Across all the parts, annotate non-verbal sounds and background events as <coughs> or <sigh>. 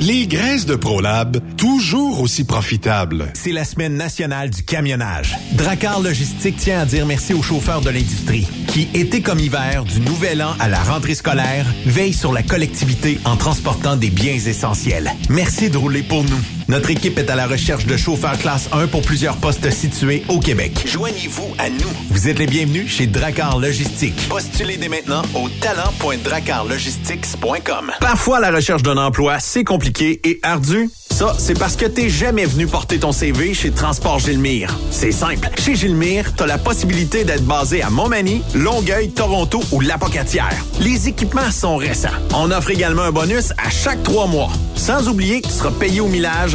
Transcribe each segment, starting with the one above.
Les graisses de ProLab, toujours aussi profitables. C'est la semaine nationale du camionnage. Dracar Logistique tient à dire merci aux chauffeurs de l'industrie qui, été comme hiver, du nouvel an à la rentrée scolaire, veillent sur la collectivité en transportant des biens essentiels. Merci de rouler pour nous. Notre équipe est à la recherche de chauffeurs classe 1 pour plusieurs postes situés au Québec. Joignez-vous à nous. Vous êtes les bienvenus chez Dracar Logistique. Postulez dès maintenant au talent.dracarlogistics.com. Parfois, la recherche d'un emploi, c'est compliqué et ardu. Ça, c'est parce que t'es jamais venu porter ton CV chez Transport Gilmire. C'est simple. Chez Gilmire, t'as la possibilité d'être basé à Montmagny, Longueuil, Toronto ou Lapocatière. Les équipements sont récents. On offre également un bonus à chaque trois mois. Sans oublier que tu seras payé au millage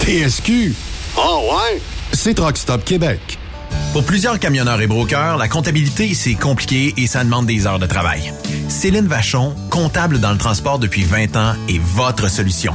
TSQ. Oh ouais? C'est Truck Stop Québec. Pour plusieurs camionneurs et brokers, la comptabilité, c'est compliqué et ça demande des heures de travail. Céline Vachon, comptable dans le transport depuis 20 ans, est votre solution.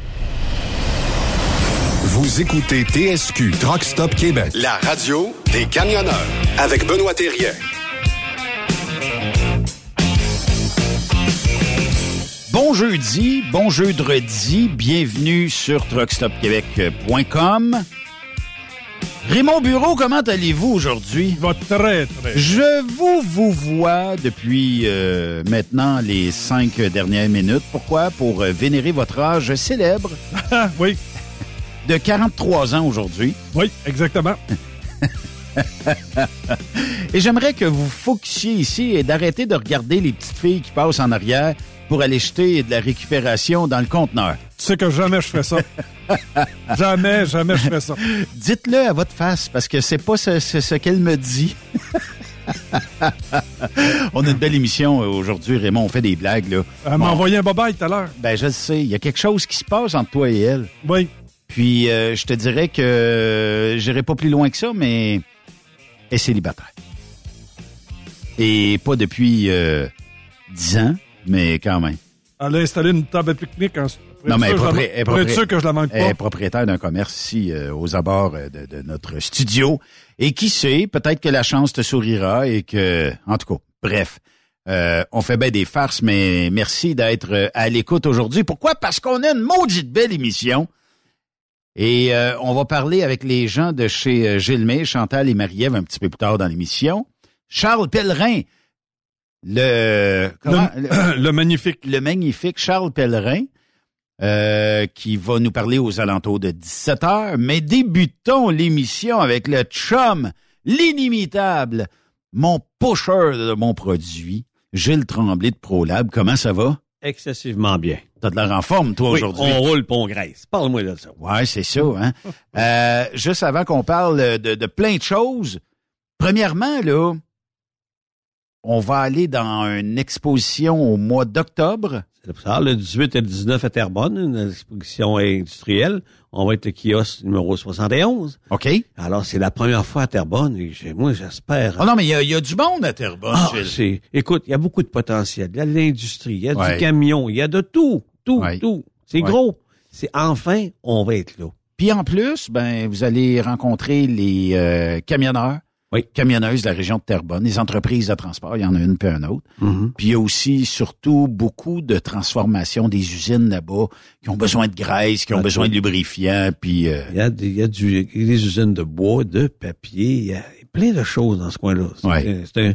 Vous écoutez TSQ Truck Stop Québec, la radio des camionneurs avec Benoît Thérien. Bon jeudi, bon jeudi, bienvenue sur truckstopquebec.com. Raymond Bureau, comment allez-vous aujourd'hui? Va très, très Je vous vous vois depuis euh, maintenant les cinq dernières minutes. Pourquoi? Pour euh, vénérer votre âge célèbre. <laughs> oui. De 43 ans aujourd'hui. Oui, exactement. <laughs> et j'aimerais que vous focussiez ici et d'arrêter de regarder les petites filles qui passent en arrière pour aller jeter de la récupération dans le conteneur. Tu sais que jamais je fais ça. <laughs> jamais, jamais je fais ça. Dites-le à votre face parce que c'est pas ce, ce, ce qu'elle me dit. <laughs> On a une belle émission aujourd'hui, Raymond. On fait des blagues, là. Elle m'a envoyé un bobaille tout à l'heure. Ben, je le sais. Il y a quelque chose qui se passe entre toi et elle. Oui. Puis, euh, je te dirais que euh, j'irai pas plus loin que ça, mais elle est célibataire. Et pas depuis euh, 10 ans, mais quand même. Elle a installé une table à pique-nique. En... Non, mais elle est propriétaire d'un commerce ici euh, aux abords euh, de, de notre studio. Et qui sait, peut-être que la chance te sourira et que, en tout cas, bref, euh, on fait bien des farces, mais merci d'être euh, à l'écoute aujourd'hui. Pourquoi? Parce qu'on a une maudite belle émission. Et euh, on va parler avec les gens de chez euh, Gilles Chantal et Marie-Ève un petit peu plus tard dans l'émission. Charles Pellerin, le, comment- le- <coughs> Le magnifique. le magnifique Charles Pellerin, euh, qui va nous parler aux alentours de 17 heures. Mais débutons l'émission avec le chum, l'inimitable, mon pusher de mon produit, Gilles Tremblay de ProLab. Comment ça va? Excessivement bien. T'as de l'air en forme, toi, Oui, aujourd'hui. on roule pont graisse. Parle-moi de ça. Ouais, c'est ça, hein. <laughs> Euh, juste avant qu'on parle de, de plein de choses, premièrement, là, on va aller dans une exposition au mois d'octobre. C'est pour ça, le 18 et le 19 à Terrebonne, une exposition industrielle. On va être le kiosque numéro 71. OK? Alors, c'est la première fois à Terrebonne et moi, j'espère. Oh non, mais il y a- il y, a du monde à Terrebonne, Ah, Gilles. écoute, il y a beaucoup de potentiel. Il y a de l'industrie, il y a Ouais. du camion, il y a de tout, tout, Ouais. tout. C'est Ouais. gros. C'est enfin, on va être là. Puis en plus, ben vous allez rencontrer les euh, camionneurs, Oui. camionneuses de la région de Terrebonne, les entreprises de transport, il y en a une puis un autre. Mhm. Puis il y a aussi surtout beaucoup de transformation des usines là-bas qui ont besoin de graisse, qui ont Ah, besoin de lubrifiants, puis euh, Il y a des, il y a du, des usines de bois, de papier, il y a plein de choses dans ce coin-là. C'est, Ouais. c'est un,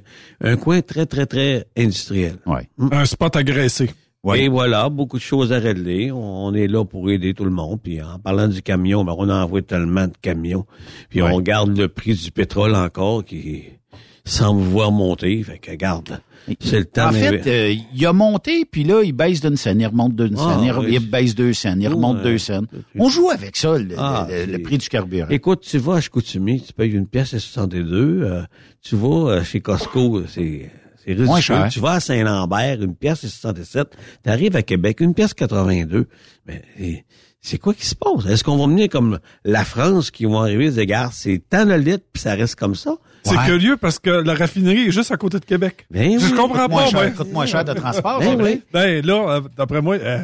un coin très, très, très industriel. ouais. Un spot agressé. Ouais. Et voilà, beaucoup de choses à régler. On, est là pour aider tout le monde. Puis en parlant du camion, ben, on envoie tellement de camions. Puis Ouais. on garde le prix du pétrole encore qui semble voir monter. Fait que garde, c'est le temps. En fait, euh, il a monté, puis là, il baisse d'une scène, il remonte d'une Ah, scène, il, re- oui. il baisse deux scènes, il remonte Ouais. deux scènes. On joue avec ça, le, Ah, le- prix du carburant. Écoute, tu vas à Chicoutimi, tu payes une pièce à 62. euh, tu vas euh, chez Costco, c'est c'est ridicule. Moins cher. Tu vas à Saint-Lambert, une pièce à 67. Tu arrives à Québec, une pièce 82. Mais c'est quoi qui se passe? Est-ce qu'on va venir comme la France qui vont arriver dire, regarde, c'est tant le litre, puis ça reste comme ça? C'est Ouais. curieux parce que la raffinerie est juste à côté de Québec. Ben je oui. comprends Moins pas, cher, moi. coûte moins cher de transport. Ben oui. Ben là, euh, d'après moi, euh,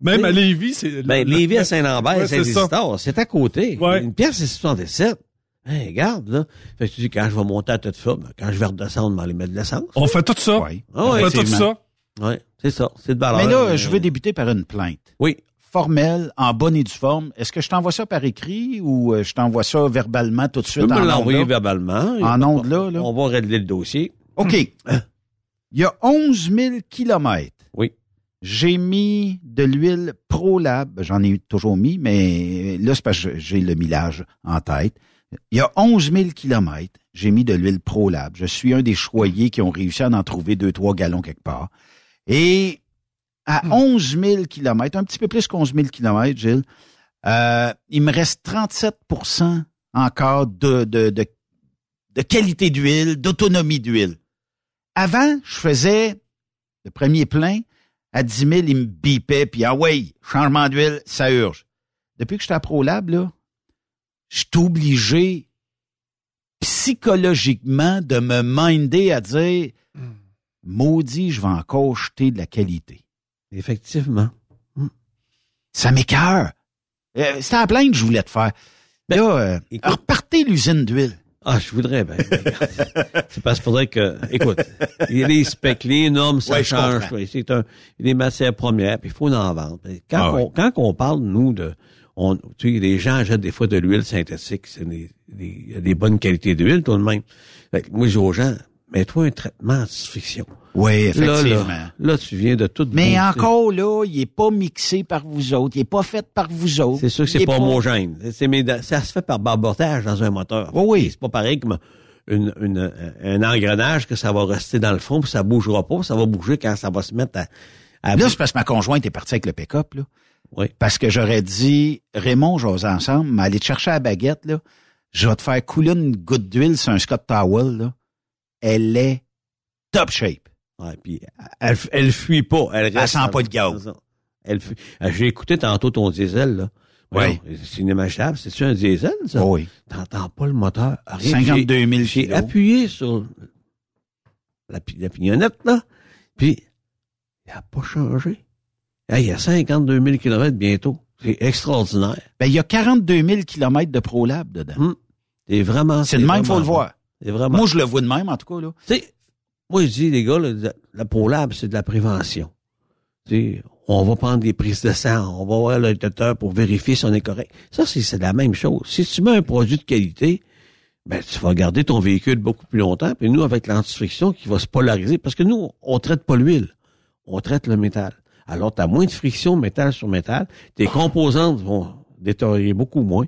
même Oui. à Lévis, c'est... Ben, Lévis à Saint-Lambert, Ouais, ça. C'est à côté. Ouais. Une pièce, c'est 67. Hey, regarde, là. Fait que tu dis, quand je vais monter à toute forme, quand je vais redescendre, je vais aller mettre de l'essence. On fait tout ça. Ouais. Ah On fait tout ça. Ouais, c'est ça. C'est de valeur. Mais là, mais- je veux débuter par une plainte. Oui. formelle, en bonne et due forme. Est-ce que je t'envoie ça par écrit ou euh, je t'envoie ça verbalement tout de suite peux en me l'envoyer verbalement. En ondes, là, là? On va régler le dossier. OK. <clears throat> Il y a 11 000 kilomètres. Oui. J'ai mis de l'huile ProLab. J'en ai toujours mis, mais là, c'est parce que j'ai le millage en tête. Il y a 11 000 kilomètres. J'ai mis de l'huile ProLab. Je suis un des choyés qui ont réussi à en trouver deux, trois gallons quelque part. Et à 11 000 kilomètres, un petit peu plus qu'onze 000 kilomètres, Gilles, euh, il me reste 37% encore de, de, de, de qualité d'huile, d'autonomie d'huile. Avant, je faisais le premier plein, à 10 000, il me bipait, puis ah ouais, changement d'huile, ça urge. Depuis que je suis à ProLab, là, je suis obligé psychologiquement de me minder à dire maudit, je vais encore jeter de la qualité. Effectivement. Ça m'écœure. Euh, C'était à plainte que je voulais te faire. Ben, là, euh, écoute- repartez l'usine d'huile. Ah, je voudrais, ben, regarde. c'est parce qu'il faudrait que, écoute, il y a les specs, les normes, ça Ouais, change. C'est un, des matières premières, puis il faut en vendre. Quand, Ah on, quand on parle, nous, de, on, tu sais, les gens achètent des fois de l'huile synthétique, c'est des, des, il y a des bonnes qualités d'huile, tout de même. Fait que moi, je dis aux gens, mets-toi un traitement anti-fiction. Oui, Là, là, là, tu viens de tout Mais encore là, il est pas mixé par vous autres, il est pas fait par vous autres. C'est sûr que c'est est pas homogène. C'est, mais ça se fait par barbotage dans un moteur. Oui, oui. C'est pas pareil comme une, une- un engrenage que ça va rester dans le fond puis ça bougera pas. Ça va bouger quand ça va se mettre à... à Là, c'est parce que ma conjointe est partie avec le pick-up, là. Oui. Parce que j'aurais dit, Raymond, j'ose ensemble, mais aller te chercher à la baguette, là. Je vais te faire couler une goutte d'huile sur un Scott Towel, là. Elle est top shape. Ouais, puis elle, elle fuit pas. Elle, reste sent pas le gaz. Elle fuit. Euh, J'ai écouté tantôt ton diesel, là. Oui. C'est inimaginable. C'est-tu un diesel, ça? Oh oui. T'entends pas le moteur? Rien. 52 000 J'ai appuyé sur... la, pi- la pignonnette, là. Puis, il a pas changé. Hey, il y a 52 000 kilomètres bientôt. C'est extraordinaire. Ben, il y a 42 000 kilomètres de ProLab dedans. Hum. C'est vraiment... C'est de même, faut le voir. C'est vraiment... Moi, je le vois de même, en tout cas, là. Moi, je dis, les gars, là, la ProLab, c'est de la prévention. On va prendre des prises de sang, on va voir le docteur pour vérifier si on est correct. Ça, c'est c'est la même chose. Si tu mets un produit de qualité, ben, tu vas garder ton véhicule beaucoup plus longtemps. Puis nous, avec l'antifriction qui va se polariser, parce que nous, on traite pas l'huile, on traite le métal. Alors, tu as moins de friction métal sur métal. Tes composantes vont détériorer beaucoup moins.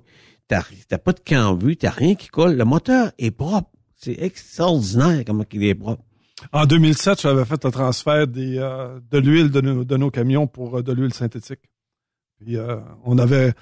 T'as t'as pas de cambu, t'as rien qui colle. Le moteur est propre. C'est extraordinaire comment il est propre. En 2007, j'avais fait le transfert des, euh, de l'huile de nos, de nos camions pour euh, de l'huile synthétique. Puis euh, on avait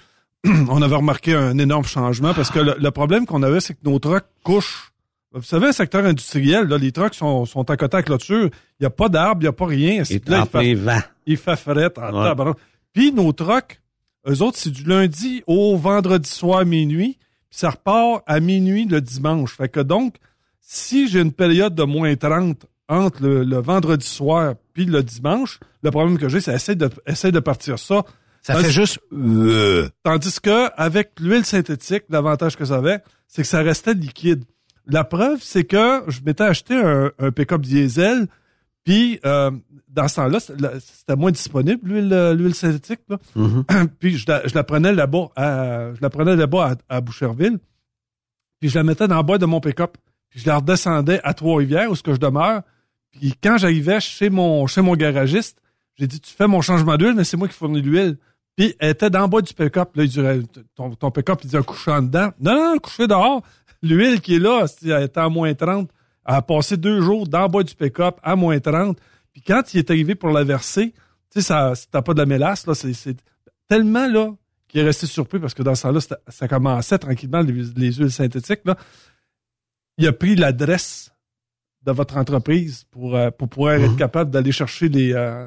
<clears throat> on avait remarqué un énorme changement parce que le, le problème qu'on avait, c'est que nos trucks couchent. Vous savez, le secteur industriel, là, les trucks sont, sont à côté à la clôture. Il n'y a pas d'arbres, il n'y a pas rien. Et Là, vent. il fait fret en Ouais. tabarnak. Puis nos trucks, eux autres, c'est du lundi au vendredi soir minuit, puis ça repart à minuit le dimanche. Fait que donc, si j'ai une période de moins 30 entre le, le vendredi soir puis le dimanche, le problème que j'ai, c'est essayer de, essayer de partir ça. Ça fait juste... euh, Tandis que avec l'huile synthétique, l'avantage que ça avait, c'est que ça restait liquide. La preuve, c'est que je m'étais acheté un, un pick-up diesel, puis euh, dans ce temps-là, c'était moins disponible l'huile euh, l'huile synthétique. Là. Mhm. <clears throat> puis je la, je la prenais là-bas, à, je la prenais là-bas à, à Boucherville, puis je la mettais dans le bois de mon pick-up, puis je la redescendais à Trois-Rivières où ce que je demeure. Puis quand j'arrivais chez mon chez mon garagiste, j'ai dit tu fais mon changement d'huile, mais c'est moi qui fournis l'huile. Puis elle était dans le bas du pick-up. Là, il dirait ton, ton pick-up, il dit un couchant dedans. Non, non, couché dehors. L'huile qui est là, elle était à moins 30. Elle a passé deux jours dans le bas du pick-up à moins 30. Puis quand il est arrivé pour la verser, tu sais, ça, t'as pas de la mélasse, là, c'est, tellement, là, qu'il est resté surpris parce que dans ce temps-là, ça commençait tranquillement, les, les huiles synthétiques, là. Il a pris l'adresse de votre entreprise pour, euh, pour pouvoir être capable d'aller chercher les, euh,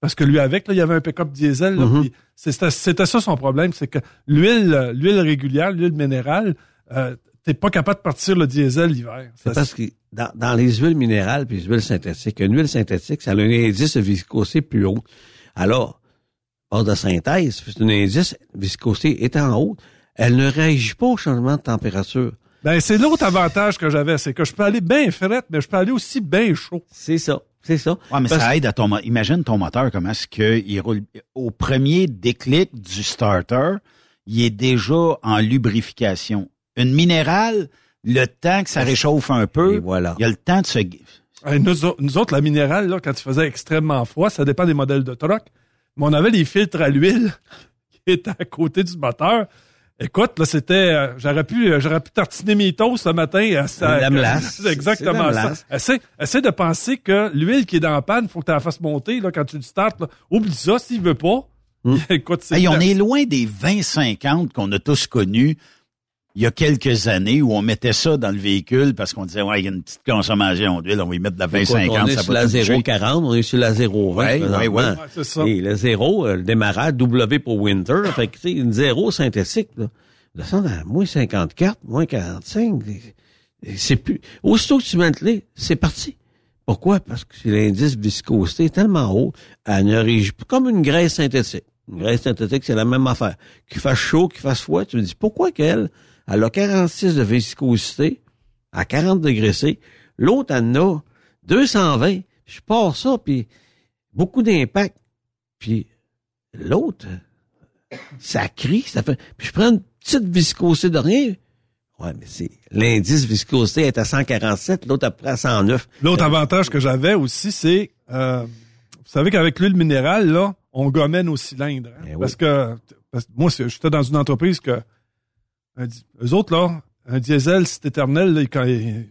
parce que lui avec, là, il y avait un pick-up diesel. Mhm. c'était, ça son problème, c'est que l'huile, l'huile régulière, l'huile minérale, euh, t'es pas capable de partir le diesel l'hiver. C'est Ça, parce que dans, dans les huiles minérales puis les huiles synthétiques, une huile synthétique, ça a un indice de viscosité plus haut. Alors, base de synthèse, c'est un indice de viscosité étant haut, elle ne réagit pas au changement de température. Ben, c'est l'autre avantage que j'avais, c'est que je peux aller bien frette, mais je peux aller aussi bien chaud. C'est ça, c'est ça. Ouais, mais Parce- ça aide à ton mo- Imagine ton moteur, comment est-ce qu'il roule. Au premier déclic du starter, il est déjà en lubrification. Une minérale, le temps que ça réchauffe un peu, Et voilà. il y a le temps de se... Hey, nous, nous autres, la minérale, là, quand il faisait extrêmement froid, ça dépend des modèles de truck, mais on avait les filtres à l'huile <laughs> qui étaient à côté du moteur. Écoute, là, c'était, euh, j'aurais pu, euh, j'aurais pu tartiner mes toasts ce matin. euh, ça- <laughs> exactement ça. Essaie, essaie de penser que l'huile qui est dans la panne, faut que tu la fasses monter, là, quand tu le startes, là. Oublie ça s'il veut pas. Hmm. <laughs> Écoute, c'est Hey, on est loin des 20-50 qu'on a tous connus il y a quelques années où on mettait ça dans le véhicule parce qu'on disait, ouais, il y a une petite consommation d'huile, on va y mettre de la Écoute, 20-50, on est ça sur va la tout bouger. 0,40, on est sur la 0,20. Ouais, ouais, ouais. C'est ça. Et le 0, euh, le démarrage W pour Winter, fait que, tu sais, une 0 synthétique, là, descendre à moins 54, moins 45, et c'est plus... Aussitôt que tu mets le c'est parti. Pourquoi? Parce que l'indice viscosité est tellement haut, elle ne réagit pas comme une graisse synthétique. Une graisse synthétique, c'est la même affaire. Qu'il fasse chaud, qu'il fasse froid, tu me dis, pourquoi qu'elle, elle a 46 de viscosité à 40 degrés C, l'autre, elle en a 220, je pars ça, puis beaucoup d'impact. Puis l'autre, ça crie, ça fait... Puis je prends une petite viscosité de rien. Ouais, mais c'est... L'indice viscosité est à 147, l'autre après à 109. L'autre avantage que j'avais aussi, c'est, euh, vous savez qu'avec l'huile minérale, là, on gommait nos cylindres. hein. Oui. parce, que, parce que moi, j'étais dans une entreprise que, un eux autres, là, un diesel, c'est éternel, là, quand ils,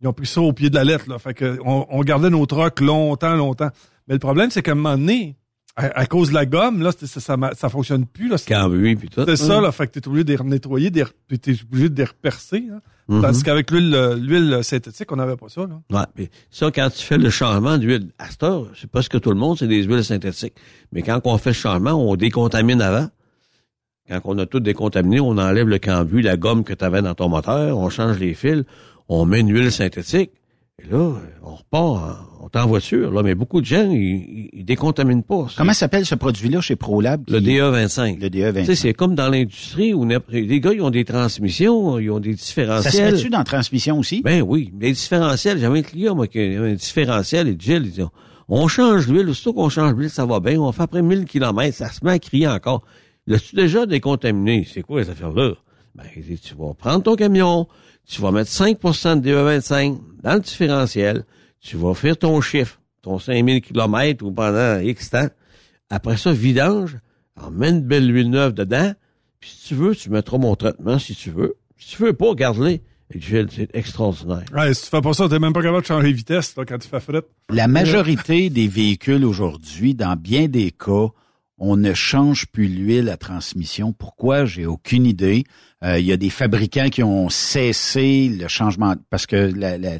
ils ont pris ça au pied de la lettre, là. Fait que on, on gardait nos trucks longtemps, longtemps. Mais le problème, c'est qu'à un moment donné, à, à cause de la gomme, là, ça, ça, ça fonctionne plus, là. C'est Cambui, puis tout. c'est ça, là. Fait que t'es obligé de les renettoyer, de les re- puis t'es obligé de les repercer, hein. Mhm. Tandis qu'avec l'huile, euh, l'huile synthétique, on n'avait pas ça, là. Ouais, puis ça, quand tu fais le changement d'huile, à cette heure, c'est pas ce que tout le monde, c'est des huiles synthétiques. Mais quand on fait le changement, on décontamine avant. Quand on a tout décontaminé, on enlève le cambu, la gomme que tu avais dans ton moteur, on change les fils, on met une huile synthétique. Et là, on repart, on est en voiture, là, mais beaucoup de gens, ils, ils décontaminent pas. Comment s'appelle ce produit-là chez ProLab? Le DA25. Le DA25. Tu sais, c'est comme dans l'industrie où les gars, ils ont des transmissions, ils ont des différentiels. Ça se met-tu dans la transmission aussi? Ben oui. Les différentiels, j'avais un client, moi, qui a un différentiel, et Gilles, il dit, on change l'huile, aussitôt qu'on change l'huile, ça va bien, on fait après 1000 km, ça se met à crier encore. L'as-tu déjà décontaminé? C'est quoi, les affaires-là? Ben, il dit, tu vas prendre ton camion, tu vas mettre 5% de DA25 dans le différentiel, tu vas faire ton chiffre, ton 5000 km ou pendant X temps. Après ça, vidange, emmène une belle huile neuve dedans, puis si tu veux, tu mettras mon traitement si tu veux. Si tu veux pas, garde-les. Et Gilles, c'est extraordinaire. Ouais, si tu fais pas ça, t'es même pas capable de changer de vitesse là, quand tu fais fret. La majorité des véhicules aujourd'hui, dans bien des cas, on ne change plus l'huile à transmission. Pourquoi? J'ai aucune idée. Euh, il y a des fabricants qui ont cessé le changement parce que la, la,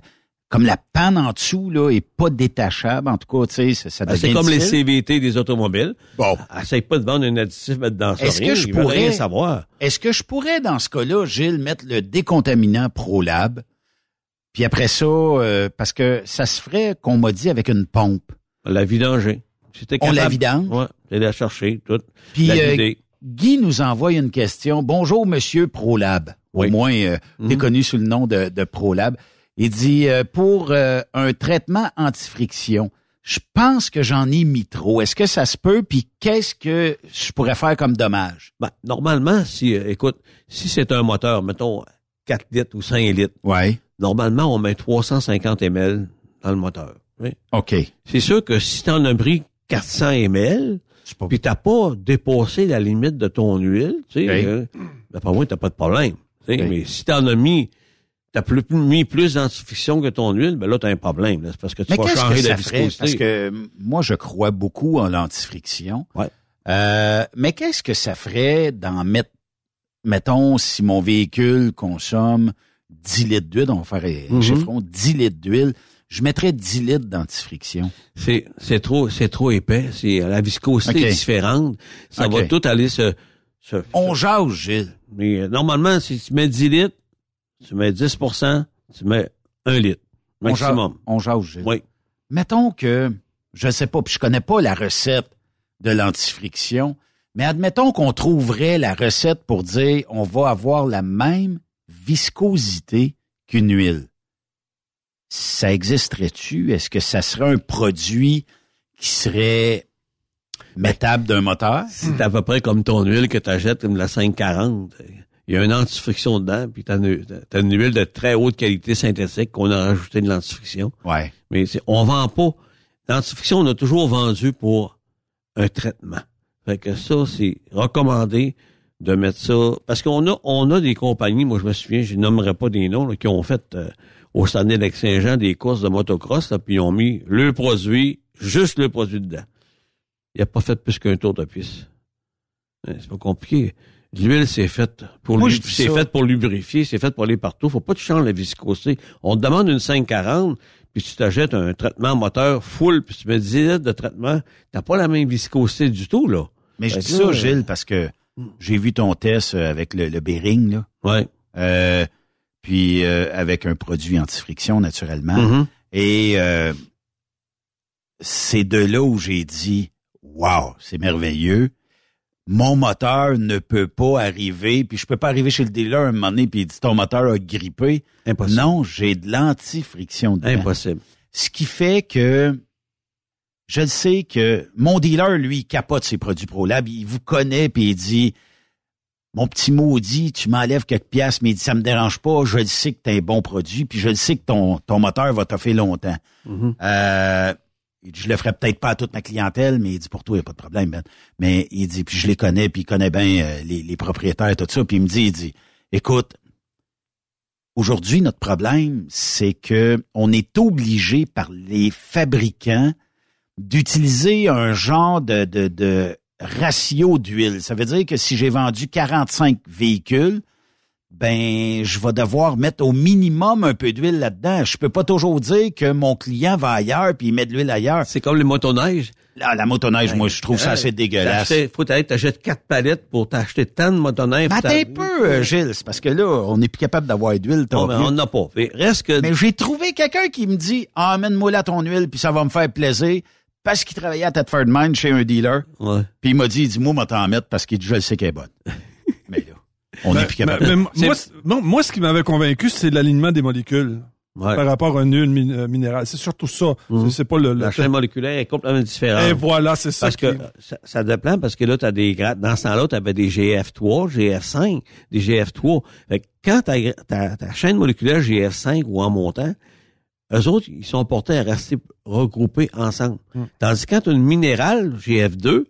comme la panne en dessous là est pas détachable, en tout cas, tu sais, ça, ah, C'est comme les CVT des automobiles. Bon, essaye pas de vendre un additif mettre dans Est-ce que je pourrais rien savoir Est-ce que je pourrais dans ce cas-là, Gilles, mettre le décontaminant ProLab, puis après ça, euh, parce que ça se ferait qu'on m'a dit avec une pompe. La vidanger. On la vidange? Ouais, c'est la chercher tout. Puis euh, Guy nous envoie une question. Bonjour, Monsieur ProLab. Au moins, euh, mm connu sous le nom de, de ProLab. Il dit euh, pour euh, un traitement anti-friction, je pense que j'en ai mis trop. Est-ce que ça se peut? Puis qu'est-ce que je pourrais faire comme dommage? Ben, normalement, si écoute, si c'est un moteur, mettons 4 litres ou 5 litres, ouais. normalement, on met 350 ml dans le moteur. OK. C'est sûr que si tu en as pris 400 ml, pas... puis t'as pas dépassé la limite de ton huile, tu sais, okay. euh, d'après moi, t'as pas de problème. Okay. Mais si t'en as mis, t'as plus, mis plus d'antifiction que ton huile, ben là, t'as un problème. C'est parce que tu mais vas changer que la viscosité. Parce que moi, je crois beaucoup en l'antifriction. Ouais. Euh, mais qu'est-ce que ça ferait d'en mettre, mettons, si mon véhicule consomme 10 litres d'huile, on va faire un Mhm. chiffron, 10 litres d'huile, je mettrais 10 litres d'antifriction. C'est, c'est trop, c'est trop épais. C'est, la viscosité Okay. est différente. Ça va tout aller se, se, On jase, Gilles. mais euh, normalement, si tu mets 10 litres, tu mets 10% tu mets 1 litre. On Maximum. on jase, Gilles. Oui. Mettons que, je sais pas, puis je connais pas la recette de l'antifriction, mais admettons qu'on trouverait la recette pour dire on va avoir la même viscosité qu'une huile. Ça existerait-tu? Est-ce que ça serait un produit qui serait mettable d'un moteur? C'est à peu près comme ton huile que tu achètes, comme la 540. Il y a une antifriction dedans, puis t'as une, une huile de très haute qualité synthétique qu'on a rajouté de l'antifriction. Ouais. Mais on vend pas. L'antifriction, on a toujours vendu pour un traitement. Fait que ça, c'est recommandé de mettre ça. Parce qu'on a, on a des compagnies, moi je me souviens, je nommerai pas des noms, là, qui ont fait euh, au Stade d'Alex Saint-Jean des courses de motocross, là, puis ils ont mis le produit, juste le produit dedans. Il a pas fait plus qu'un tour de piste. C'est pas compliqué. L'huile, c'est fait pour Moi, c'est fait pour lubrifier, c'est fait pour aller partout. Faut pas que tu changes la viscosité. On te demande une 540, puis tu t'achètes un traitement moteur full, puis tu mets 10 litres de traitement. T'as pas la même viscosité du tout, là. Mais je dis ça, Gilles, parce que j'ai vu ton test euh, avec le, le bearing, là. Ouais. Euh, puis euh, avec un produit antifriction, naturellement. Mhm. Et euh, c'est de là où j'ai dit Wow, c'est merveilleux. Mon moteur ne peut pas arriver, puis je peux pas arriver chez le dealer un moment donné, puis il dit ton moteur a grippé. Impossible. Non, j'ai de l'antifriction dedans. Impossible. Ce qui fait que je le sais que mon dealer, lui, il capote ses produits ProLab. Il vous connaît, puis il dit Mon petit maudit, tu m'enlèves quelques piastres, mais il dit ça me dérange pas, je le sais que t'as un bon produit, puis je le sais que ton, ton moteur va t'offrir longtemps. Euh, dit, je le ferai peut-être pas à toute ma clientèle, mais il dit pour toi, il n'y a pas de problème, Ben. Mais il dit, puis je les connais, puis il connaît bien euh, les, les propriétaires et tout ça. Puis il me dit, il dit, écoute, aujourd'hui, notre problème, c'est que on est obligé par les fabricants d'utiliser un genre de, de, de ratio d'huile. Ça veut dire que si j'ai vendu 45 véhicules, ben je vais devoir mettre au minimum un peu d'huile là-dedans. Je peux pas toujours dire que mon client va ailleurs puis il met de l'huile ailleurs. C'est comme les motoneiges. Là, la motoneige, moi, je trouve ça assez dégueulasse. Faut que t'achètes quatre palettes pour t'acheter tant de motoneiges. Ben, un peu, euh, Gilles, parce que là, on n'est plus capable d'avoir d'huile. Non, mais on n'en a pas. Mais reste que... Mais j'ai trouvé quelqu'un qui me dit, ah, amène-moi là ton huile puis ça va me faire plaisir parce qu'il travaillait à Thetford Mine chez un dealer. Ouais. Puis il m'a dit, dis-moi, moi t'en mettre parce qu'il dit, je le sais qu'elle est bonne. <laughs> mais là, on n'est Mais- plus capable. mais- mais moi, moi, ce qui m'avait convaincu, c'est l'alignement des molécules Ouais. par rapport à une huile min- euh, minérale. C'est surtout ça. Mhm. C'est- pas le... le La chaîne moléculaire est complètement différente. Et voilà, c'est ça. Parce que qui- ça, ça dépend, parce que là, tu as des grades. Dans ce temps-là, tu avais des GF3, GF5, des GF3. Fait que quand ta chaîne moléculaire GF5 ou en montant, eux autres, ils sont portés à rester regroupés ensemble. Hmm. Tandis que quand tu as une minérale GF2,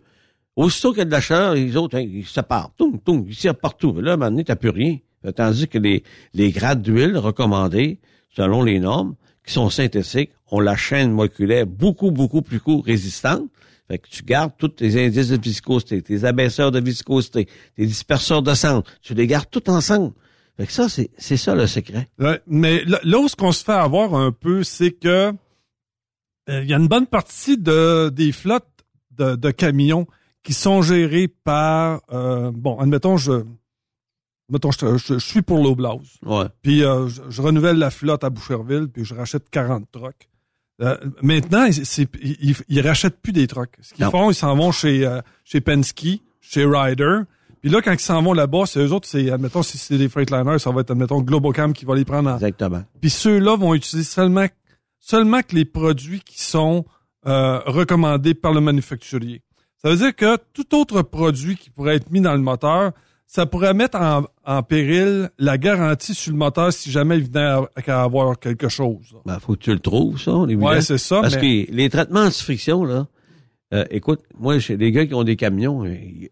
aussitôt qu'il y a de la chaleur, les autres, hein, ils se partent. Toum, toum, ils tirent partout. Là, à un moment donné, t'as plus rien. Tandis que les, les grades d'huile recommandés, selon les normes, qui sont synthétiques, ont la chaîne moléculaire beaucoup, beaucoup plus résistante. Fait que tu gardes tous tes indices de viscosité, tes abaisseurs de viscosité, tes disperseurs de centre. Tu les gardes tout ensemble. Fait que ça, c'est, c'est ça le secret. Ouais, mais là, là où ce qu'on se fait avoir un peu, c'est que euh, il y a une bonne partie de des flottes de, de camions qui sont gérées par euh, bon, admettons je mettons je, je- je suis pour l'Oblast. Ouais. Puis euh, je, je renouvelle la flotte à Boucherville, puis je rachète 40 trucks. Euh, maintenant, c'est, ils, ils- ils rachètent plus des trucks. Ce qu'ils Non. font, ils s'en vont chez euh, chez Penske, chez Ryder. Puis là, quand ils s'en vont là-bas, c'est eux autres, c'est, admettons, si c'est des Freightliners, ça va être, admettons, Globocam qui va les prendre en... Exactement. Puis ceux-là vont utiliser seulement, seulement que les produits qui sont euh, recommandés par le manufacturier. Ça veut dire que tout autre produit qui pourrait être mis dans le moteur, ça pourrait mettre en, en péril la garantie sur le moteur si jamais il venait à, à avoir quelque chose. Ben, faut que tu le trouves, ça. les Ouais, vidants. c'est ça, Parce mais- que les traitements anti-friction, là, euh, écoute, moi, j'ai des gars qui ont des camions.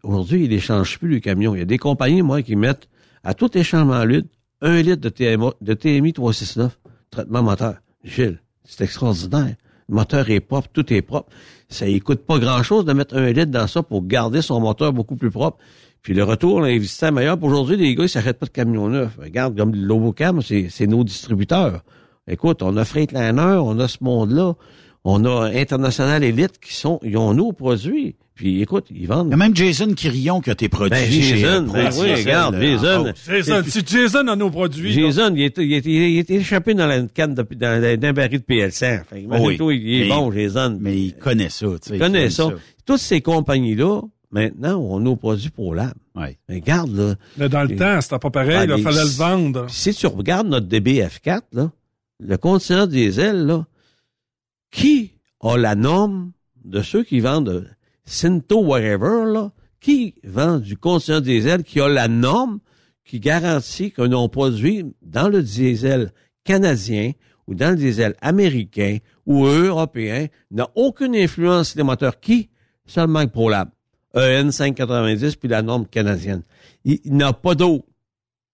Aujourd'hui, ils n'échangent plus les camions. Il y a des compagnies, moi, qui mettent à tout échangement litre, un litre de, TMI 369, traitement moteur. Gilles, c'est extraordinaire. Le moteur est propre, tout est propre. Ça ne coûte pas grand-chose de mettre un litre dans ça pour garder son moteur beaucoup plus propre. Puis le retour, l'investissement est meilleur. Aujourd'hui, les gars, ils s'achètent pas de camions neufs. Regarde, comme Lobocam, c'est c'est nos distributeurs. Écoute, on a Freightliner, on a ce monde-là. On a International Elite qui sont, ils ont nos produits. Puis écoute, ils vendent. Il y a même Jason Quirillon qui a été produit Ben, chez Jason, ben oui, regarde, Jason. Beauce. Jason, si Jason a nos produits. Jason, il est, il est, il est échappé dans la canne de, dans, dans, dans un baril de PL100. Fait, Oui. il est Mais- bon, Jason. Mais il connaît ça, tu sais. Il connaît ça. Toutes ces compagnies-là, maintenant, ont nos produits pour l'âme. Ouais. Mais regarde, là. Mais dans le Et- temps, c'était pas pareil. Ah, Il les- fallait le vendre. Si tu regardes notre DBF4, là, le continent diesel, là, qui a la norme de ceux qui vendent de Cinto whatever, là, qui vend du continent diesel qui a la norme qui garantit que nos produits dans le diesel canadien ou dans le diesel américain ou européen n'a aucune influence sur les moteurs qui? Seulement ProLab. EN 590 puis la norme canadienne. Il, il n'a pas d'autre.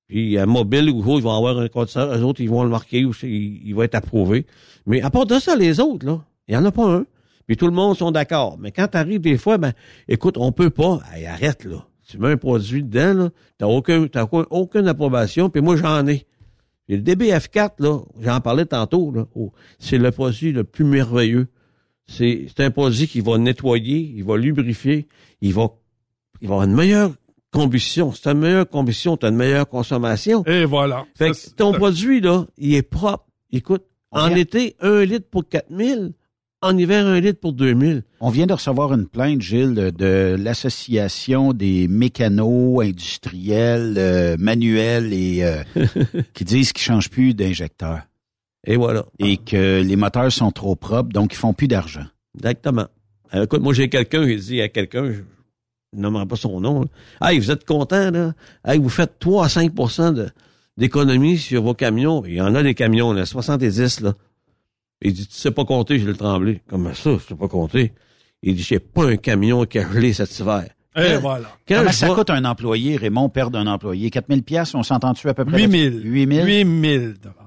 Puis un mobile ou autre, ils vont avoir un condenseur, eux autres, ils vont le marquer ou il, va être approuvé. Mais à part de ça, les autres, là, il n'y en a pas un. Puis tout le monde sont d'accord. Mais quand t'arrives des fois, ben, écoute, on peut pas. Arrête, là. Tu mets un produit dedans, là, t'as aucun, t'as aucun- aucune approbation, puis moi, j'en ai. Puis le DBF4, là, j'en parlais tantôt, là, oh, c'est le produit le plus merveilleux. C'est, c'est un produit qui va nettoyer, il va lubrifier, il va, il va avoir une meilleure combustion. C'est une meilleure combustion, t'as une meilleure consommation. Et voilà. Fait que ton produit, là, il est propre. Écoute, On en vient- été, un litre pour 4000. En hiver, un litre pour 2000. On vient de recevoir une plainte, Gilles, de, de l'association des mécanos industriels, euh, manuels et euh, <laughs> qui disent qu'ils changent plus d'injecteurs Et voilà. et que les moteurs sont trop propres, donc ils font plus d'argent. Exactement. Alors, écoute, moi, j'ai quelqu'un, j'ai dit à quelqu'un, ne nommerai pas son nom, là. Hey, vous êtes content, là? Hey, vous faites 3 à 5 de, d'économie sur vos camions. Il y en a des camions, là, 70, là. Il dit, tu sais pas compter, je le tremblé. Comme ça, je sais pas compter. Il dit, j'ai pas un camion qui a gelé cet hiver. Et Quand- voilà. Quand Comment ça vois- coûte un employé, Raymond, perdre un employé? 4000 pièces, on s'entend-tu à peu près? 8 000. 8 000? 8 000 dollars.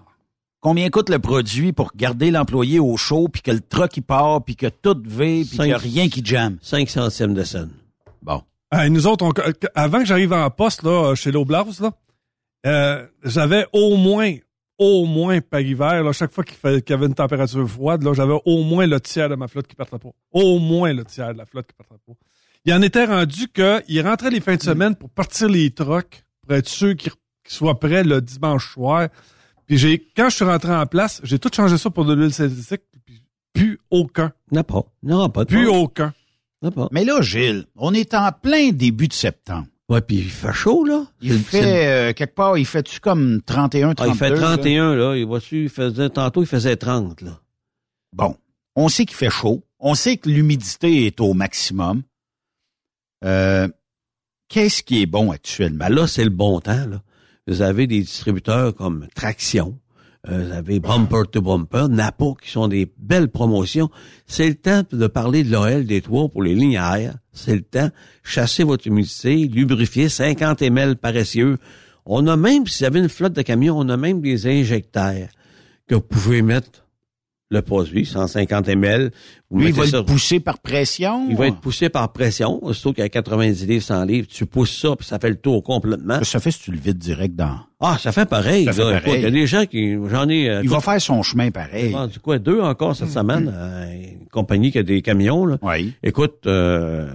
Combien coûte le produit pour garder l'employé au chaud, puis que le truck il part, puis que tout va, puis qu'il n'y a rien qui jamme? 5 centièmes de scène. Bon. Hey, nous autres, on- avant que j'arrive en poste là, chez l'Oblast, là, Euh, j'avais au moins, au moins par hiver, là, chaque fois qu'il, fait- qu'il y avait une température froide, là, j'avais au moins le tiers de ma flotte qui partait pas. Au moins le tiers de la flotte qui partait pas. Il en était rendu qu'il rentrait les fins de semaine pour partir les trocs, pour être sûr qu'ils, qu'ils soient prêts le dimanche soir. Puis j'ai, quand je suis rentré en place, j'ai tout changé ça pour de l'huile synthétique, puis plus aucun. n'a pas. N'aura pas de Plus problème. aucun. Mais là, Gilles, on est en plein début de septembre. Ouais, puis il fait chaud, là. Il fait, euh, quelque part, il fait-tu comme 31, Ah, 32? il fait là? 31, là? Il voit-tu, il faisait, tantôt, il faisait 30, là. Bon, on sait qu'il fait chaud. On sait que l'humidité est au maximum. Euh, Qu'est-ce qui est bon actuellement? Ben là, c'est le bon temps, là. Vous avez des distributeurs comme Traction, euh, vous avez Bumper to Bumper, Napa, qui sont des belles promotions. C'est le temps de parler de l'OL des toits pour les lignes air. C'est le temps. Chasser votre humidité, lubrifier 50 ml paressieux. On a même, si vous avez une flotte de camions, on a même des injecteurs que vous pouvez mettre le produit, 150 ml. Vous Lui, il va ça- le pousser par pression? il va être poussé par pression. Y a 90 livres, 100 livres, tu pousses ça, puis ça fait le tour complètement. Ça fait si tu le vides direct dans... Ah, ça fait pareil. Ça fait là. pareil. Écoute, Il y a des gens qui, j'en ai, euh, Il va faire son chemin pareil. vendu quoi, deux encore cette semaine, euh, une compagnie qui a des camions, là. Oui. Écoute, euh,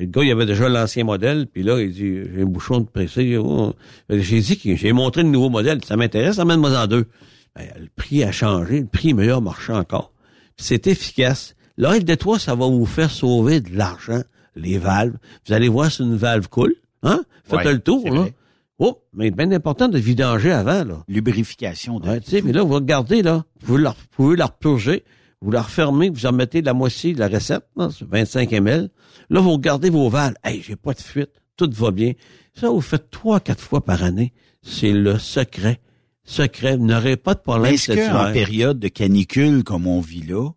le gars, il avait déjà l'ancien modèle, puis là, il dit, j'ai un bouchon de pressé. oh. J'ai dit j'ai montré le nouveau modèle. Ça m'intéresse, amène-moi en deux. Ben, le prix a changé, le prix est meilleur marché encore. C'est efficace. L'oil de toit, ça va vous faire sauver de l'argent, les valves. Vous allez voir si une valve coule. Hein? Faites Ouais, le tour, là. vrai. Oh, mais bien important de vidanger avant, là. Lubrification de... Ouais, tu sais, mais là, vous regardez, là, vous, la, vous pouvez la repurger, vous la refermez, vous en mettez la moitié de la recette, là, c'est 25 ml. Là, vous regardez vos valves. Hey, j'ai pas de fuite, tout va bien. Ça, vous faites trois, quatre fois par année. C'est le secret. Secret. Vous n'aurez pas de problème Est-ce qu'en période de canicule comme on vit là,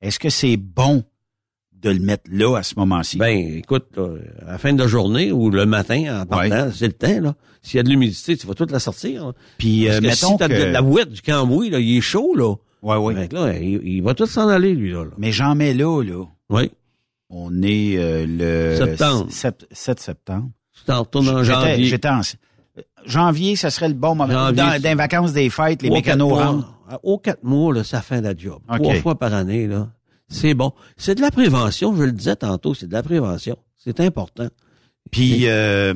est-ce que c'est bon de le mettre là à ce moment-ci? Ben, écoute, là, à la fin de la journée ou le matin, en partant, c'est le temps, là. S'il y a de l'humidité, tu vas toute la sortir. là. Puis, Parce euh, que mettons si t'as que... de la bouette du cambouis, là, il est chaud, là. Ouais, ouais. Fait que là, il, il va tout s'en aller, lui, là. là. Mais j'en mets là, là. Oui. On est euh, le... Septembre. 7, 7 septembre. Tu t'en retournes en janvier. J'étais en... Janvier, ça serait le bon moment. Janvier, dans, dans les vacances des fêtes, les mécanos rentrent. Aux quatre mois, là, ça fait la job. OK. Trois fois par année, là. C'est bon. C'est de la prévention, je le disais tantôt, c'est de la prévention. C'est important. Puis euh,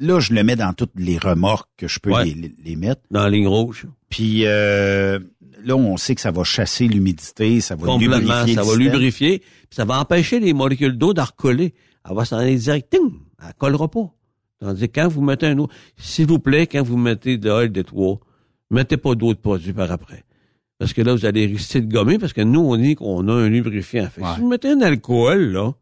là, je le mets dans toutes les remorques que je peux Ouais. les, les- mettre. Dans la ligne rouge. Puis euh, là, on sait que ça va chasser l'humidité, ça va Complètement. lubrifier Ça va système. lubrifier. puis ça va empêcher les molécules d'eau de recoller. Elle va s'en aller direct. ting, Elle collera pas. Tandis que quand vous mettez un eau, s'il vous plaît, quand vous mettez de l'huile de toit, mettez pas d'autres produits par après. Parce que là, vous allez risquer de gommer, parce que nous, on dit qu'on a un lubrifiant. Fait Ouais. Si vous mettez un alcool, là,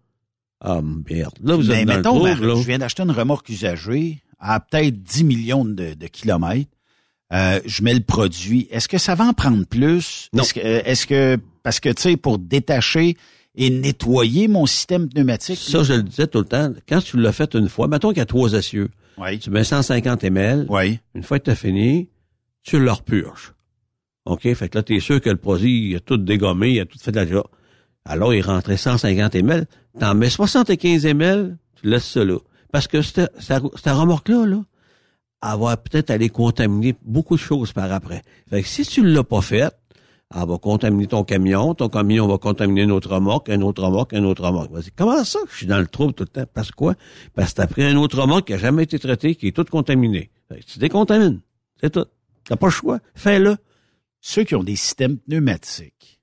ah, merde. Là, vous Mais êtes dans mettons, le là. je viens d'acheter une remorque usagée à peut-être 10 millions de, de kilomètres. Euh, je mets le produit. Est-ce que ça va en prendre plus? Non. Est-ce que, euh, est-ce que parce que tu sais, pour détacher et nettoyer mon système pneumatique. Ça, je le disais tout le temps. Quand tu l'as fait une fois, mettons qu'il y a trois essieux. Oui. Tu mets 150 ml. Oui. Une fois que tu as fini, tu le repurges. OK? Fait que là, tu es sûr que le produit, il a tout dégommé, il a tout fait de la job. Alors, il rentrait 150 ml. T'en mets 75 ml, tu laisses ça là. Parce que cette, cette, remorque-là, là, elle va peut-être aller contaminer beaucoup de choses par après. Fait que si tu ne l'as pas fait, elle va contaminer ton camion, ton camion va contaminer une autre remorque, un autre remorque, un autre remorque. Comment ça que je suis dans le trouble tout le temps? Parce quoi? Parce que t'as pris un autre remorque qui a jamais été traité, qui est tout contaminé. Tu décontamines. C'est tout. T'as pas le choix. Fais-le. Ceux qui ont des systèmes pneumatiques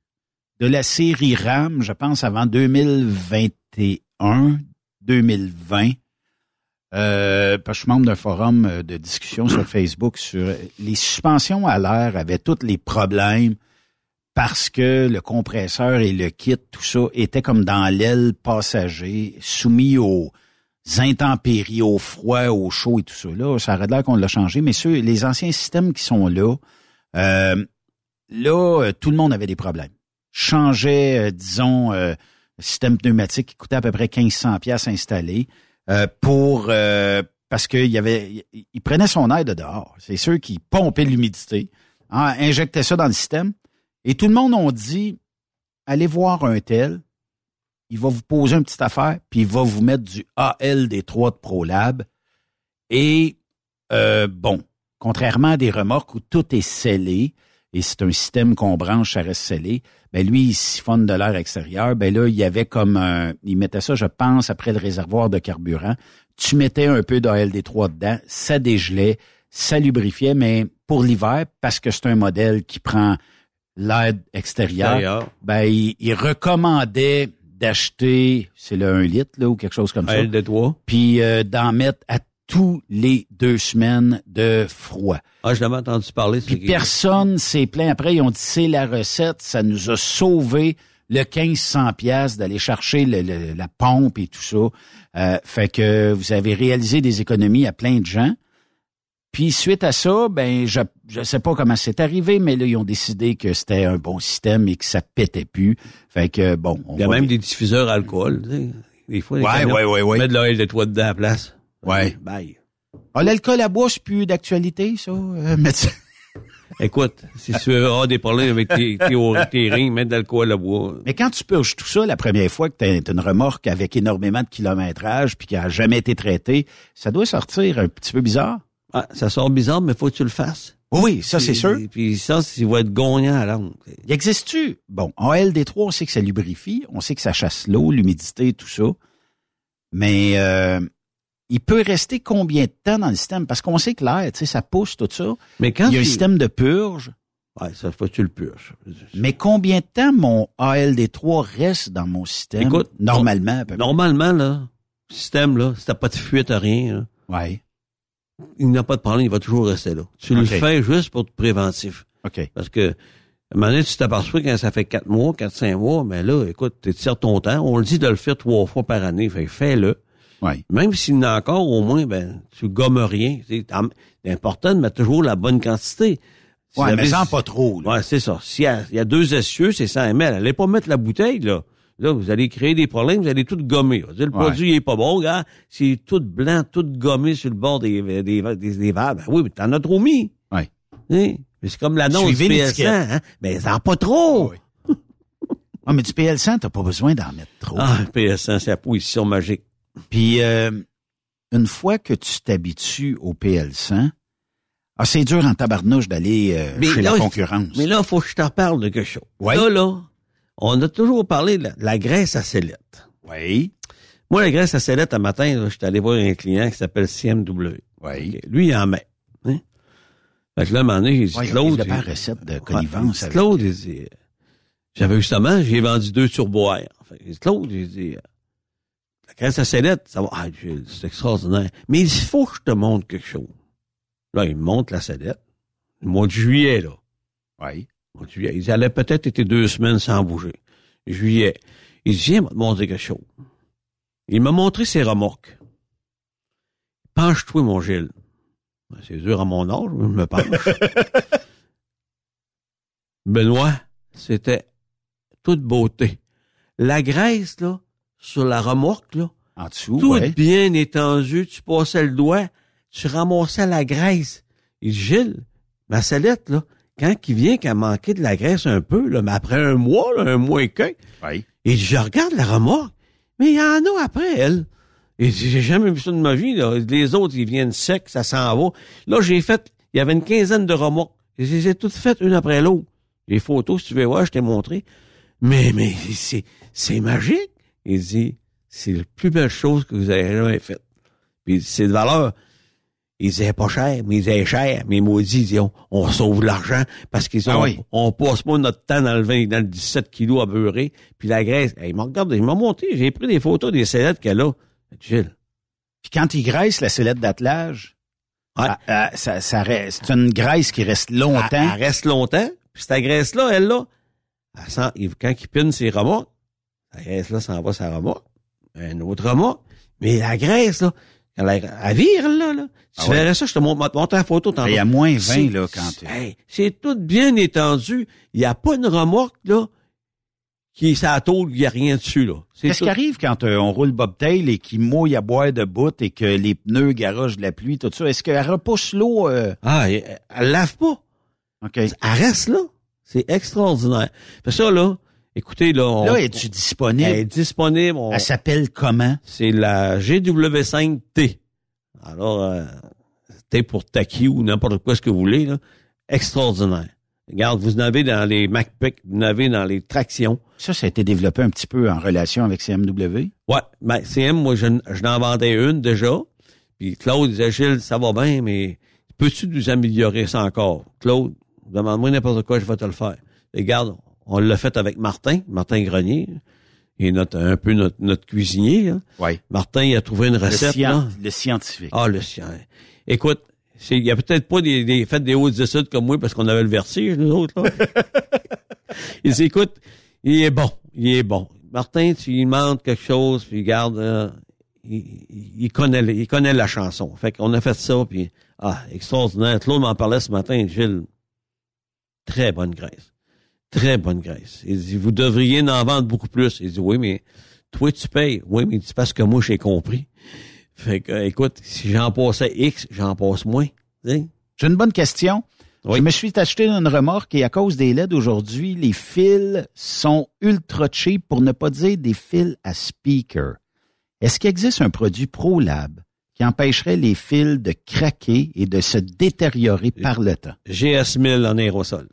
de la série RAM, je pense avant 2021, 2020, euh, parce que je suis membre d'un forum euh, de discussion sur Facebook sur les suspensions à l'air avaient tous les problèmes parce que le compresseur et le kit, tout ça, était comme dans l'aile passager, soumis aux intempéries, au froid, au chaud et tout ça. Là, ça aurait l'air qu'on l'a changé, mais ceux, les anciens systèmes qui sont là, euh, là, euh, tout le monde avait des problèmes. Changeait, euh, disons, euh, système pneumatique qui coûtait à peu près 1500 pièces installé euh, pour parce qu'il y avait, il prenait son air de dehors. C'est ceux qui pompaient l'humidité, hein, injectaient ça dans le système, et tout le monde ont dit, allez voir un tel, il va vous poser une petite affaire, puis il va vous mettre du AL des 3 de ProLab. Et euh, bon, contrairement à des remorques où tout est scellé, et c'est un système qu'on branche, ça reste scellé, ben lui, il siphonne de l'air extérieur. Ben là, il y avait comme un, il mettait ça, je pense, après le réservoir de carburant. Tu mettais un peu d'ALD3 dedans, ça dégelait, ça lubrifiait, mais pour l'hiver, parce que c'est un modèle qui prend l'air extérieur, Extérieur. ben il, il recommandait d'acheter, c'est le 1 litre là, ou quelque chose comme ça, de toi. puis euh, d'en mettre à tous les deux semaines de froid. Ah, je l'avais entendu parler. Puis personne s'est plaint. Après, ils ont dit c'est la recette, ça nous a sauvé le 1500 pièces d'aller chercher le- le- la pompe et tout ça. Euh, fait que vous avez réalisé des économies à plein de gens. Puis suite à ça, ben je je sais pas comment c'est arrivé, mais là ils ont décidé que c'était un bon système et que ça pétait plus. Fait que bon, on Il y a même des diffuseurs alcool. tu sais. Des fois, les Ouais, ouais, ouais, ouais. de l'oil de toi dedans à la place. Ouais. Bye. Ah, l'alcool à bois, c'est plus d'actualité, ça, euh, médecin? Écoute, si tu veux avoir des problèmes avec tes, tes, tes rings, mettre de l'alcool à bois. Mais quand tu purges tout ça la première fois que tu as une remorque avec énormément de kilométrage puis qui a jamais été traitée, ça doit sortir un petit peu bizarre. Ah, ça sort bizarre, mais faut que tu le fasses. Oui, ça c'est sûr. Puis ça, il va être gagnant à langue. Il existe-tu? Bon, en LD3, on sait que ça lubrifie, on sait que ça chasse l'eau, l'humidité, tout ça. Mais euh, il peut rester combien de temps dans le système? Parce qu'on sait que l'air, tu sais, ça pousse, tout ça. Mais quand Il y a un système de purge. Ouais, ça faut que tu le purges. Mais combien de temps mon ALD3 reste dans mon système? Écoute, normalement, à peu près. Normalement, là, le système, là, si t'as pas de fuite, rien, là, Ouais. Il n'a pas de problème, il va toujours rester là. Tu le fais juste pour te préventif. OK. Parce que, à un moment donné, tu t'aperçois quand ça fait quatre mois, quatre, cinq mois, mais là, écoute, tu tires ton temps. On le dit de le faire trois fois par année. Fait fais-le. Ouais. Même s'il y en a encore, au moins, ben, tu gommes rien. C'est important de mettre toujours la bonne quantité. Si Ouais, mais sans pas trop, là. Ouais, c'est ça. S'il y a, il y a deux essieux, c'est 100 ml. Allez pas mettre la bouteille, là. Là, vous allez créer des problèmes, vous allez tout gommer. Dire, le Ouais. produit il est pas bon, gars. C'est tout blanc, tout gommé sur le bord des, des, des, des verres. Ben oui, mais t'en as trop mis. Ouais. Hein? Mais c'est comme l'annonce du Suivez PL100, l'étiquette. hein? Mais ça pas trop. Oui. <laughs> Ah, mais du PL100, t'as pas besoin d'en mettre trop. Ah, le PL100, c'est la position magique. Puis euh, une fois que tu t'habitues au PL100, ah, c'est dur en tabarnouche d'aller euh, chez là, la il- concurrence. Mais là, faut que je t'en parle de quelque chose. Ouais. Là, là, on a toujours parlé de la, la graisse à sellette. Oui. Moi, la graisse à sellette, un matin, là, j'étais allé voir un client qui s'appelle CMW. Oui. Lui, il en met. Hein? Fait que là, un moment donné, j'ai dit, Ouais, Claude. il a pas recette de Ouais, connivence. avec- Claude, il dit, euh, j'avais justement, j'ai vendu deux turboires. Fait que, il dit, Claude, il dit, euh, la graisse à sellette, ça va, ah, c'est extraordinaire. Mais il faut que je te montre quelque chose. Là, il me montre la sellette. Le mois de juillet, là. Oui. Juillet. Ils allaient peut-être été deux semaines sans bouger. Juillet. Il dit, viens, te montrer quelque chose. Il m'a montré ses remorques. Penche-toi, mon Gilles. Ben, C'est dur à mon âge, je me penche. <laughs> Benoît, c'était toute beauté. La graisse, là, sur la remorque, là, En dessous, tout ouais. bien étendu, tu passais le doigt, tu ramassais la graisse. Il dit, Gilles, ma sellette, là, quand il vient qu'à manquer de la graisse un peu, là, mais après un mois, là, un mois et quelques, Oui. et je regarde la remorque, mais il y en a après, elle. Et j'ai jamais vu ça de ma vie, là. Les autres, ils viennent secs, ça s'en va. Là, j'ai fait, il y avait une quinzaine de remorques. Je les ai toutes faites une après l'autre. Les photos, si tu veux voir, je t'ai montré. Mais, mais, c'est, c'est magique. Il dit, c'est la plus belle chose que vous avez jamais faite. Puis c'est de valeur. Ils disaient pas cher, mais ils disaient cher. Mais maudits, ils disaient, on, on sauve de l'argent parce qu'ils Ah ont, oui. on passe pas notre temps dans le 20, dans le 17 kilos à beurrer. Puis la graisse, hey, il m'a regardé, il m'a monté, j'ai pris des photos des sellettes qu'elle a. Gilles. Puis quand il graisse la sellette d'attelage, Ouais. ah, ah, ça, c'est une graisse qui reste longtemps. elle reste longtemps. Puis cette graisse-là, elle, là, elle sent, il- quand il pine ses remorques, la graisse-là s'en va sa remorque. Un autre remorque. Mais la graisse, là, elle, elle vire, là, là. Tu Ah ouais. verrais ça, je te montre, montre la photo tantôt. Il y a moins 20, C'est- là, quand tu... Hey, c'est tout bien étendu. Il n'y a pas une remorque, là, qui est sa tôle, il n'y a rien dessus, là. C'est Qu'est-ce qui arrive quand euh, on roule bobtail et qu'il mouille à boire de bout et que les pneus garagent de la pluie, tout ça? Est-ce qu'elle repousse l'eau? euh? Ah, elle, elle lave pas. OK. Elle reste là. C'est extraordinaire. Fait ça, là, écoutez, là, on, Là, es-tu disponible? elle est disponible. on- Elle s'appelle comment? c'est la GW5T. Alors, euh, peut-être pour Taki ou n'importe quoi ce que vous voulez, là, extraordinaire. Regarde, vous en avez dans les MacPic, vous en avez dans les tractions. Ça, ça a été développé un petit peu en relation avec CMW. Ouais, ben, CM, moi, je, je n'en vendais une déjà. Puis Claude disait, Gilles, ça va bien, mais peux-tu nous améliorer ça encore? Claude, demande-moi n'importe quoi, je vais te le faire. Regarde, on l'a fait avec Martin, Martin Grenier. Il est notre, un peu notre, notre cuisinier. Là. Oui. Martin, il a trouvé une Le, recette. là. le scientifique. Ah, le sien. Écoute, il y a peut-être pas des, des fait des hautes études comme moi parce qu'on avait le vertige, nous autres, là. <laughs> il dit, écoute, il est bon, il est bon. Martin, tu lui demandes quelque chose, puis garde, euh, il, il connaît, le- il connaît la chanson. Fait qu'on a fait ça, puis ah, extraordinaire. Claude m'en parlait ce matin, Gilles. Très bonne graisse. Très bonne graisse. Il dit, vous devriez en vendre beaucoup plus. Il dit, oui, mais toi, tu payes. Oui, mais c'est parce que moi, j'ai compris. Fait que, euh, écoute, si j'en passais X, j'en passe moins. Sais? J'ai une bonne question. Oui. Je me suis acheté une remorque et à cause des LED aujourd'hui, les fils sont ultra cheap pour ne pas dire des fils à speaker. Est-ce qu'il existe un produit ProLab qui empêcherait les fils de craquer et de se détériorer par le temps? GS 1000 en aérosol.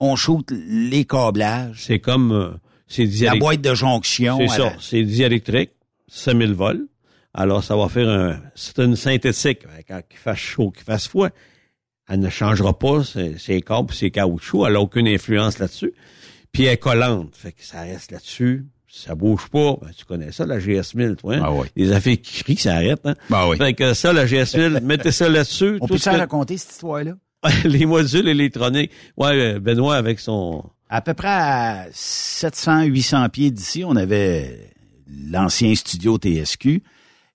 On shoot les câblages, C'est comme, euh, c'est la boîte de jonction. C'est ça. la- C'est diélectrique. 5000 volts. Alors, ça va faire un, c'est une synthétique. Quand il fasse chaud, qu'il fasse froid. Elle ne changera pas ses, ses câbles, ses caoutchoucs. Elle n'a aucune influence là-dessus. Puis elle est collante. Fait que ça reste là-dessus. Ça bouge pas. Ben, tu connais ça, la GS 1000, toi. hein? Ah oui. Les affaires qui crient, ça arrête, hein? Ben oui. Fait que ça, la GS 1000, mettez ça là-dessus. On Tout peut ça que- raconter cette histoire-là? <laughs> les modules électroniques. Ouais, euh, Benoît avec son. À peu près à 700, 800 pieds d'ici, on avait l'ancien studio TSQ.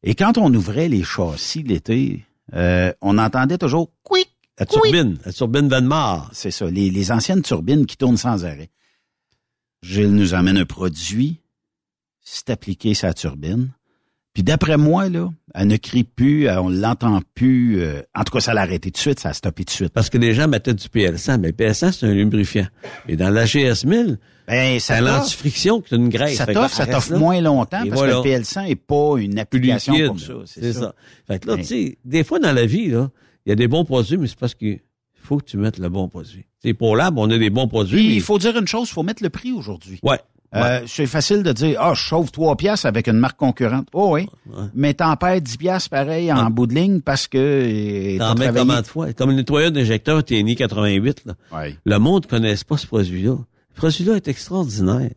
Et quand on ouvrait les châssis l'été, euh, on entendait toujours quick, La turbine, la turbine Vanmar. C'est ça, les, les anciennes turbines qui tournent sans arrêt. Gilles nous amène un produit, c'est appliqué sa turbine. Puis d'après moi, là, elle ne crie plus, elle- on l'entend plus. euh, en tout cas, ça l'a arrêté tout de suite, ça a stoppé tout de suite. Parce que les gens mettaient du PL100, mais le PL100, c'est un lubrifiant. Et dans la GS1000, Ben, c'est ça un t'offre, antifriction qui est une graisse. ça t'offre, ça t'offre moins longtemps Et parce voilà. que le PL100 n'est pas une application liquide. pour ça. C'est ça. Fait que là, Mais- tu sais, des fois dans la vie, là, il y a des bons produits, mais c'est parce qu'il faut que tu mettes le bon produit. C'est pour Lab, on a des bons produits. Puis, mais- il faut dire une chose, il faut mettre le prix aujourd'hui. Ouais. Euh, c'est facile de dire, ah, je chauffe 3 piastres avec une marque concurrente. Oh oui. Ouais. Mais t'en perds 10 piastres pareil en bout de ligne parce que euh, T'en mets combien de fois? Comme le nettoyeur d'injecteur TNI 88, là. Ouais. Le monde ne connaisse pas ce produit-là. Ce produit-là est extraordinaire.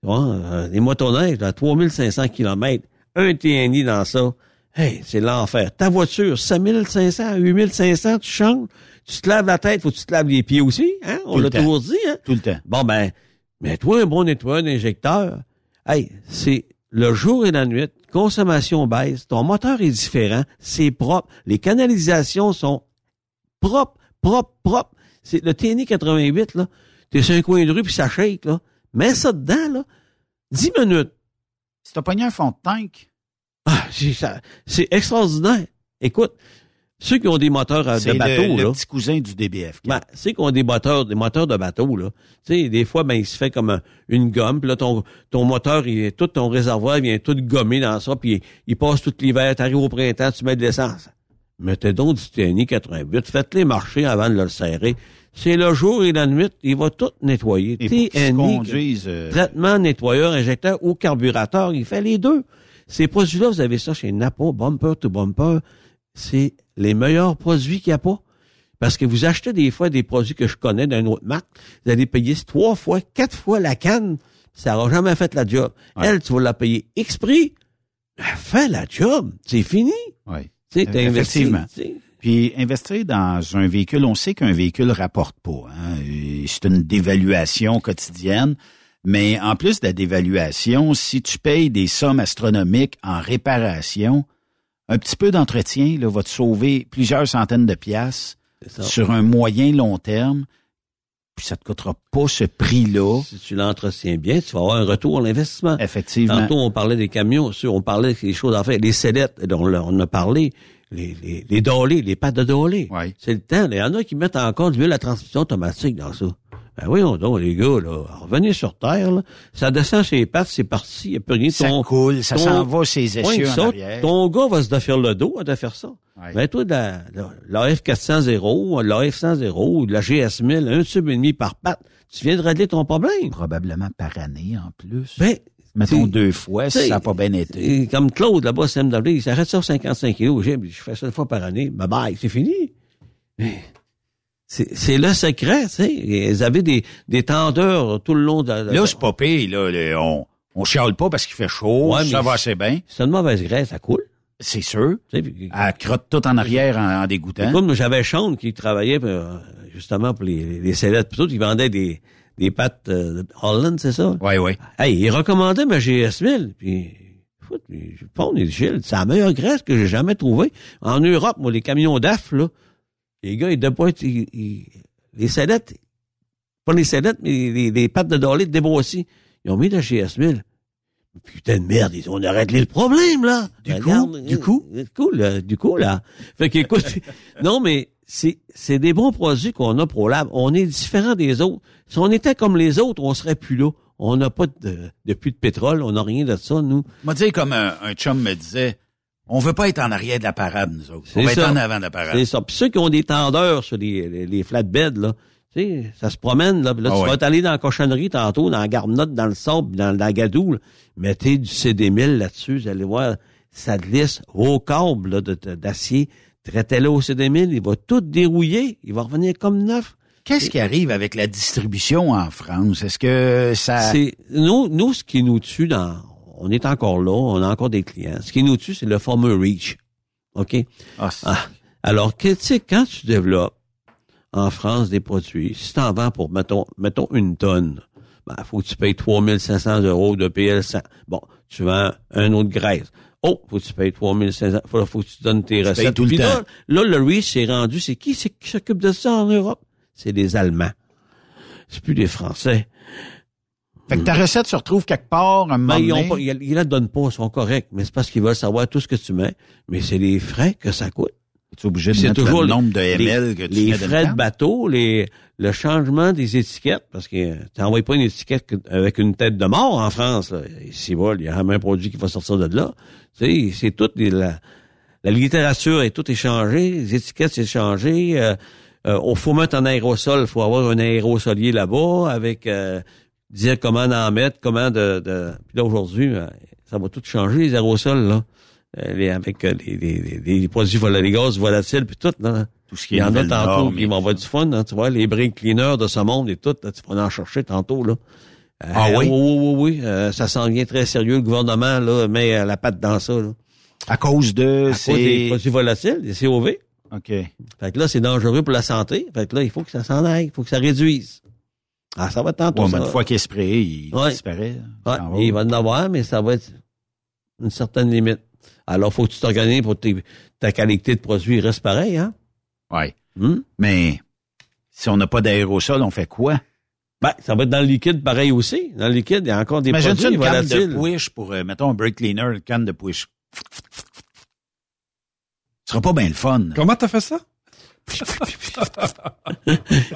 Tu vois, euh, les motoneiges à 3500 km, un TNI dans ça, hey, c'est l'enfer. Ta voiture, 5500, 8500, tu changes, tu te laves la tête, faut que tu te laves les pieds aussi, hein? On l'a toujours dit, hein? Tout le temps. Bon, ben, mets-toi un bon nettoyeur d'injecteur. Hey, c'est le jour et la nuit, consommation baisse, ton moteur est différent, c'est propre, les canalisations sont propres, propres, propres. C'est le TNI 88, là, t'es sur un coin de rue puis ça shake, là. Mets ça dedans, là. 10 minutes. Si t'as pogné un fond de tank, Ah, c'est extraordinaire. Écoute, ceux qui ont des moteurs euh, de bateau, le, là. petit cousin du DBF. Ben, c'est qu'on a des moteurs, des moteurs de bateau, là. Tu sais, des fois, ben, il se fait comme un- une gomme, puis là, ton, ton moteur, il tout ton réservoir vient tout gommé dans ça, puis il, il passe tout l'hiver, t'arrives au printemps, tu mets de l'essence. Mettez donc du TNI 88, faites-les marcher avant de le serrer. C'est le jour et la nuit, il va tout nettoyer. Et TNI, euh, traitement, nettoyeur, injecteur ou carburateur, il fait les deux. Ces produits-là, vous avez ça chez Napa, Bumper to Bumper. C'est les meilleurs produits qu'il n'y a pas. Parce que vous achetez des fois des produits que je connais d'une autre marque, vous allez payer trois fois, quatre fois la canne, ça n'aura jamais fait la job. Ouais. Elle, tu vas la payer X prix, elle fait la job, c'est fini. ouais. Tu sais, t'as investi. effectivement. tu sais. Puis investir dans un véhicule, on sait qu'un véhicule rapporte pas. hein. C'est une dévaluation quotidienne. Mais en plus de la dévaluation, si tu payes des sommes astronomiques en réparation, un petit peu d'entretien là, va te sauver plusieurs centaines de piastres sur un moyen long terme. Puis ça te coûtera pas ce prix-là, Si tu l'entretiens bien, tu vas avoir un retour à l'investissement. effectivement. Tantôt, on parlait des camions, on parlait des choses à faire. Les sellettes, on, l'a- on a parlé. Les, les, les dolés, les pattes de dolés. Ouais. C'est le temps. Il y en a qui mettent encore de l'huile à transmission automatique dans ça. Ben oui, donc, les gars, là, revenez sur Terre, là. Ça descend chez les pattes, c'est parti, il n'y a plus rien. Ça Ton- coule, ça s'en va ses essieux en ça, arrière. ton gars va se défaire le dos à de faire ça. Ouais. Ben, toi, de la, la, la F400 la F100 ou de la GS1000, un tube et demi par patte, tu viens de régler ton problème. Probablement par année en plus. Ben, Mettons deux fois si ça n'a pas bien été. Et comme Claude, là-bas, CMW, il s'arrête sur 55 kilos. J'ai, je fais ça une fois par année. Bye bye, c'est fini. C'est, c'est le secret, tu sais. Ils avaient des, des tendeurs tout le long de la... Là, c'est pas pire, là. on, on chiale pas parce qu'il fait chaud. Ouais, ça va assez bien. c'est une mauvaise graisse, ça coule. C'est sûr. Puis- Elle crotte tout en arrière en, en dégoûtant. Écoute, moi, j'avais Sean qui travaillait euh, justement pour les, les sellettes. Puis tout, il vendait des, des pâtes euh, de Holland, c'est ça? Oui, oui. Hey, il recommandait ma GS1000. Puis, puis je il dit, Gilles, c'est la meilleure graisse que j'ai jamais trouvée. En Europe, moi, les camions DAF, là, les gars, ils devaient pas être... ils- ils- les sellettes, pas les sellettes, mais les, les pâtes de Dolly de Débroussi, ils ont mis la GS1000. Putain de merde, ils ont arrêté le problème, là. Du Regarde, coup, du coup? Du coup, là, du coup, là. Fait qu'écoute, <laughs> non, mais c'est, c'est des bons produits qu'on a pour Lab. On est différent des autres. Si on était comme les autres, on serait plus là. On n'a pas de, de puits de pétrole, on n'a rien de ça, nous. Moi, dire comme un, un chum me disait, on veut pas être en arrière de la parade, nous autres. On va être en avant de la parade. C'est ça. Puis ceux qui ont des tendeurs sur les, les, les flatbeds, là, tu sais, ça se promène, là. Là, Ah tu ouais. vas t'aller dans la cochonnerie tantôt, dans la garnotte, dans le sable, dans, dans la gadoue, là. Mettez du CD1000 là-dessus, vous allez voir, ça glisse au câble, d'acier. Traitez-le au CD1000, il va tout dérouiller. Il va revenir comme neuf. Qu'est-ce qui arrive avec la distribution en France? Est-ce que ça... C'est nous, nous, ce qui nous tue dans, on est encore là, on a encore des clients. Ce qui nous tue, c'est le fameux reach. OK? Ah, Ah. Alors, que, tu sais, quand tu développes en France des produits, si tu en vends pour, mettons, mettons une tonne, ben, faut que tu payes 3500 euros de PL100. Bon, tu vends un autre graisse. Oh, faut que tu payes 3500, faut, faut que tu donnes tes payes recettes. tout le Puis temps. Là, là, le reach s'est rendu, c'est qui, c'est qui s'occupe de ça en Europe? C'est les Allemands. C'est plus les Français. Fait que ta recette se retrouve quelque part, un moment Ben, ils, ont donné. pas, ils, ils la donnent pas, ils sont corrects, mais c'est parce qu'ils veulent savoir tout ce que tu mets. Mais c'est les frais que ça coûte. Tu es obligé de C'est mettre toujours le les- nombre de les, ml que tu les mets frais de bateau, les, le changement des étiquettes, parce que tu n'envoies pas une étiquette que- avec une tête de mort en France. Là. Ici, voilà, il y a même un produit qui va sortir de là. Tu sais, c'est tout la, la littérature est tout échangée, les étiquettes c'est changé. Euh, euh, on faut mettre en aérosol, il faut avoir un aérosolier là-bas avec euh, dire comment en mettre, comment de. de... Puis là aujourd'hui, euh, ça va tout changer les aérosols là, les, avec euh, les, les, les, produits gaz volatiles puis tout là. Tout ce qui Il est y en a tantôt qui vont avoir du fun, hein, tu vois, les brake cleaners de ce monde et tout, là, tu vas en chercher tantôt, là. Euh, Ah oui? Oui, oui, oui, oui. euh, ça s'en vient très sérieux. Le gouvernement, là, met euh, la patte dans ça, là. À cause de... À cause des produits volatiles, des COV. OK. Fait que là, c'est dangereux pour la santé. Fait que là, il faut que ça s'en aille. Il faut que ça réduise. Ah, ça va tantôt, Ouais, mais ça. une fois qu'il est sprayé, il Ouais. disparaît. Ouais, va. il va en avoir, mais ça va être une certaine limite. Alors, faut que tu t'organises pour que tes- ta qualité de produit reste pareille, hein? Ouais. Hum? Mais si on n'a pas d'aérosol, on fait quoi? Ben, ça va être dans le liquide pareil aussi. Dans le liquide, il y a encore des Imagine produits une canne volatiles. de push pour, euh, mettons, un brake cleaner, une canne de push. Ce sera pas bien le fun. Comment t'as fait ça? <laughs>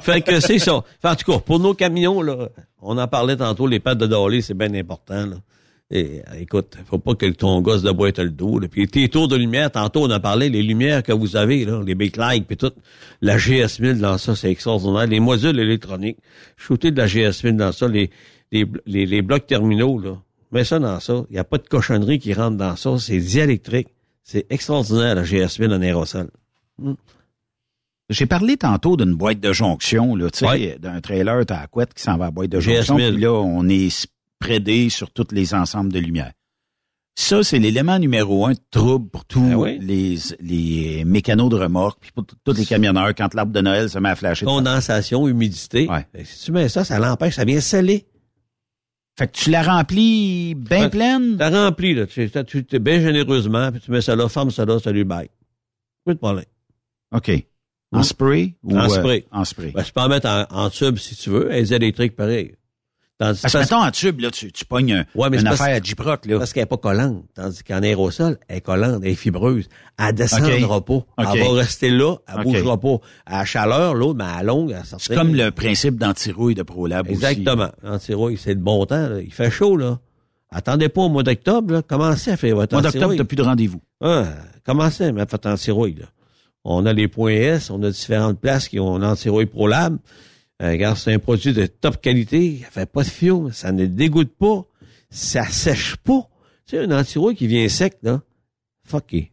fait que c'est ça. Fait, en tout cas, pour nos camions, là, on en parlait tantôt, les pattes de Dolly, c'est bien important. Là. Et euh, écoute, faut pas que ton gosse de boîte le dos. Là. Puis tes tours de lumière, tantôt on en parlait, les lumières que vous avez, là, les backlights, puis tout, la GS1000 dans ça, c'est extraordinaire. Les modules électroniques, shooter de la GS1000 dans ça, les, les, les, les blocs terminaux, là, mets ça dans ça. Il n'y a pas de cochonnerie qui rentre dans ça. C'est diélectrique. C'est extraordinaire, la GS1000 en aérosol. J'ai parlé tantôt d'une boîte de jonction, là, tu sais, Ouais. d'un trailer, t'as la couette qui s'en va à la boîte de GS1000. jonction, puis là, on est spreadé sur tous les ensembles de lumière. Ça, c'est l'élément numéro un de trouble pour tous oui? les, les mécanos de remorque, puis pour tous les camionneurs, quand l'arbre de Noël se met à flasher. de Condensation, humidité. Ouais. Que Si tu mets ça, ça l'empêche, ça vient sceller. Fait que tu la remplis bien Ouais. pleine? T'as rempli, là. Tu, tu, tu- bien généreusement, puis tu mets ça là, ferme ça là, salut, bye. Pas de problème. OK. En Hmm. spray? Ou, En euh, spray. en spray. Ben, tu peux en mettre en, en tube si tu veux, les électriques pareil. Tandis, Parce que, mettons, en tube, là, tu, tu pognes un- Ouais, mais une affaire à J-Proc, là. parce qu'elle n'est pas collante. Tandis qu'en aérosol, elle est collante, elle est fibreuse. Elle descendra pas. OK. Elle va rester là, elle OK. bougera pas. À la chaleur, l'autre, mais à longue, elle C'est comme le principe d'antirouille de ProLab aussi. Exactement. Antirouille, c'est le bon temps. là. Il fait chaud, là. Attendez pas au mois d'octobre, là. Commencez à faire votre Mois d'octobre, antirouille. t'as plus de rendez-vous. Ah, commencez à mettre votre antirouille, là. On a les points S, on a différentes places qui ont l'antirouille ProLab. Euh, regarde, c'est un produit de top qualité, ça fait pas de fion, ça ne dégoûte pas, ça sèche pas. Tu sais, un antirouille qui vient sec, là, fuck it.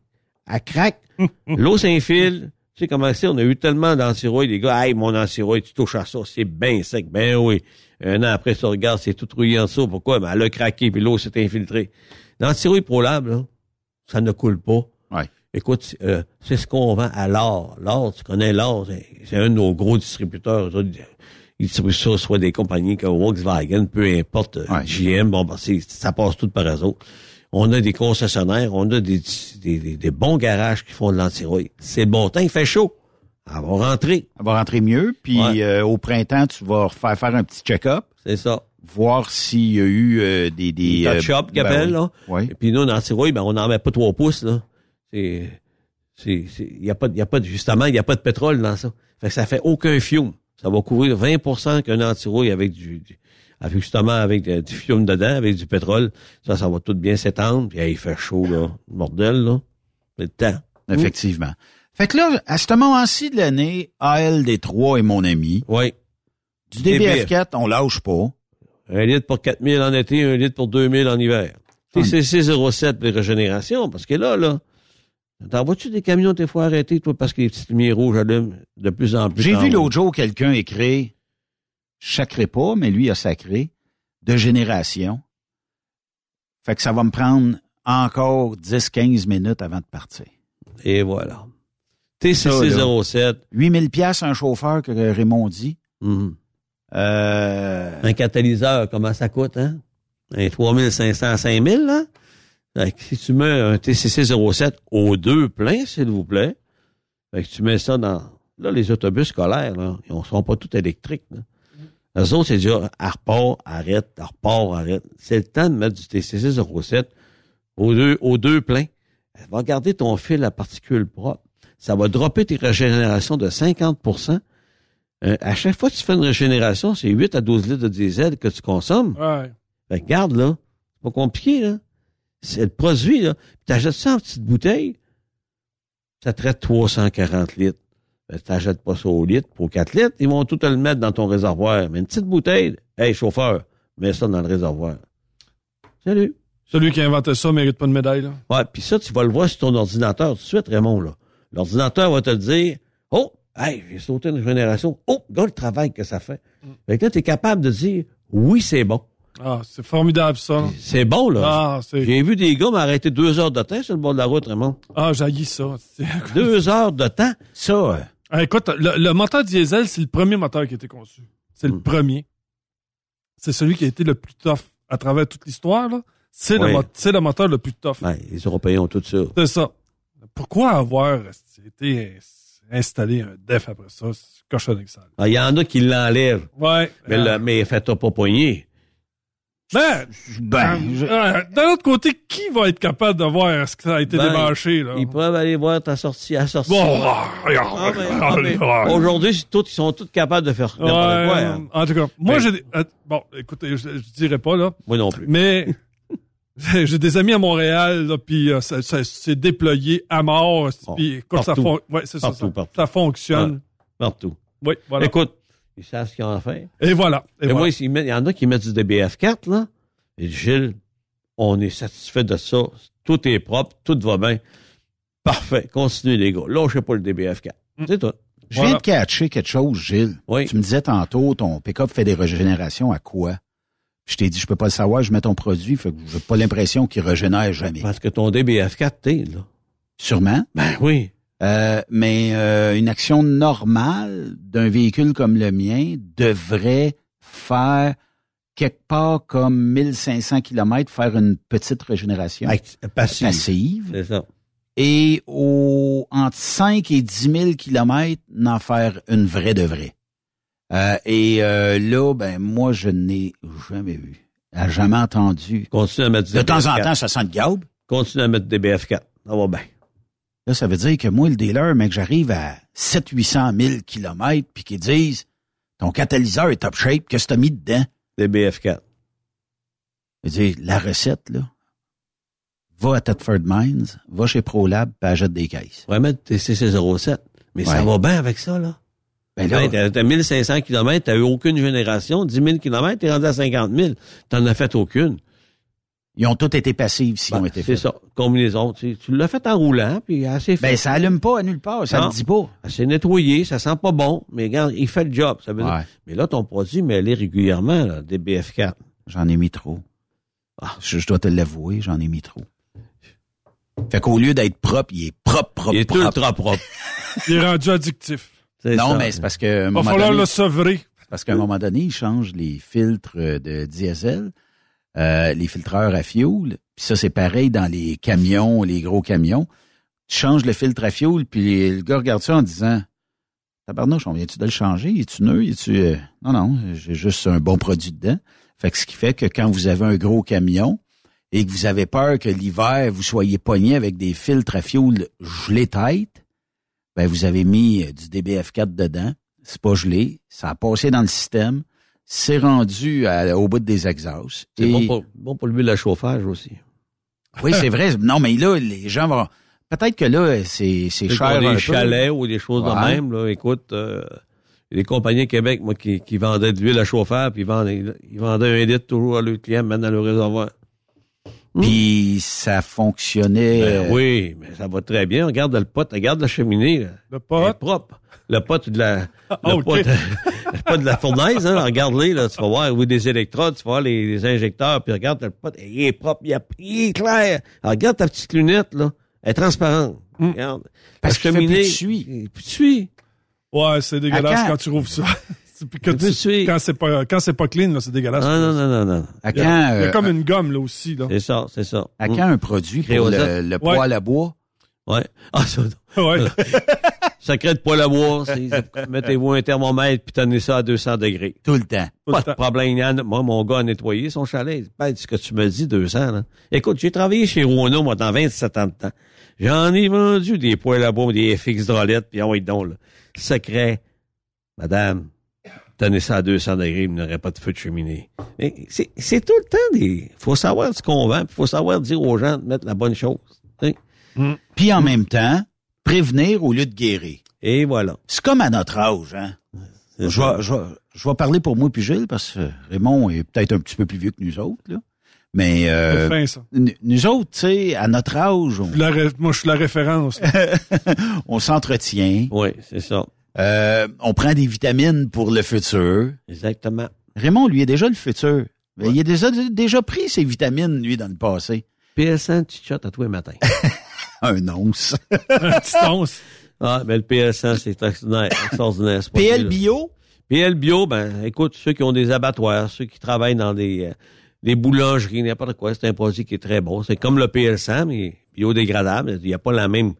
Elle craque, <laughs> l'eau s'infile. Tu sais comment c'est, on a eu tellement d'antirouilles, les gars, hey, mon antirouille, tu touches à ça, c'est bien sec. Ben oui. Un an après, tu regardes, c'est tout rouillé en dessous. Pourquoi? Ben, elle a craqué, puis l'eau s'est infiltrée. L'antirouille ProLab, là, ça ne coule pas. Écoute, euh, c'est ce qu'on vend à l'or. L'or, tu connais l'or, c'est- un de nos gros distributeurs. Ils distribuent ça, soit des compagnies comme Volkswagen, peu importe, euh, Ouais. GM, bon, ben, ça passe tout par réseau. On a des concessionnaires, on a des, des, des- des bons garages qui font de l'antirouille. C'est bon temps, il fait chaud. Elle va rentrer, Elle va rentrer mieux, puis Ouais. euh, au printemps, tu vas faire faire un petit check-up, c'est ça. voir s'il y a eu euh, des... des Des euh, touch-up qu'ils ben là. Oui. Et puis nous, dans ben, on n'en met pas trois pouces, là. C'est, c'est, c'est, y a pas, de- y a pas de, justement, il n'y a pas de pétrole dans ça. Fait que ça fait aucun fiume. Ça va couvrir 20% qu'un antirouille avec du, du- avec justement, avec euh, du fiume dedans, avec du pétrole. Ça, ça va tout bien s'étendre. Puis, hey, il fait chaud, là. Bordel, là. C'est le temps. Effectivement. Fait que là, à ce moment-ci de l'année, ALD3 est mon ami. Oui. Du DBF4, on lâche pas. Un litre pour 4000 en été, un litre pour 2000 en hiver. TCC 07 pour les régénérations, parce que là, là, t'en vois-tu des camions des fois arrêtés, toi, parce que les petites lumières rouges allument de plus en plus. J'ai vu l'autre jour quelqu'un écrire, je sacrerai pas, mais lui a sacré, de génération. Fait que ça va me prendre encore 10-15 minutes avant de partir. Et voilà. TCC Ça, 07. 8000 pièces un chauffeur que Raymond dit. mhm. Euh, Un catalyseur, comment ça coûte, hein? Un 3500 à 5000, là? Fait que si tu mets un TCC 07 aux deux plein, s'il vous plaît, fait que tu mets ça dans... Là, les autobus scolaires, là, ils ne sont pas tous électriques, là. Les autres, c'est à repart, arrête, à repart, arrête. C'est le temps de mettre du TCC 07 aux deux, aux deux pleins. Va garder ton fil à particules propres. Ça va dropper tes régénérations de 50% Euh, À chaque fois que tu fais une régénération, c'est 8 à 12 litres de diesel que tu consommes. Ouais. Ben, regarde, là. C'est pas compliqué, là. C'est le produit, là. Puis t'achètes ça en petite bouteille, ça traite 340 litres. Ben, t'achètes pas ça au litre pour 4 litres, ils vont tout te le mettre dans ton réservoir. Mais une petite bouteille, hey, chauffeur, mets ça dans le réservoir. Salut. Celui qui a inventé ça mérite pas de médaille, là. Ouais, puis ça, tu vas le voir sur ton ordinateur tout de suite, Raymond, là. L'ordinateur va te dire, oh, hey, j'ai sauté une génération. Oh, regarde le travail que ça fait. Fait que là, t'es capable de dire, oui, c'est bon. Ah, c'est formidable, ça. C'est bon, là. Ah, c'est. J'ai vu des gars m'arrêter deux heures de temps sur le bord de la route, Raymond. Ah, j'haïs ça. Deux heures de temps? ça, euh, Ah, écoute, le, le moteur diesel, c'est le premier moteur qui a été conçu. C'est le Hmm. premier. C'est celui qui a été le plus tough à travers toute l'histoire, là. C'est Oui. le, mo- c'est le moteur le plus tough. Ouais, les Européens ont tout ça. C'est ça. Pourquoi avoir été ins- installé un def après ça? C'est cochonné que ça. Ah, Il y en a qui l'enlèvent. Ouais. Mais, Euh, mais faites-toi pas poigner. Ben, ben, je- euh, d'un autre côté, qui va être capable de voir ce que ça a été Ben, démarché, là? Ils peuvent aller voir ta sortie à sortie. Bon, ah, Ah, ah, ah, Aujourd'hui, c'est ils sont tous capables de faire n'importe Ouais, quoi. hein. En tout cas, moi, Ben- j'ai des- euh, bon, écoutez, je, je dirais pas, là, Moi non plus. mais <laughs> j'ai des amis à Montréal, là, puis euh, ça, ça s'est déployé à mort, Bon, puis écoute, ça, partout. fon- ouais, c'est ça, Partout, ça, partout. ça fonctionne. Partout. Oui, voilà. Écoute, ils savent ce qu'ils ont à faire. Et voilà. Et Et voilà. moi, il y en a qui mettent du DBF4, là. Et Gilles, on est satisfait de ça. Tout est propre, tout va bien. Parfait. Continuez, les gars. Lâchez pas le DBF4. C'est tout. je viens Voilà. de catcher quelque chose, Gilles. Oui. Tu me disais tantôt, ton pick-up fait des régénérations à quoi? Je t'ai dit, je peux pas le savoir, je mets ton produit, fait que j'ai pas l'impression qu'il régénère jamais. Parce que ton DBF4, t'es, là. Sûrement. Ben oui. Euh, mais euh, une action normale d'un véhicule comme le mien devrait faire quelque part comme 1500 km, faire une petite régénération Act- passive. C'est ça. Et au, entre 5 et 10 000 km, n'en faire une vraie de vraie. Euh, et euh, là, ben moi, je n'ai jamais vu, jamais entendu. Continue à mettre du De temps en DBF4. temps, ça sent le gaube. Continue à mettre DBF4. Ça va bien. Là, ça veut dire que moi, le dealer, mec, j'arrive à 700-800 000 km, puis qu'ils disent, ton catalyseur est top shape, qu'est-ce que t'as mis dedans? DBF4. Je dis, la recette, là, va à Thetford Mines, va chez ProLab, puis achète des caisses. On va mettre tes CC07. Mais ça Ouais. va bien avec ça, là. Ben là, Ben, t'as 1500 km, t'as eu aucune génération. 10 000 km, t'es rendu à 50 000. T'en as fait aucune. Ils ont tous été passifs s'ils Ben, ont été c'est faits. ça. Combinaison. Tu, tu l'as fait en roulant, puis assez fait. Ben, ça allume pas à nulle part, ça le dit pas. C'est nettoyé, ça sent pas bon, mais regarde, il fait le job. Ça veut dire- Ouais. Mais là, ton produit mêlé régulièrement, là, des BF4. J'en ai mis trop. Ah. Je, je dois te l'avouer, j'en ai mis trop. Fait qu'au lieu d'être propre, il est propre, propre, il est propre. ultra propre. <laughs> Il est rendu addictif. C'est Non, ça. mais c'est parce que, Il va falloir donné, le sevrer. parce qu'à un moment donné, ils changent les filtres euh, de diesel, euh, les filtreurs à fioul. Puis ça, c'est pareil dans les camions, les gros camions. Tu changes le filtre à fioul, puis le gars regarde ça en disant Tabarnouche, on vient-tu de le changer? Es-tu nœud? Es-tu. euh, Non, non, j'ai juste un bon produit dedans. Fait que ce qui fait que quand vous avez un gros camion et que vous avez peur que l'hiver, vous soyez pogné avec des filtres à fioul gelés tête, ben vous avez mis euh, du DBF4 dedans. C'est pas gelé. Ça a passé dans le système. C'est rendu à- au bout des exhausts. C'est Et- bon pour, bon pour le but de la chauffage aussi. Oui, c'est vrai. <laughs> Non, mais là, les gens vont. Peut-être que là, c'est c'est cher. des peu. chalets ou des choses de Ouais. même, là, écoute, euh, il y a des compagnies Québec, moi, qui, qui vendaient de l'huile à chauffeur, puis ils vendaient, ils vendaient un litre toujours à leurs clients, dans le réservoir. Puis ça fonctionnait. Ben oui, mais ça va très bien. Regarde le pot, regarde la cheminée. Là. Le Elle est pot. propre. Le pot de la, <laughs> Ah, le ok. pot, le pot de la fournaise, hein, regarde-les, là, tu vas voir, oui, des électrodes, tu vas voir les, les injecteurs, puis regarde le pot, il est propre, il, a- il est clair. Alors, regarde ta petite lunette, là, elle est transparente. Hmm. Regarde. Parce La qu'il fait plus de cheminée, suie. il- Plus de suie. Ouais, c'est dégueulasse quand? quand tu rouvres ça. Que Tu quand c'est pas quand c'est pas clean, là, c'est dégueulasse. Non, non, non, non. À Il y a, quand, il y a euh, comme une gomme là aussi là. C'est ça, c'est ça. à quand un produit pour le, poêle à bois? Ouais. Ah, ça, <laughs> Ouais. <laughs> secret de poêle à bois, mettez-vous un thermomètre puis tenez ça à 200 degrés. Tout le temps. Pas de temps. problème. Yann. Moi, mon gars a nettoyé son chalet. Ben, ce que tu me dis, 200, là. Écoute, j'ai travaillé chez Renault, moi, dans 27 ans de temps. J'en ai vendu des poêles à bois, des FX drolettes, puis ah oui, donc, là. Secret. Madame, tenez ça à 200 degrés, il n'aurait pas de feu de cheminée. Mais c'est, c'est tout le temps des, faut savoir ce qu'on vend, puis faut savoir dire aux gens de mettre la bonne chose. tu sais. Puis en même temps, prévenir au lieu de guérir. Et voilà. C'est comme à notre âge, hein? Je vais, je, vais, je vais parler pour moi puis Gilles, parce que Raymond est peut-être un petit peu plus vieux que nous autres, là. Mais C'est euh, fin, ça. nous autres, tu sais, à notre âge, on, Je suis la ré- Moi, je suis la référence. <laughs> on s'entretient, Oui, c'est ça. Euh, on prend des vitamines pour le futur. Exactement. Raymond, lui, est déjà le futur. Il a déjà, déjà pris ses vitamines, lui, dans le passé. PL100, tu shot à tous les matins. <laughs> Un once. <laughs> Un petit once. Ah, mais le PL100, c'est extraordinaire. extraordinaire ce PL. Bio, PL Bio, ben, écoute, ceux qui ont des abattoirs, ceux qui travaillent dans des, euh, des boulangeries, n'importe quoi, c'est un produit qui est très bon. C'est comme le PL100, mais biodégradable. Il n'y a pas la même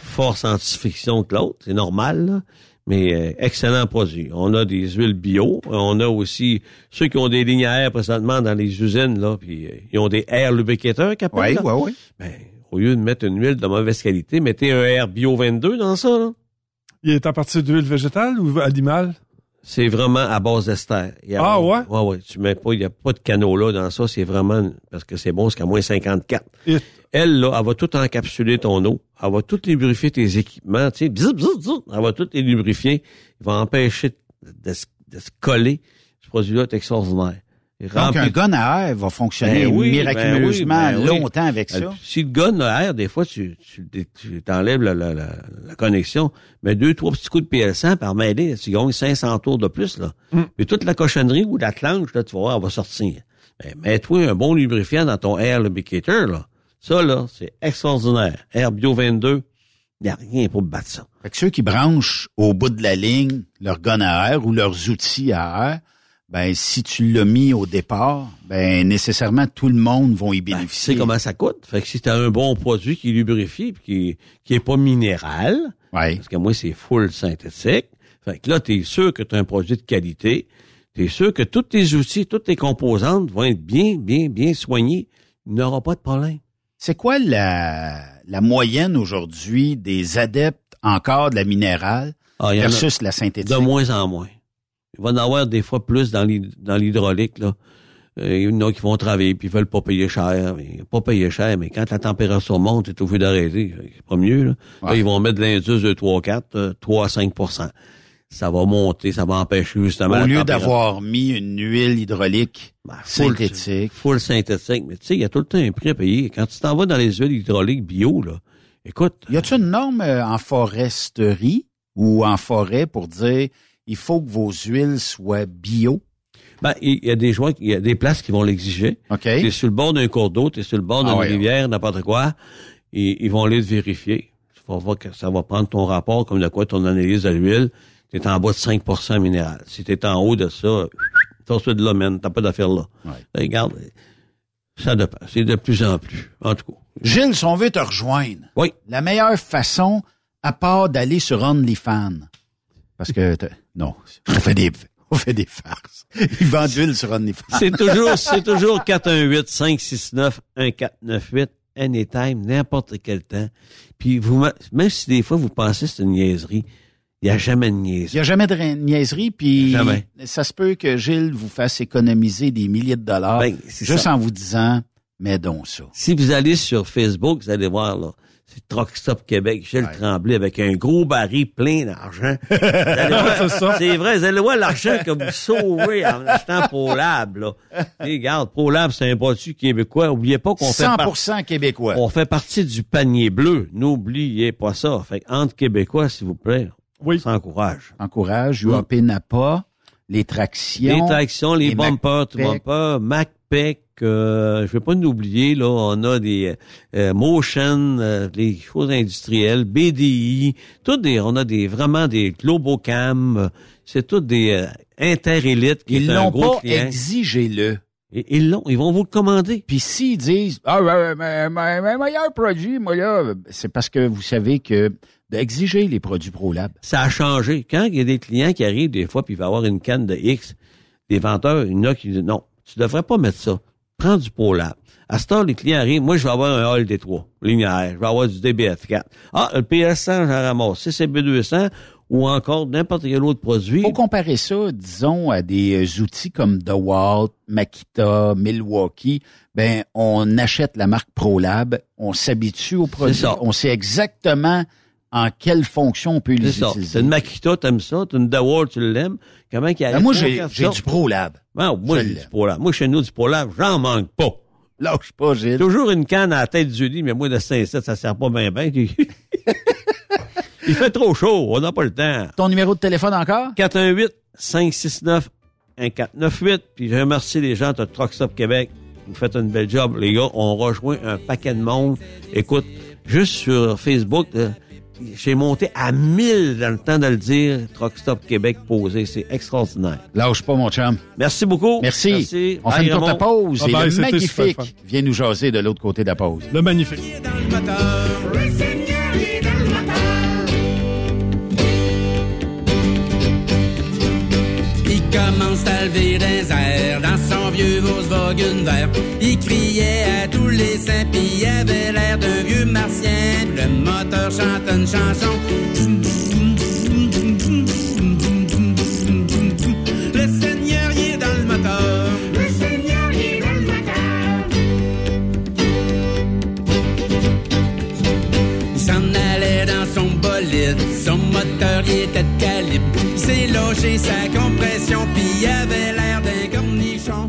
force anti-fiction que l'autre. C'est normal, là. Mais euh, excellent produit. On a des huiles bio. On a aussi ceux qui ont des lignes à air présentement dans les usines, là, puis euh, ils ont des air lubricateurs qui oui, là. oui, oui. Ben, au lieu de mettre une huile de mauvaise qualité, mettez un air bio 22 dans ça, là. Il est à partir d'huile végétale ou animale? C'est vraiment à base d'ester. Ah ouais? Ouais, ouais. Tu mets pas, il n'y a pas de canola dans ça. C'est vraiment, parce que c'est bon jusqu'à moins 54. Et- Elle, là, elle va tout encapsuler ton eau. Elle va tout lubrifier tes équipements, tu sais. Bzz, bzz, bzz. Elle va tout les lubrifier. Il va empêcher de, se- de se coller. Ce produit-là est extraordinaire. Donc, un gun à air va fonctionner Ben oui, miraculeusement ben oui, ben oui. longtemps avec ça. Euh, Si le gun a air, des fois, tu, tu, tu t'enlèves la, la, la, la connexion, mais deux, trois petits coups de PL100 par mêlée, tu gagnes 500 tours de plus, là. Mm. Puis toute la cochonnerie ou la clanche, là, tu vas voir, elle va sortir. Ben, mets-toi un bon lubrifiant dans ton air lubricator, là. Ça, là, c'est extraordinaire. Air Bio 22, il n'y a rien pour battre ça. Fait que ceux qui branchent au bout de la ligne leur gun à air ou leurs outils à air, ben si tu l'as mis au départ, ben nécessairement tout le monde va y Ben, tu bénéficier. sais comment ça coûte? Fait que si t'as un bon produit qui est lubrifié puis qui, qui est pas minéral, Ouais. Parce que moi, c'est full synthétique. Fait que là, tu es sûr que tu as un produit de qualité. Tu es sûr que tous tes outils, toutes tes composantes vont être bien, bien, bien soignés. Il n'y aura pas de problème. C'est quoi la, la moyenne aujourd'hui des adeptes encore de la minérale Ah, versus la synthétique? de moins en moins. Il va en avoir des fois plus dans l'hyd- dans l'hydraulique. là. Euh, il y en a qui vont travailler puis ils veulent pas payer cher. Mais, pas payer cher, mais quand la température monte, c'est au feu d'arrêter. C'est pas mieux. Là. Là, ils vont mettre de l'indice de 3, 4, euh, 3 à 5 Ça va monter, ça va empêcher justement Au lieu d'avoir mis une huile hydraulique Ben, full- synthétique. Full synthétique. Mais tu sais, il y a tout le temps un prix à payer. Quand tu t'en vas dans les huiles hydrauliques bio, là, écoute, Y a-t-il une norme euh, en foresterie ou en forêt pour dire il faut que vos huiles soient bio? ben, il y a des joints, il y a des places qui vont l'exiger. OK? T'es sur le bord d'un cours d'eau, t'es sur le bord d'une Ah ouais. rivière, n'importe quoi, et ils vont aller te vérifier. Tu vas voir que ça va prendre ton rapport comme de quoi ton analyse de l'huile. T'es en bas de 5 minéral. Si t'es en haut de ça, t'as de là, man, t'as pas d'affaire là. Ouais. Ben, Regarde, ça dépend. C'est de plus en plus. En tout cas. Gilles, si on veut te rejoindre, Oui. la meilleure façon, à part d'aller sur OnlyFans, parce que, t'as- non, on fait des, on fait des farces. Ils vendent d'huile sur OnlyFans. C'est toujours, c'est toujours 418-569-1498, anytime, n'importe quel temps. Puis vous, même si des fois vous pensez que c'est une niaiserie, il n'y a jamais de Il niaiserie. n'y a jamais de niaiserie, puis Jamais. ça se peut que Gilles vous fasse économiser des milliers de dollars Ben, juste ça. en vous disant, mais donc ça. Si vous allez sur Facebook, vous allez voir, là, c'est Truck Stop Québec, Gilles Ouais. Tremblay avec un gros baril plein d'argent. <laughs> C'est vrai, vous allez voir l'argent que vous sauvez en achetant ProLab, là. Et regarde, ProLab, c'est un produit québécois. Oubliez pas qu'on fait partie 100% québécois. On fait partie du panier bleu. N'oubliez pas ça. Fait entre Québécois, s'il vous plaît, Oui. on s'encourage. Encourage, UAP Napa, les tractions. Les tractions, les, les bumpers, tout bumper, MacPac, euh, je vais pas nous oublier, là, on a des euh, Motion, euh, les choses industrielles, BDI, toutes des, on a des vraiment des Globocam, c'est toutes des euh, Interélite qui Ils l'ont gros pas exigé-le. Et- Ils l'ont, ils vont vous le commander. Puis s'ils disent Ah ouais, mais, mais, mais meilleur produit, moi là, c'est parce que vous savez que d'exiger les produits ProLab. ça a changé. Quand il y a des clients qui arrivent des fois, puis il va avoir une canne de X, des vendeurs, il y en a qui disent non, tu devrais pas mettre ça. Prends du ProLab. À ce temps, les clients arrivent, moi je vais avoir un Hall D3, linéaire, je vais avoir du DBF4. Ah, le PS100, j'en ramasse. CCB200 ou encore n'importe quel autre produit. Faut comparer ça, disons, à des euh, outils comme DeWalt, Makita, Milwaukee. Ben, on achète la marque ProLab, on s'habitue aux produits, ça. on sait exactement en quelle fonction on peut les ça. utiliser. C'est une Makita, t'aimes ça? T'as une Dewar, tu l'aimes? Comment qu'il Ben, arrive? moi, trois, j'ai du ProLab. Ah, moi, j'ai du. ProLab. Moi, chez nous, du ProLab, j'en manque pas. Lâche pas, Gilles. Toujours une canne à la tête du lit, mais moi, de 5-7, ça sert pas bien bien. <laughs> Il fait trop chaud, on n'a pas le temps. Ton numéro de téléphone encore? 418-569-1498. Puis je remercie les gens de Truck Stop Québec. Vous faites un bel job, les gars. On rejoint un paquet de monde. Écoute, juste sur Facebook, là, j'ai monté à 1000 dans le temps de le dire. Truck Stop Québec posé. C'est extraordinaire. Lâche pas, mon chum. Merci beaucoup. Merci. On fait une courte pause Ah et ben, le magnifique fun. vient nous jaser de l'autre côté de la pause. Le magnifique. Il commence à lever des airs dans son vieux Vert. Il criait à tous les saints, puis il avait l'air d'un vieux martien. Le moteur chante une chanson. Le Seigneur, il est dans le moteur. Le Seigneur, est dans le moteur. Il s'en allait dans son bolide, son moteur il était de calibre. Il s'est logé sa compression, puis avait l'air d'un cornichon.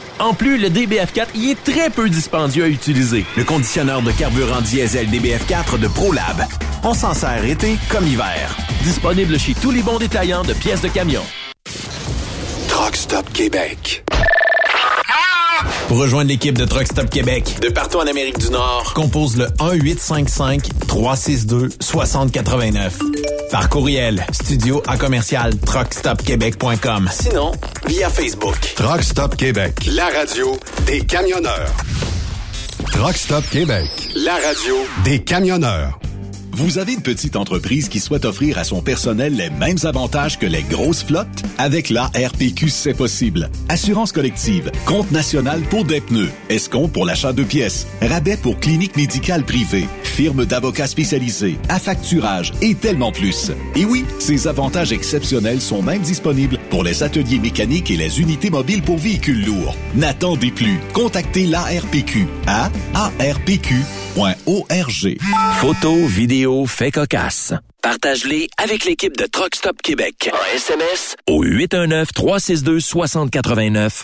En plus, le DBF4 y est très peu dispendieux à utiliser. Le conditionneur de carburant diesel DBF4 de ProLab. On s'en sert été comme hiver. Disponible chez tous les bons détaillants de pièces de camion. Truck Stop Québec. Pour rejoindre l'équipe de Truck Stop Québec, de partout en Amérique du Nord, compose le 1-855-362-6089. Par courriel, studio à commercial truckstopquebec.com. Sinon, via Facebook. Truck Stop Québec, la radio des camionneurs. Truck Stop Québec, la radio des camionneurs. Vous avez une petite entreprise qui souhaite offrir à son personnel les mêmes avantages que les grosses flottes? Avec la RPQ, c'est possible. Assurance collective, compte national pour des pneus, escompte pour l'achat de pièces, rabais pour clinique médicale privée, firme d'avocats spécialisés, affacturage et tellement plus. Et oui, ces avantages exceptionnels sont même disponibles pour les ateliers mécaniques et les unités mobiles pour véhicules lourds. N'attendez plus. Contactez l'ARPQ à arpq.org. Photos, vidéos, faits cocasse. Partage-les avec l'équipe de Truck Stop Québec. En SMS au 819-362-6089.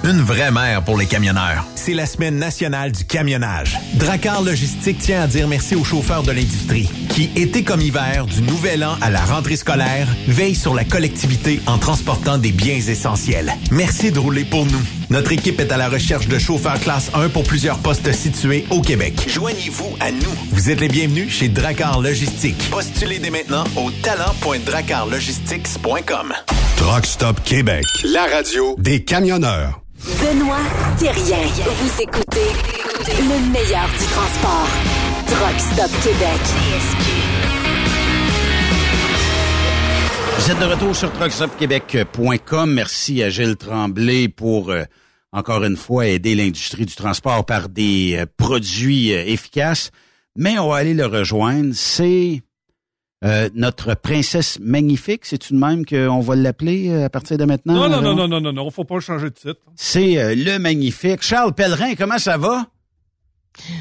Une vraie mère pour les camionneurs. C'est la semaine nationale du camionnage. Dracar Logistique tient à dire merci aux chauffeurs de l'industrie qui, été comme hiver, du nouvel an à la rentrée scolaire, veillent sur la collectivité en transportant des biens essentiels. Merci de rouler pour nous. Notre équipe est à la recherche de chauffeurs classe 1 pour plusieurs postes situés au Québec. Joignez-vous à nous. Vous êtes les bienvenus chez Dracar Logistique. Postulez dès maintenant au talent.dracarlogistics.com. Truck Stop Québec, la radio des camionneurs. Benoît Thérien. Vous écoutez le meilleur du transport. Truck Stop Québec. Vous êtes de retour sur truckstopquebec.com. Merci à Gilles Tremblay pour, euh, encore une fois, aider l'industrie du transport par des euh, produits euh, efficaces. Mais on va aller le rejoindre. C'est euh, notre princesse magnifique. C'est tout de même qu'on va l'appeler euh, à partir de maintenant? Non, non, non, non, non, non, non, faut pas changer de titre. C'est euh, le magnifique. Charles Pellerin, comment ça va?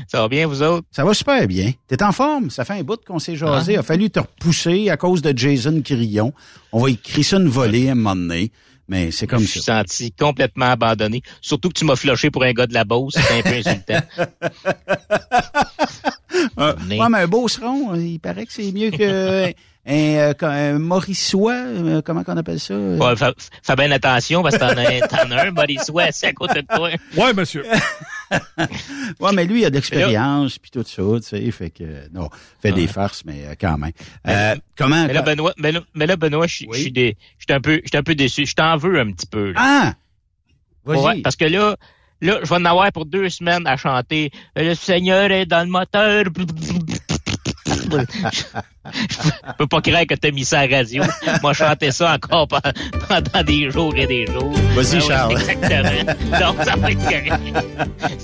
Ça va bien, vous autres? Ça va super bien. T'es en forme? Ça fait un bout qu'on s'est jasé. Il a fallu te repousser à cause de Jason Crillon. On va écrire ça une volée à un moment donné. Mais c'est comme Je ça. suis senti complètement abandonné. Surtout que tu m'as floché pour un gars de la Beauce. C'était un peu insultant. <laughs> Euh, Mais- ouais, mais un beau seron, il paraît que c'est mieux que un, euh, un Mauriçois, euh, comment qu'on appelle ça? euh? Ouais, fais, fais bien attention parce que t'en as, t'en as un, assis à côté de toi. Ouais, monsieur. <laughs> Ouais, mais lui, il a de l'expérience, puis tout ça, tu sais, fait que, non, fait des farces, mais euh, quand même. Euh, comment? Mais là, Benoît, mais là, mais là, Benoît, je suis- suis un peu, je un peu déçu. Je t'en veux un petit peu. là. Ah! Vas-y. Ouais, parce que là, là, je vais en avoir pour deux semaines à chanter Le Seigneur est dans le moteur. Je peux pas croire que t'as mis ça à la radio. Moi, chanter ça encore pe- pendant des jours et des jours. Vas-y, Ah ouais, Charles. Exactement. Donc, ça va être correct.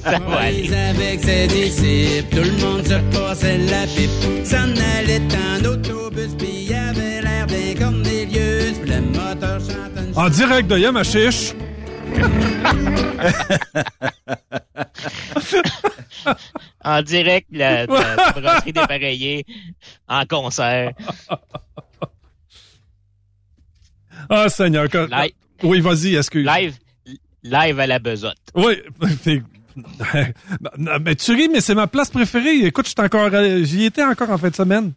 Ça va aller. avec ses disciples, tout le monde se passait la pipe. S'en allait en autobus, puis il avait l'air d'un Cornelius, puis le moteur chantait une En direct de Yamachiche. <laughs> En direct, la, la, la <laughs> brasserie dépareillée, en concert. Ah, Seigneur. que- Live. Oui, vas-y, excuse. Live, live à la besotte. Oui. <laughs> mais tu ris, mais c'est ma place préférée. Écoute, encore, j'y étais encore en fin de semaine.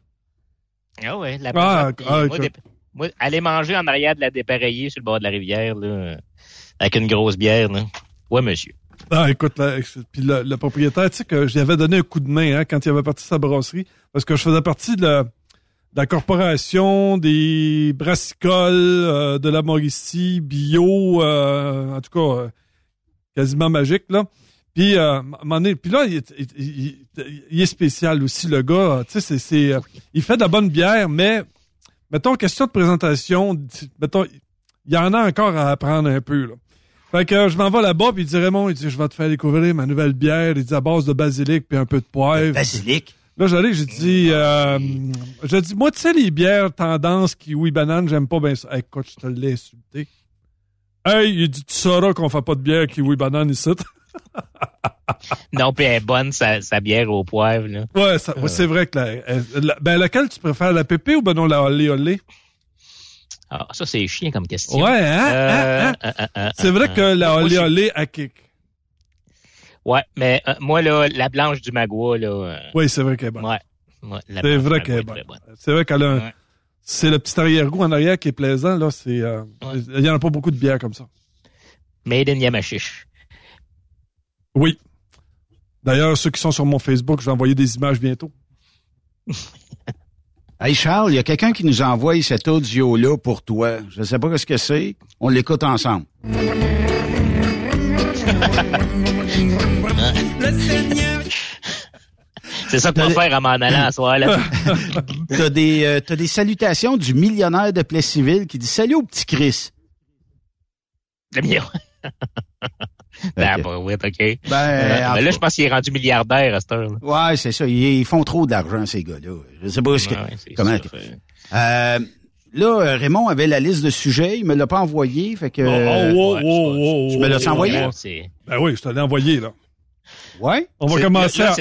Ah ouais, la Ah, besotte. ah, moi, écoute. dé- moi, aller manger en arrière de la dépareillée sur le bord de la rivière, là, avec une grosse bière, là. Ouais, monsieur. Ah, écoute, là, puis le, le propriétaire, tu sais que j'y avais donné un coup de main hein, quand il avait parti sa brasserie, parce que je faisais partie de la, de la corporation des brassicoles euh, de la Mauricie, bio, euh, en tout cas, euh, quasiment magique, là. Puis, euh, puis là, il, est- il- il- il est spécial aussi, le gars. Tu sais, c'est, il fait de la bonne bière, mais, mettons, question de présentation, mettons, il y en a encore à apprendre un peu, là. Fait que euh, je m'en vais là-bas, puis il dit Raymond, il dit, je vais te faire découvrir ma nouvelle bière. Il dit à base de basilic puis un peu de poivre. Basilic? Là, j'allais, j'ai dit, euh, j'ai dit, moi, tu sais, les bières tendance kiwi banane, j'aime pas bien ça. Hey, écoute, je te l'ai insulté. Hey, il dit, tu sauras qu'on fait pas de bière kiwi banane ici. <laughs> Non, puis elle est bonne, sa, sa bière au poivre, là. ouais, ça- ouais, c'est vrai que la, la- ben, laquelle tu préfères, la pépé ou ben non, la olé olé? Ah, ça, c'est chiant comme question. Ouais, hein? Euh, hein, hein? euh, euh, C'est vrai que la olé olé à kick. Ouais, mais moi, là, la blanche du Magua, là. Oui, c'est vrai qu'elle est bonne. Ouais. C'est vrai qu'elle est bonne. C'est vrai qu'elle a un- Ouais. C'est le petit arrière-goût en arrière qui est plaisant, là. C'est, il y en a pas beaucoup de bières comme ça. Made in Yamachiche. Oui. D'ailleurs, ceux qui sont sur mon Facebook, je vais envoyer des images bientôt. <laughs> Hey Charles, il y a quelqu'un qui nous envoie cet audio-là pour toi. Je ne sais pas ce que c'est. On l'écoute ensemble. C'est ça qu'on va faire à m'en allant à soir. <laughs> T'as des, euh, t'as des salutations du millionnaire de Plessisville qui dit Salut au petit Chris. Le mien. Ben, bah, oui, OK. Ben, Euh, mais là, je pense qu'il est rendu milliardaire à cette heure. Ouais, c'est ça. Ils, ils font trop d'argent, ces gars-là. Je sais pas ce que, Ouais, comment. Euh, là, Raymond avait la liste de sujets. Il me l'a pas envoyé. Fait que. oh, oh, ouais, oh, oh, tu me l'as oh, envoyé? oh. Ben oui, je te l'ai envoyé, là. Ouais. On va commencer là, là, à...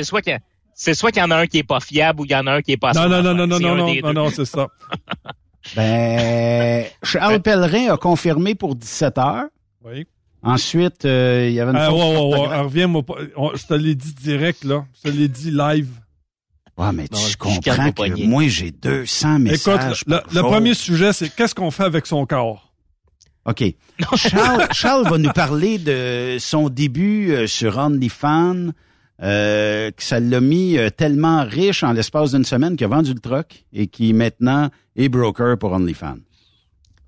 C'est soit qu'il y en a un qui est pas fiable ou il y en a un qui est pas Non, non, non, non, non, non, non, non, non, c'est ça. Ben, <laughs> Charles Pellerin a confirmé pour 17 heures. Oui. Ensuite, euh, il y avait une Ah, ouais, ouais, ouais, reviens-moi pas. On- je te l'ai dit direct, là. Je te l'ai dit live. Ouais, mais Non, tu je comprends que poignet. moi, j'ai 200 Écoute, messages. le, par le jour. premier sujet, c'est qu'est-ce qu'on fait avec son corps? OK. Charles, <laughs> Charles va nous parler de son début euh, sur OnlyFans, euh, que ça l'a mis euh, tellement riche en l'espace d'une semaine qu'il a vendu le truck et qui maintenant est broker pour OnlyFans.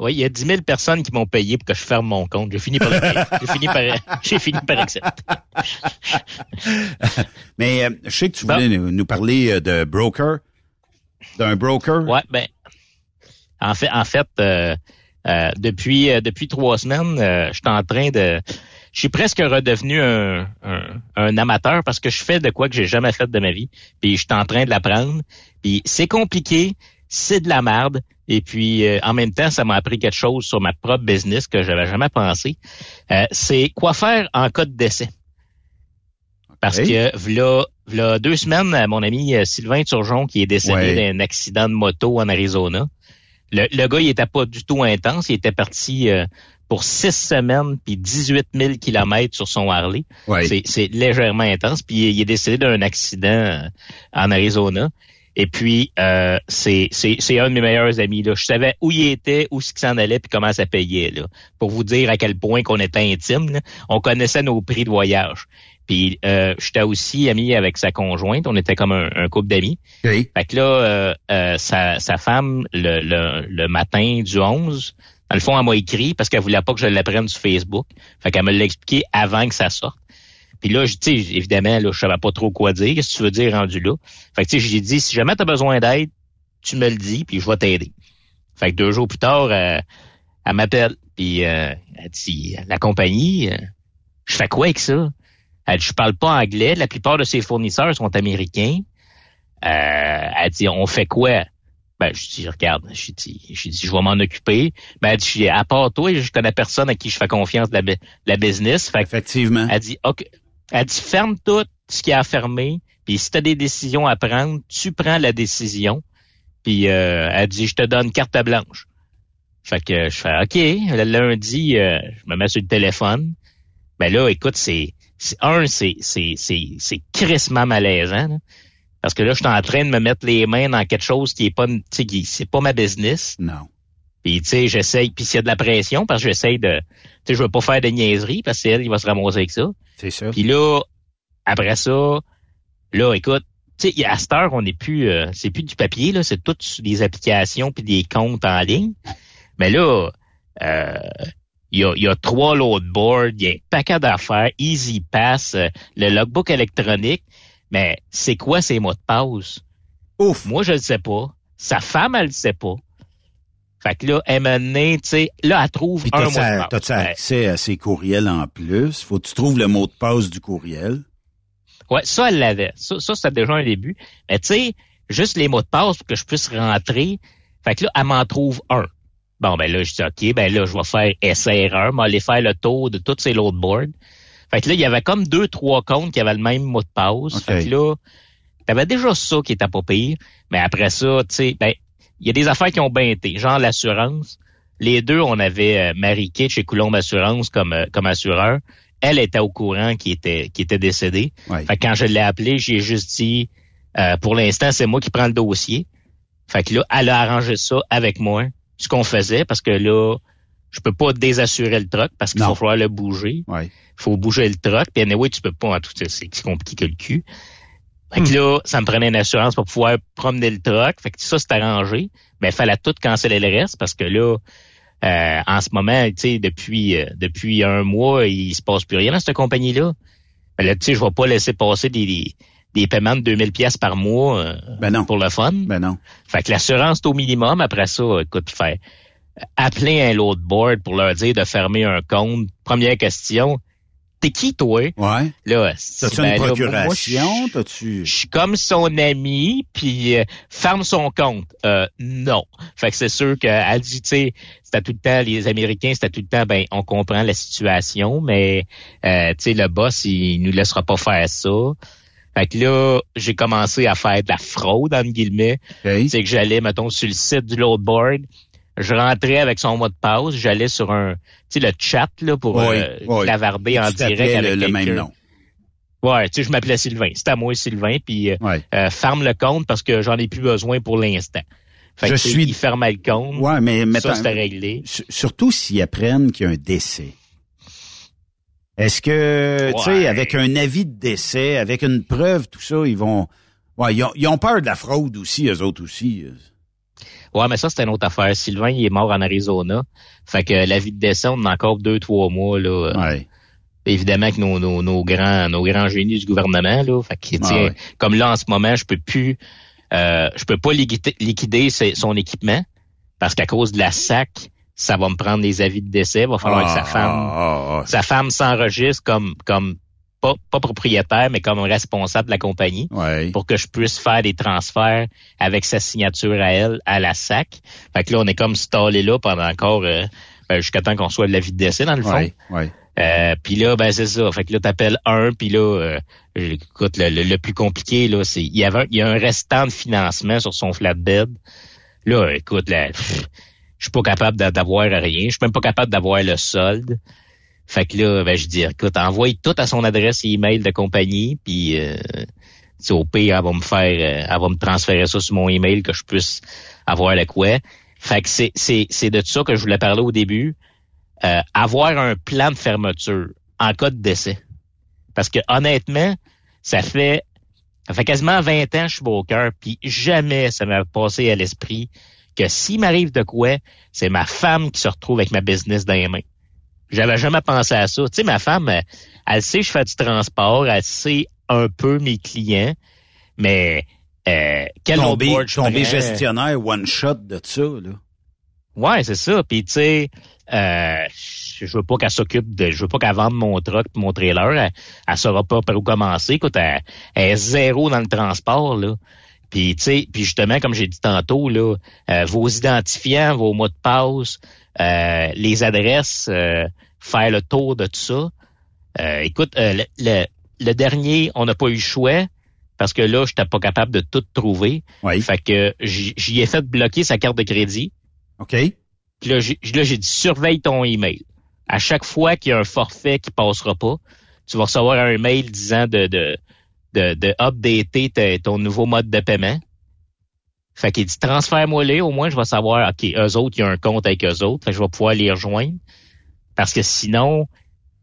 Oui, il y a 10 000 personnes qui m'ont payé pour que je ferme mon compte. J'ai fini par, j'ai fini par, <laughs> j'ai fini par accepter. <laughs> Mais euh, je sais que tu voulais nous, nous parler euh, de broker, d'un broker. Ouais, ben, en fait, en fait, euh, euh, depuis euh, depuis trois semaines, euh, je suis en train de, je suis presque redevenu un, un, un amateur parce que je fais de quoi que j'ai jamais fait de ma vie, puis je suis en train de l'apprendre. Puis c'est compliqué, c'est de la merde. Et puis euh, en même temps, ça m'a appris quelque chose sur ma propre business que j'avais jamais pensé. Euh, c'est quoi faire en cas de décès. Parce que v'là, v'là deux semaines, mon ami euh, Sylvain Turgeon, qui est décédé Ouais. d'un accident de moto en Arizona. Le, le gars, il était pas du tout intense. Il était parti euh, pour six semaines puis 18 000 kilomètres sur son Harley. Ouais. C'est, c'est légèrement intense. Puis il est décédé d'un accident euh, en Arizona. Et puis, euh, c'est, c'est, c'est un de mes meilleurs amis. Là. Je savais où il était, où ce qu'il s'en allait, puis comment ça payait. Là. Pour vous dire à quel point qu'on était intime. là. On connaissait nos prix de voyage. Puis euh, j'étais aussi ami avec sa conjointe. On était comme un, un couple d'amis. OK. Fait que là, euh, euh, sa, sa femme, le, le, le matin du 11, dans le fond, elle m'a écrit parce qu'elle voulait pas que je l'apprenne sur Facebook. Fait qu'elle me l'a expliqué avant que ça sorte. Puis là, je- tu sais, évidemment, là, je savais pas trop quoi dire. Qu'est-ce que tu veux dire rendu là? Fait que tu sais, j'ai dit, si jamais tu as besoin d'aide, tu me le dis, puis je vais t'aider. Fait que deux jours plus tard, euh, elle m'appelle, puis euh, elle dit, la compagnie, euh, je fais quoi avec ça? Elle dit, je parle pas anglais, la plupart de ses fournisseurs sont américains. Euh, elle dit, on fait quoi? Ben, je dis, regarde, je dis, je dis, je vais m'en occuper. Ben, elle dit, à part toi, je connais personne à qui je fais confiance de la, bu- de la business. Fait que Effectivement. elle dit, OK. Elle dit, ferme tout ce qui a à fermer. Puis si tu as des décisions à prendre, tu prends la décision. Puis euh, elle dit, je te donne carte blanche. Fait que je fais, OK. Le lundi, euh, je me mets sur le téléphone. Ben là, écoute, c'est, c'est un, c'est, c'est, c'est, c'est crissement malaisant. là. Parce que là, je suis en train de me mettre les mains dans quelque chose qui est pas, tu sais, qui, c'est pas ma business. Non. Puis tu sais, j'essaye. Puis s'il y a de la pression, parce que j'essaye de, tu sais, je veux pas faire de niaiseries, parce que c'est elle, il va se ramasser avec ça. C'est ça. Puis là, après ça, là, écoute, tu sais, à cette heure, on n'est plus, euh, c'est plus du papier, là, c'est toutes des applications puis des comptes en ligne. Mais là, euh, il y, a, y a trois loadboards, il y a un paquet d'affaires, Easy Pass, euh, le logbook électronique. Mais c'est quoi ces mots de passe? Ouf. Moi, je le sais pas. Sa femme, elle le sait pas. Fait que là, elle m'a donné, tu sais, là, elle trouve Puis un mot de passe. Ben, accès à ses courriels en plus? Faut que tu trouves le mot de passe du courriel. Ouais, ça, elle l'avait. Ça, ça c'était déjà un début. Mais tu sais, juste les mots de passe pour que je puisse rentrer. Fait que là, elle m'en trouve un. Bon, ben là, je dis, OK, ben là, je vais faire essai-erreur, mais aller faire le tour de toutes ces loadboards. Fait que là, il y avait comme deux, trois comptes qui avaient le même mot de passe. Fait que là, t'avais déjà ça qui était pas pire. Mais après ça, tu sais, ben, il y a des affaires qui ont bien été. Genre l'assurance. les deux, on avait euh, Marie Kay chez Coulombe Assurance comme, euh, comme assureur. Elle était au courant qui était, qui était décédée. Ouais. Fait que quand je l'ai appelé, j'ai juste dit, euh, pour l'instant, c'est moi qui prends le dossier. Fait que là, elle a arrangé ça avec moi, ce qu'on faisait, parce que là, je peux pas désassurer le truck parce qu'il va falloir le bouger. Ouais. faut bouger le truck. Puis anyway, tu peux pas en tout, c'est c'est compliqué que le cul. Fait que là, ça me prenait une assurance pour pouvoir promener le truck. Fait que ça, c'est arrangé. Mais il fallait tout canceller le reste parce que là, euh, en ce moment, tu sais, depuis euh, depuis un mois, il se passe plus rien dans cette compagnie-là. Ben là, tu sais, je vais pas laisser passer des, des, des paiements de 2000 pièces par mois euh, Ben non. pour le fun. Ben non. Fait que l'assurance est au minimum. Après ça, écoute, faire appeler un load board pour leur dire de fermer un compte. Première question, t'es qui toi? Ouais. Là, T'as-tu ben une procuration? je- T'as-tu. je suis comme son ami, puis euh, ferme son compte. Euh, non. Fait que c'est sûr qu'elle dit, tu sais, c'était tout le temps, les Américains, c'était tout le temps, ben, on comprend la situation, mais, euh, tu sais, le boss, il nous laissera pas faire ça. Fait que là, j'ai commencé à faire de la fraude, entre guillemets. OK. C'est que j'allais, mettons, sur le site du load board, je rentrais avec son mot de passe, j'allais sur un, tu sais, le chat, là, pour Oui, euh, oui. clavarder en direct avec le, le même nom. Ouais, tu sais, je m'appelais Sylvain. C'était à moi Sylvain, puis euh, Ouais. euh, ferme le compte parce que j'en ai plus besoin pour l'instant. Fait Je que, suis- il fermait le compte. Ouais, mais ça, mettons- c'était réglé. Surtout s'ils apprennent qu'il y a un décès. Est-ce que, tu sais, avec un avis de décès, avec une preuve, tout ça, ils vont... Ouais, ils ont, ils ont peur de la fraude aussi, eux autres aussi. Ouais, mais ça, c'était une autre affaire. Sylvain, il est mort en Arizona. Fait que la vie de décès, on a encore deux, trois mois, là. Ouais. Évidemment que nos, nos, nos grands, nos grands génies du gouvernement, là. Fait que, Ah ouais. comme là, en ce moment, je peux plus, euh, je peux pas liquider, son équipement parce qu'à cause de la SAC, ça va me prendre des avis de décès. Il va falloir que sa femme, Ah, ah, sa femme s'enregistre comme, comme, pas, pas propriétaire, mais comme responsable de la compagnie. Ouais. pour que je puisse faire des transferts avec sa signature à elle à la SAC. Fait que là, on est comme stallé là pendant encore euh, ben, jusqu'à temps qu'on soit de la vie de décès, dans le fond. Ouais, ouais. Euh, puis là, ben c'est ça. Fait que là, t'appelles un, puis là, euh, écoute, le, le- le plus compliqué, là, c'est il y avait il y a un restant de financement sur son flatbed. Là, écoute, là, je suis pas capable d'a- d'avoir rien. Je suis même pas capable d'avoir le solde. Fait que là, ben, je dis, écoute, envoie tout à son adresse email de compagnie, puis euh, au pire, elle va me faire, euh, elle va me transférer ça sur mon email que je puisse avoir le quoi. Fait que c'est, c'est, c'est de ça que je voulais parler au début. Euh, avoir un plan de fermeture en cas de décès. Parce que honnêtement, ça fait ça fait quasiment 20 ans que je suis broker, puis jamais ça m'a passé à l'esprit que s'il m'arrive de quoi, c'est ma femme qui se retrouve avec ma business dans les mains. J'avais jamais pensé à ça. Tu sais, ma femme, elle, elle sait que je fais du transport, elle sait un peu mes clients, mais euh, quel Tomber, je tomber gestionnaire one shot de ça, là. Ouais, c'est ça. Puis tu sais, euh, je veux pas qu'elle s'occupe de, je veux pas qu'elle vende mon truck, mon trailer. Elle, elle saura pas par où commencer. Écoute, elle, elle est zéro dans le transport là. Puis tu sais, puis justement, comme j'ai dit tantôt là, euh, vos identifiants, vos mots de passe, euh, les adresses, euh, faire le tour de tout ça. Euh, écoute, euh, le, le, le dernier, on n'a pas eu le choix parce que là, j'étais pas capable de tout trouver. Oui. Fait que j'y ai fait bloquer sa carte de crédit. OK. Puis là, j'ai là, j'ai dit surveille ton email. À chaque fois qu'il y a un forfait qui passera pas, tu vas recevoir un mail disant de de de, de updater ton nouveau mode de paiement. Fait qu'il dit transfère-moi les, au moins je vais savoir OK, eux autres, il y a un compte avec eux autres, fait que je vais pouvoir les rejoindre. Parce que sinon,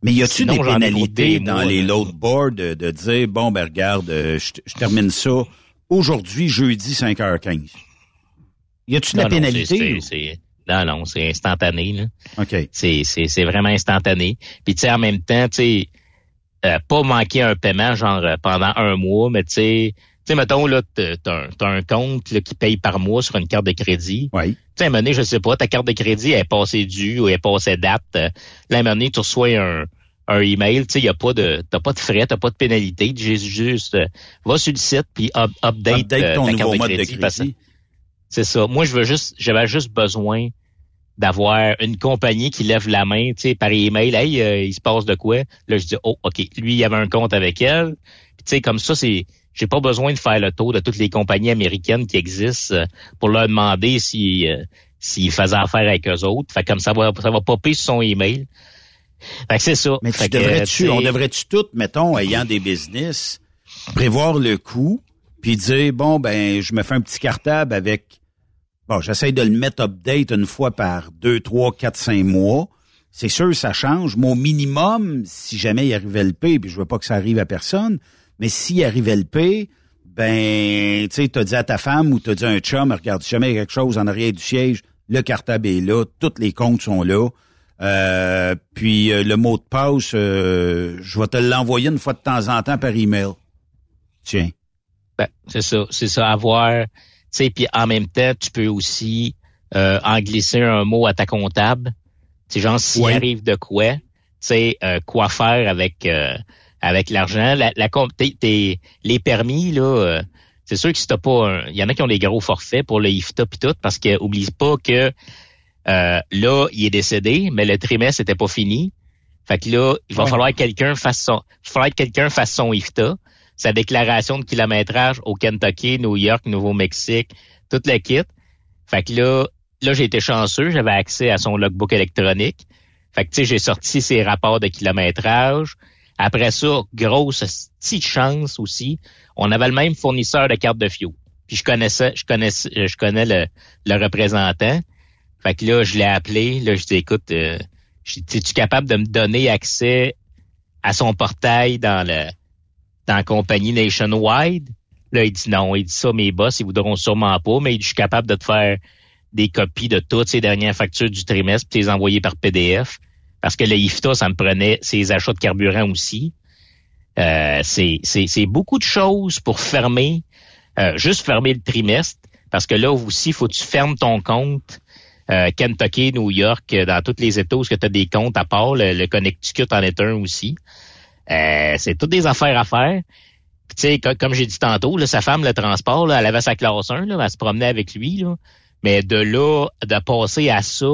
Mais y a-tu des pénalités dans les load boards de, de dire, bon, ben regarde, euh, je, je termine ça aujourd'hui, jeudi, 5h15? Y a-tu de la non, non, pénalité? non, non, c'est instantané. Là. OK. C'est, c'est, c'est vraiment instantané. Puis tu sais, en même temps, tu sais, euh, pas manquer un paiement genre euh, pendant un mois, mais tu sais, tu sais, mettons, là, t'as, un, t'as un compte là, qui paye par mois sur une carte de crédit. Oui. Tu sais, à un moment donné, je sais pas, ta carte de crédit elle est passée due ou elle est passée date. Euh, Là, à un moment donné, tu reçois un, un email, tu sais, y a pas de, t'as pas de frais, t'as pas de pénalité. J'ai juste, euh, va sur le site puis up- update, Update euh, ton ta nouveau carte de crédit. c'est ça. Moi, je veux juste, j'avais juste besoin d'avoir une compagnie qui lève la main, tu sais, par email, hey, euh, il se passe de quoi? Là, je dis, oh, OK, lui, il avait un compte avec elle. Puis, tu sais, comme ça, c'est, j'ai pas besoin de faire le tour de toutes les compagnies américaines qui existent euh, pour leur demander si, euh, s'il faisait affaire avec eux autres. Fait comme ça va, ça va popper sur son email. Fait que c'est ça. Mais Fait tu devrais-tu, tu on devrait-tu tout, mettons, ayant des business, prévoir le coût, puis dire, bon, ben, je me fais un petit cartable avec, bon, j'essaie de le mettre update une fois par deux, trois, quatre, cinq mois. C'est sûr, ça change. Mon minimum, si jamais il arrivait le P, puis je veux pas que ça arrive à personne, mais s'il arrivait le P, ben, tu sais, t'as dit à ta femme ou t'as dit à un chum, regarde, si jamais il y a quelque chose en arrière du siège, le cartable est là, tous les comptes sont là. Euh, puis euh, le mot de passe, euh, je vais te l'envoyer une fois de temps en temps par email. Tiens. Ben, c'est ça, c'est ça, avoir, sais, puis en même temps, tu peux aussi euh, en glisser un mot à ta comptable. Tu sais, genre, s'il Ouais. arrive de quoi, tu sais, euh, quoi faire avec euh, avec l'argent. La, la les permis, là, euh, c'est sûr que si t'as pas un- Il y en a qui ont des gros forfaits pour le IFTA pis tout, parce que oublie pas que euh, là, il est décédé, mais le trimestre n'était pas fini. Fait que là, il va Ouais. falloir que quelqu'un fasse son. Il va falloir que quelqu'un fasse son IFTA sa déclaration de kilométrage au Kentucky, New York, Nouveau-Mexique, tout le kit. Fait que là, là j'ai été chanceux, j'avais accès à son logbook électronique. Fait que tu j'ai sorti ses rapports de kilométrage. Après ça, grosse petite chance aussi, on avait le même fournisseur de carte de fio. Puis je connaissais, je connaissais, je connais le, représentant. Fait que là, je l'ai appelé. Là, je dis, écoute, euh, es-tu capable de me donner accès à son portail dans le dans la compagnie Nationwide? Là, il dit non. Il dit ça, mes boss, ils voudront sûrement pas, mais il dit, je suis capable de te faire des copies de toutes ces dernières factures du trimestre puis les envoyer par PDF. Parce que le IFTA, ça me prenait ses achats de carburant aussi. Euh, c'est, beaucoup de choses pour fermer, euh, juste fermer le trimestre. Parce que là aussi, il faut que tu fermes ton compte euh, Kentucky, New York, dans tous les États où tu as des comptes à part. Le, le Connecticut en est un aussi. Euh, c'est toutes des affaires à faire. Puis, tu sais, co- comme j'ai dit tantôt, là, sa femme, le transport, là, elle avait sa classe 1, là, elle se promenait avec lui. Là. Mais de là, de passer à ça,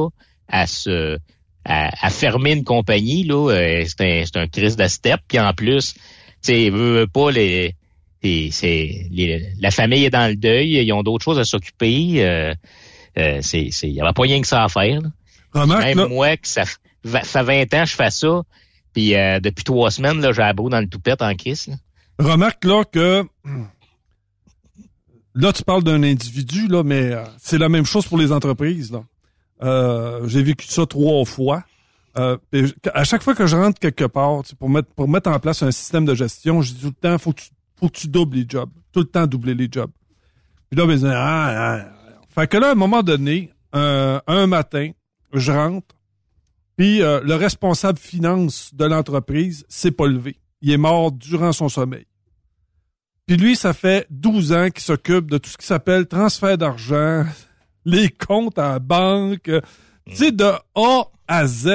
à se à, à fermer une compagnie, là, euh, c'est un, c'est un crise de step. Puis en plus, tu sais, veut, veut pas les, les- c'est les- la famille est dans le deuil, ils ont d'autres choses à s'occuper. Euh, euh, c'est, c'est, il y avait pas rien que ça à faire. là. Remarque, Même là- moi, que ça, ça fait 20 ans que je fais ça, puis euh, depuis trois semaines, là, j'ai boue dans le toupette en crise. Remarque là que là tu parles d'un individu là, mais euh, c'est la même chose pour les entreprises là. Euh, J'ai vécu ça trois fois. À chaque fois que je rentre quelque part pour mettre pour mettre en place un système de gestion, je dis tout le temps faut que tu faut que tu doubles les jobs, tout le temps doubler les jobs. Puis là, ben, disent, ah, ah. fait que là, à un moment donné, un matin, je rentre, puis euh, le responsable finance de l'entreprise s'est pas levé. Il est mort durant son sommeil. Puis lui, ça fait 12 ans qu'il s'occupe de tout ce qui s'appelle transfert d'argent, <laughs> les comptes à la banque, euh, tu sais, de A à Z,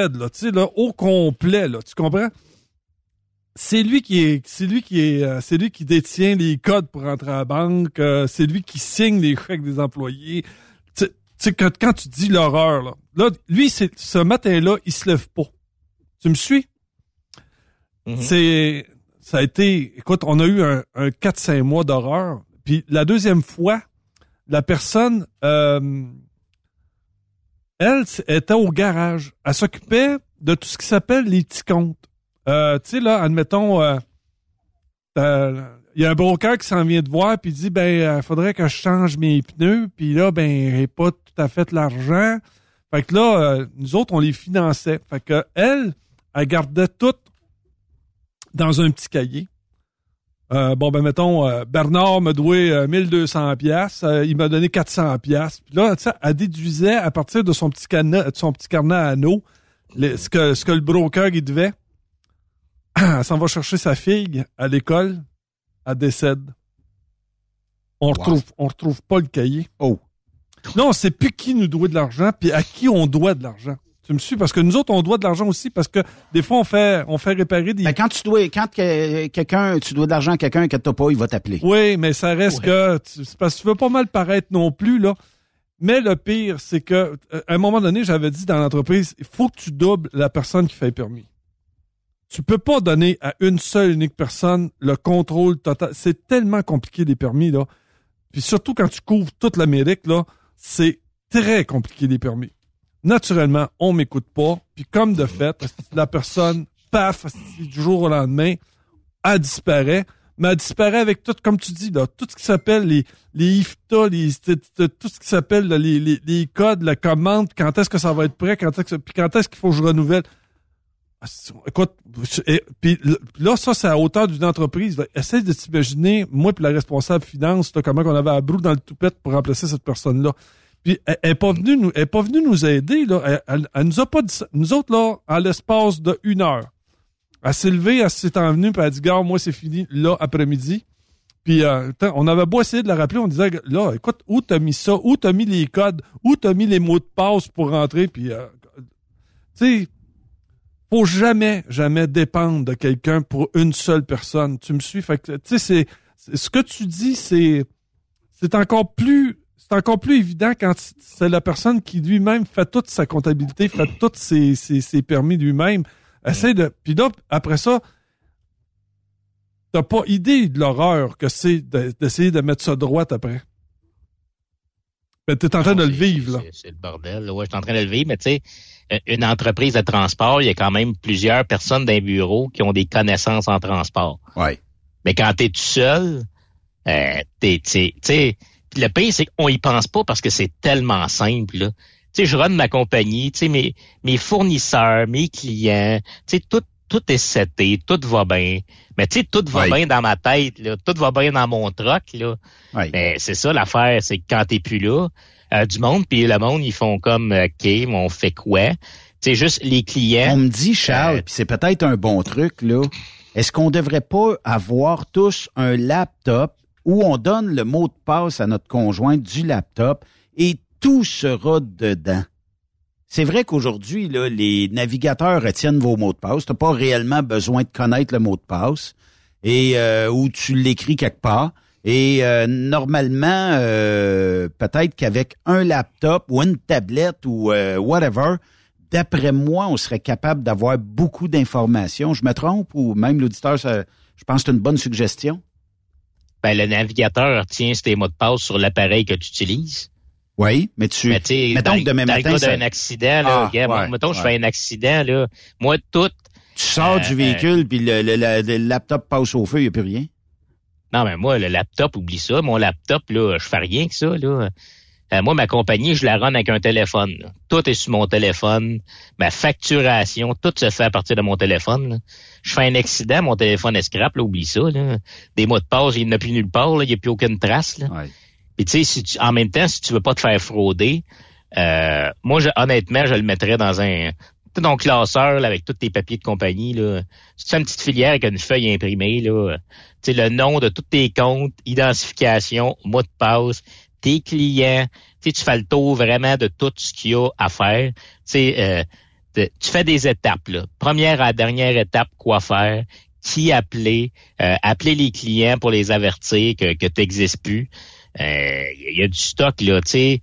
là, au complet, tu comprends? C'est lui qui est, c'est lui qui est, euh, c'est lui qui détient les codes pour entrer à la banque, c'est lui qui signe les chèques des employés. Tu sais- que quand tu dis l'horreur, là, là, lui, ce matin-là, il se lève pas. Tu me suis? C'est, ça a été, écoute, on a eu un, un 4-5 mois d'horreur. Puis la deuxième fois, la personne, euh, elle était au garage. Elle s'occupait de tout ce qui s'appelle les petits comptes. Euh, tu sais, là, admettons, euh, euh, il y a un broker qui s'en vient de voir puis il dit, ben, il faudrait que je change mes pneus. Puis là, ben, j'ai pas tout à fait l'argent. Fait que là, euh, nous autres, on les finançait. Fait que elle, elle gardait tout dans un petit cahier. Euh, bon, ben, mettons, euh, Bernard me douait euh, 1200 pièces, il m'a donné 400 pièces. Puis là, tu sais, elle déduisait à partir de son petit carnet, de son petit carnet à anneaux, ce que ce que le broker il devait. Elle <clears throat> s'en va chercher sa fille à l'école, elle décède. On retrouve, on retrouve pas le cahier. Oh. Non, c'est plus qui nous doit de l'argent, puis à qui on doit de l'argent. Tu me suis? Parce que nous autres on doit de l'argent aussi parce que des fois on fait on fait réparer des Ben, quand tu dois, quand que- quelqu'un, tu dois de l'argent à quelqu'un que t'as pas, il va t'appeler. Oui, mais ça reste que tu- parce que tu veux pas mal paraître non plus là. Mais le pire, c'est que euh, à un moment donné, j'avais dit dans l'entreprise, il faut que tu doubles la personne qui fait le permis. Tu peux pas donner à une seule unique personne le contrôle total. C'est tellement compliqué les permis là. Puis surtout quand tu couvres toute l'Amérique là, c'est très compliqué les permis. Naturellement, on m'écoute pas. Puis comme de fait, la personne, paf, du jour au lendemain, elle disparaît. Mais elle disparaît avec tout, comme tu dis, là, tout ce qui s'appelle les, les IFTA, les, tout ce qui s'appelle les, les, codes, la commande, quand est-ce que ça va être prêt, quand que, puis quand est-ce qu'il faut que je renouvelle. Ah, Écoute, et- là, ça, c'est à hauteur d'une entreprise. Essaye de t'imaginer, moi puis la responsable finance, comment on avait à brou dans le toupette pour remplacer cette personne-là. Puis elle, elle est pas venue nous, elle est pas venue nous aider là. Elle, nous a pas dit ça. Nous autres là, en l'espace de une heure, elle s'est levée, elle s'est envenue, puis elle a dit, gars, moi c'est fini là après-midi. Puis euh, on avait beau essayer de la rappeler, on disait, là, écoute, où t'as mis ça, où t'as mis les codes, où t'as mis les mots de passe pour rentrer, puis euh, tu sais, faut jamais, jamais dépendre de quelqu'un pour une seule personne. Tu me suis? Fait que, tu sais, c'est, c'est- ce que tu dis, c'est, c'est encore plus, c'est encore plus évident quand c'est la personne qui lui-même fait toute sa comptabilité, fait tous ses, ses, ses permis lui-même. Essaye de, puis là, après ça, t'as pas idée de l'horreur que c'est de- d'essayer de mettre ça droit après. Ben, t'es en train de le vivre, là. C'est le bordel. là. Ouais, je suis en train de le vivre, mais tu sais, une entreprise de transport, il y a quand même plusieurs personnes d'un bureau qui ont des connaissances en transport. Ouais. Mais quand t'es tout seul, euh, t'es, t'sais, t'sais, le pire, c'est qu'on y pense pas parce que c'est tellement simple, là. Tu je run ma compagnie, tu sais, mes, mes fournisseurs, mes clients, tu sais, tout, tout est seté, tout va bien. Mais tu sais, tout va bien dans ma tête, là. Tout va bien dans mon truck, là. Ouais. Mais c'est ça l'affaire, c'est que quand t'es plus là, euh, du monde, puis le monde, ils font comme, euh, OK, mais on fait quoi? C'est juste les clients. On me dit, Charles, puis c'est peut-être un bon truc, là. Est-ce qu'on devrait pas avoir tous un laptop où on donne le mot de passe à notre conjoint du laptop et tout sera dedans? C'est vrai qu'aujourd'hui, là, les navigateurs retiennent vos mots de passe. Tu n'as pas réellement besoin de connaître le mot de passe et euh, où tu l'écris quelque part. Et euh, normalement, euh, peut-être qu'avec un laptop ou une tablette ou euh, whatever, d'après moi, on serait capable d'avoir beaucoup d'informations. Je me trompe ou même l'auditeur, je pense que c'est une bonne suggestion? Ben, le navigateur tient tes mots de passe sur l'appareil que tu utilises. Oui, mais tu. Mais mettons dans, que demain dans matin, le cas ça- d'un accident, là, Ah, regarde, ouais, mettons, je ouais. fais un accident, là, moi, tout... Tu sors du véhicule puis le, le- le- le laptop passe au feu, il n'y a plus rien. Non, mais moi, le laptop, oublie ça. Mon laptop, là, je fais rien que ça, là. Euh, moi, ma compagnie, je la run avec un téléphone. là. Tout est sur mon téléphone. Ma facturation, tout se fait à partir de mon téléphone. là. Je fais un accident, mon téléphone est scrap, là, oublie ça. Là. Des mots de passe, il n'y en a plus nulle part, là, il n'y a plus aucune trace. Là. Puis tu sais, si tu- en même temps, si tu veux pas te faire frauder, euh, moi, je- honnêtement, je le mettrais dans un tu sais, ton classeur là, avec tous tes papiers de compagnie. Là. Si tu fais une petite filière avec une feuille imprimée, là, sais, le nom de tous tes comptes, identification, mot de passe, tes clients, tu tu fais le tour vraiment de tout ce qu'il y a à faire. Tu euh, fais des étapes. Première à dernière étape, quoi faire, qui appeler, euh, appeler les clients pour les avertir que, que tu plus. Euh, Il y a du stock, là, tu sais.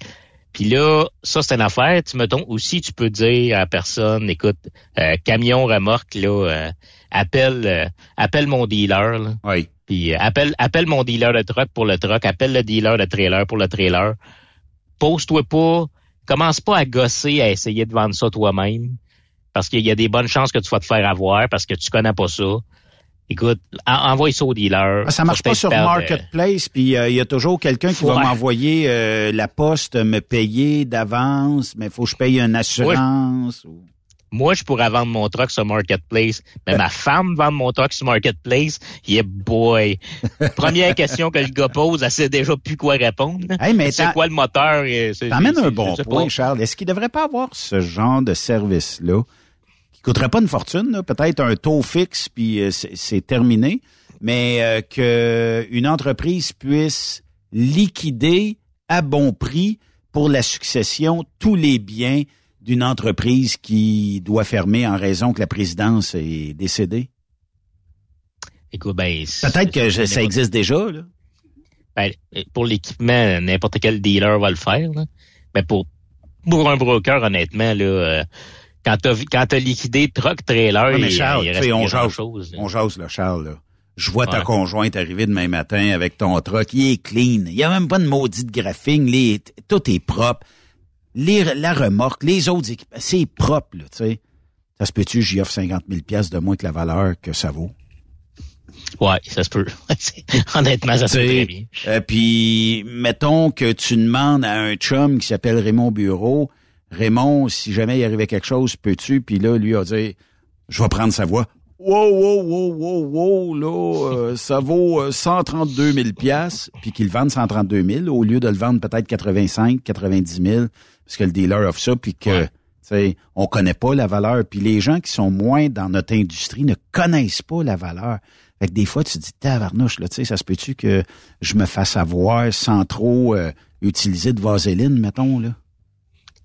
Puis là, ça, c'est une affaire. Tu mettons aussi, tu peux dire à la personne, écoute, euh, camion remorque, là, euh, appelle, euh, appelle mon dealer. Là. Oui. Puis euh, appelle, appelle mon dealer de truck pour le truck, appelle le dealer de trailer pour le trailer. Pose-toi pas, commence pas à gosser à essayer de vendre ça toi-même. Parce qu'il y a des bonnes chances que tu vas te faire avoir parce que tu connais pas ça. Écoute, en- envoie ça au dealer. Ah, ça marche pas sur euh, Marketplace, puis euh, il y a toujours quelqu'un qui va m'envoyer euh, la poste, me payer d'avance, mais il faut que je paye une assurance. ou- Moi, je pourrais vendre mon truck sur Marketplace, mais ma <laughs> femme vend mon truck sur Marketplace, yeah boy. Première <laughs> question que le gars pose, elle sait déjà plus quoi répondre. Hey, c'est quoi le moteur? T'emmènes c'est- un bon point. Charles. Est-ce qu'il devrait pas avoir ce genre de service-là? Qui coûterait pas une fortune, peut-être un taux fixe, puis euh, c'est terminé, mais euh, que une entreprise puisse liquider à bon prix pour la succession tous les biens d'une entreprise qui doit fermer en raison que la présidence est décédée? Écoute, ben, Peut-être que je- ça existe déjà, là. Ben, pour l'équipement, n'importe quel dealer va le faire. là. Mais pour, pour un broker, honnêtement, là, euh, quand t'as quand t'as liquidé truck trailer, Ouais, mais Charles, il reste on jase, là. on jase, là, Charles, là. Je vois ta conjointe arriver demain matin avec ton truck, il est clean. Il y a même pas de maudite graphing, les- tout est propre. les, la remorque, les autres équipements, c'est propre, là, tu sais. Ça se peut-tu, j'y offre 50 000 pièces de moins que la valeur que ça vaut? Ouais, ça se peut. <laughs> Honnêtement, ça se peut très bien. euh, puis, mettons que tu demandes à un chum qui s'appelle Raymond Bureau, Raymond, si jamais il arrivait quelque chose, peux-tu? Puis là, lui a dit, je vais prendre sa voix. Wow, wow, wow, wow, wow, là, euh, <laughs> ça vaut euh, 132 000 piastres, puis qu'il vende 132 000 au lieu de le vendre peut-être 85, 90 000, parce que le dealer offre ça, puis que, tu sais, on connaît pas la valeur. Puis les gens qui sont moins dans notre industrie ne connaissent pas la valeur. Fait que des fois, tu te dis, tabarnouche, là, tu sais, ça se peut-tu que je me fasse avoir sans trop euh, utiliser de vaseline, mettons, là?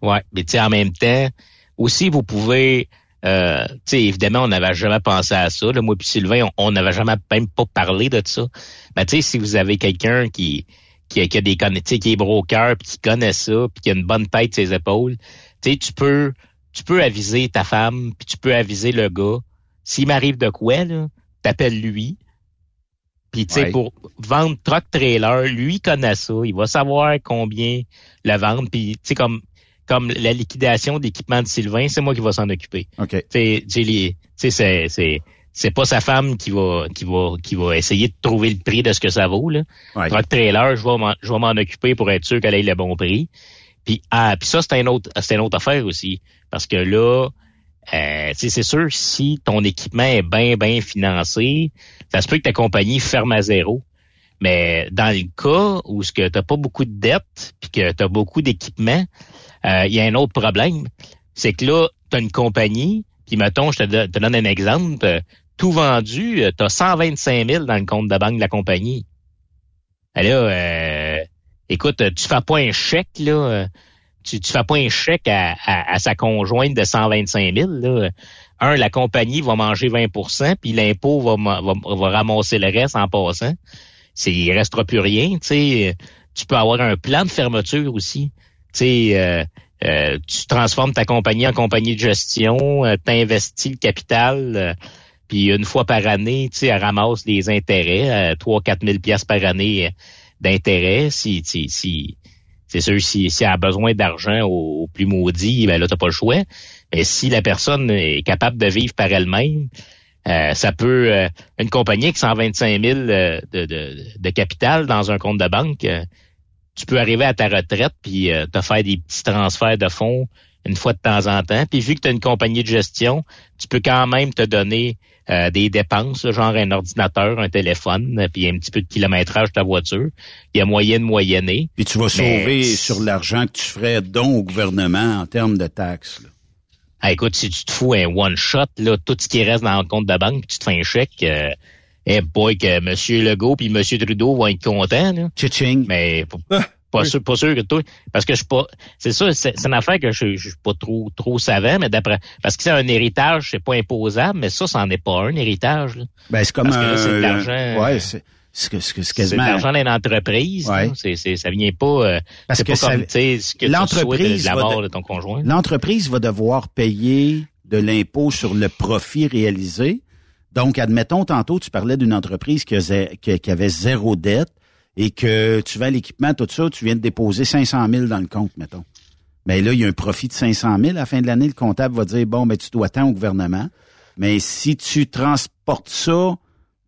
Ouais, mais tu sais, en même temps, aussi, vous pouvez, euh, tu sais, évidemment, on n'avait jamais pensé à ça. Là, moi puis Sylvain, on- n'avait jamais même pas parlé de ça. Mais tu sais, si vous avez quelqu'un qui, qui, a- qui a des qui est broker, puis qui connaît ça, puis qui a une bonne tête ses épaules, tu sais, tu peux, tu peux aviser ta femme, puis tu peux aviser le gars. S'il m'arrive de quoi, là, t'appelles lui. Puis, tu sais, Ouais. pour vendre truck trailer, lui connaît ça. Il va savoir combien le vendre. Puis, tu sais, comme, comme la liquidation d'équipement de Sylvain, c'est moi qui va s'en occuper. OK. Tu tu c'est, pas sa femme qui va, qui va, qui va essayer de trouver le prix de ce que ça vaut, là. Ouais. Truck trailer, je vais m'en, occuper pour être sûr qu'elle ait le bon prix. Puis, ah, puis ça, c'est un autre, c'est une autre affaire aussi. Parce que là, euh, tu c'est sûr, si ton équipement est bien, bien financé, ça se peut que ta compagnie ferme à zéro. Mais dans le cas où ce que t'as pas beaucoup de dettes puis que tu as beaucoup d'équipements, il y a un autre problème. C'est que là, tu as une compagnie, puis mettons, je te, do- te donne un exemple, euh, tout vendu, tu as 125 000 dans le compte de banque de la compagnie. Ben là, euh, écoute, tu fais pas un chèque, là. euh, Tu, fais pas un chèque à, sa conjointe de 125 000, là. Un, la compagnie va manger 20% puis l'impôt va, ma- va, va ramasser le reste en passant. Il restera plus rien, sais. Tu peux avoir un plan de fermeture aussi. Tu sais, euh, euh, tu transformes ta compagnie en compagnie de gestion, tu investis le capital, euh, puis une fois par année, tu ramasse des intérêts, euh, 3-4 000 piastres par année euh, d'intérêts. Si, si, si, c'est sûr, si, si elle a besoin d'argent au, plus maudit, ben là, t'as pas le choix. Mais si la personne est capable de vivre par elle-même, euh, ça peut... euh, une compagnie avec 125 000 euh, de, de, de capital dans un compte de banque, euh, tu peux arriver à ta retraite puis euh, te faire des petits transferts de fonds une fois de temps en temps. Puis vu que tu as une compagnie de gestion, tu peux quand même te donner euh, des dépenses, genre un ordinateur, un téléphone, puis un petit peu de kilométrage de ta voiture. Il y a moyen de moyenner. Puis tu vas sauver sur l'argent que tu ferais don au gouvernement en termes de taxes. là. Ah, écoute, si tu te fous un one-shot, là, tout ce qui reste dans le compte de banque, puis tu te fais un chèque, euh, eh boy, que M. Legault puis M. Trudeau vont être contents. Là. Tching. Mais pas, pas sûr, pas sûr que toi. Parce que je suis pas. C'est ça, c'est une affaire que je, je suis pas trop trop savant, mais d'après. Parce que c'est un héritage, c'est pas imposable, mais ça, c'en est pas un héritage. Là. Ben, c'est comme Parce un... c'est de l'argent. Ouais, c'est c'est que- c'est c'est C'est de quasiment... l'argent d'une entreprise. Ouais. là. C'est, c'est, ça vient pas. euh, Parce c'est que pas ça- comme, tu sais, ce que tu reçois de, l'entreprise la mort de- de ton conjoint. L'entreprise va devoir payer de l'impôt sur le profit réalisé. Donc, admettons, tantôt, tu parlais d'une entreprise qui, avait zéro dette et que tu vends l'équipement, tout ça, tu viens de déposer 500 000 dans le compte, mettons. Mais là, il y a un profit de 500 000. À la fin de l'année, le comptable va dire, bon, ben, tu dois tant au gouvernement. Mais si tu transportes ça,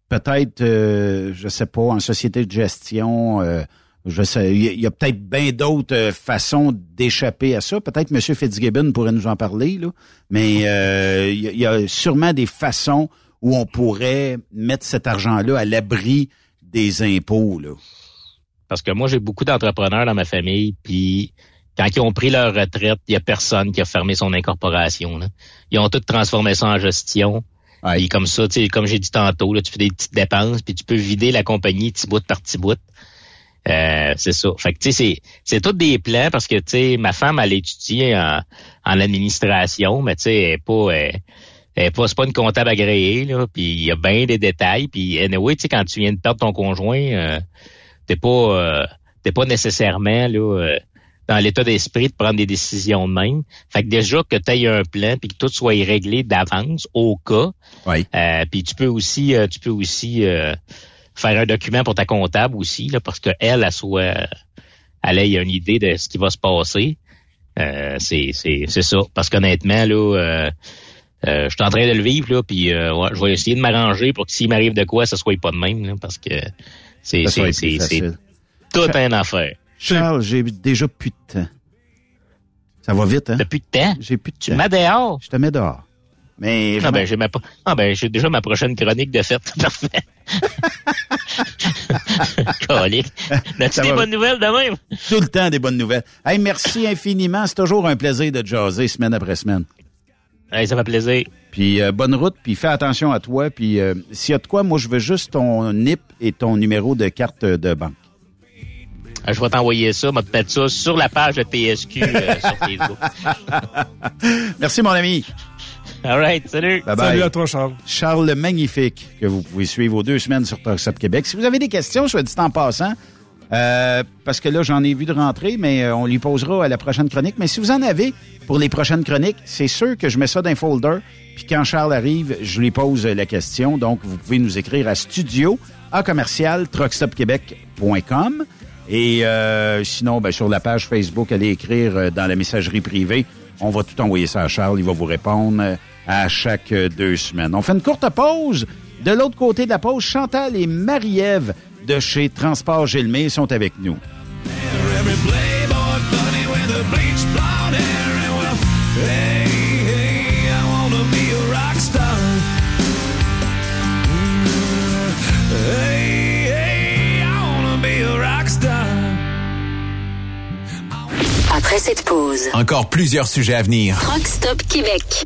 peut-être, euh, je sais pas, en société de gestion, euh, je sais, il y a- peut-être bien d'autres euh, façons d'échapper à ça. Peut-être M. Fitzgibbon pourrait nous en parler, là. Mais euh, il y a sûrement des façons où on pourrait mettre cet argent-là à l'abri des impôts, là. Parce que moi, j'ai beaucoup d'entrepreneurs dans ma famille, puis quand ils ont pris leur retraite, il y a personne qui a fermé son incorporation. là. Ils ont tout transformé ça en gestion. Et comme ça, comme j'ai dit tantôt, là, tu fais des petites dépenses, puis tu peux vider la compagnie petit bout par petit bout. Euh, c'est ça. Fait que tu sais, c'est tous des plans parce que tu sais, ma femme elle a étudié en, en administration, mais tu sais, elle est pas elle, elle est pas c'est pas une comptable agréée là, puis il y a bien des détails, puis anyway, tu sais, quand tu viens de perdre ton conjoint, euh, t'es pas euh, t'es pas nécessairement là euh, dans l'état d'esprit de prendre des décisions de même. Fait que déjà que tu aies un plan puis que tout soit réglé d'avance au cas. Euh, puis tu peux aussi euh, tu peux aussi euh, faire un document pour ta comptable aussi là parce que elle elle soit elle ait une idée de ce qui va se passer. Euh, c'est c'est c'est ça. Parce qu'honnêtement, là, euh, je suis en train de le vivre, là, puis euh, ouais, je vais essayer de m'arranger pour que s'il m'arrive de quoi, ça soit pas de même, là, parce que c'est tout un affaire. Charles, j'ai déjà plus de temps. Ça va vite, hein? T'as plus de temps? J'ai plus de temps. Tu mets dehors? Je te mets dehors. Mais Ah ben j'ai ma ah ben j'ai déjà ma prochaine chronique de fête. <laughs> Parfait. <laughs> Colique. N'as-tu Ça des va. bonnes nouvelles de même? tout le temps des bonnes nouvelles. Hey, merci infiniment. C'est toujours un plaisir de jaser semaine après semaine. Hey, ça fait plaisir. Puis euh, bonne route, puis fais attention à toi. Puis euh, s'il y a de quoi, moi je veux juste ton NIP et ton numéro de carte de banque. Ah, Je vais t'envoyer ça, je vais te mettre ça sur la page de TSQ euh, <laughs> sur Facebook. <laughs> Merci mon ami. All right, salut. Bye bye. Salut à toi, Charles. Charles le Magnifique, que vous pouvez suivre aux deux semaines sur Talksop Québec. Si vous avez des questions, soit dit en passant, euh, parce que là, j'en ai vu de rentrer, mais euh, on lui posera à la prochaine chronique. Mais si vous en avez pour les prochaines chroniques, c'est sûr que je mets ça dans un folder. Puis quand Charles arrive, je lui pose la question. Donc, vous pouvez nous écrire à studio à commercial truckstopquebec.com. Et euh, sinon, ben, sur la page Facebook, allez écrire euh, dans la messagerie privée. On va tout envoyer ça à Charles. Il va vous répondre à chaque deux semaines. On fait une courte pause. De l'autre côté de la pause, Chantal et Marie-Ève de chez Transport Gilmé sont avec nous. Après cette pause, Encore plusieurs sujets à venir. Truck Stop Québec.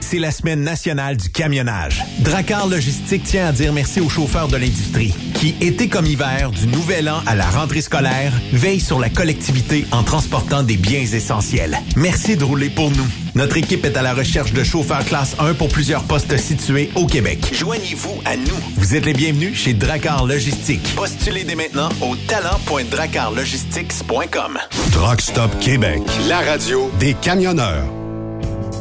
C'est la semaine nationale du camionnage. Dracar Logistique tient à dire merci aux chauffeurs de l'industrie qui, été comme hiver, du nouvel an à la rentrée scolaire, veillent sur la collectivité en transportant des biens essentiels. Merci de rouler pour nous. Notre équipe est à la recherche de chauffeurs classe 1 pour plusieurs postes situés au Québec. Joignez-vous à nous. Vous êtes les bienvenus chez Dracar Logistique. Postulez dès maintenant au talent.dracarlogistics.com. Truck Stop Québec, la radio des camionneurs.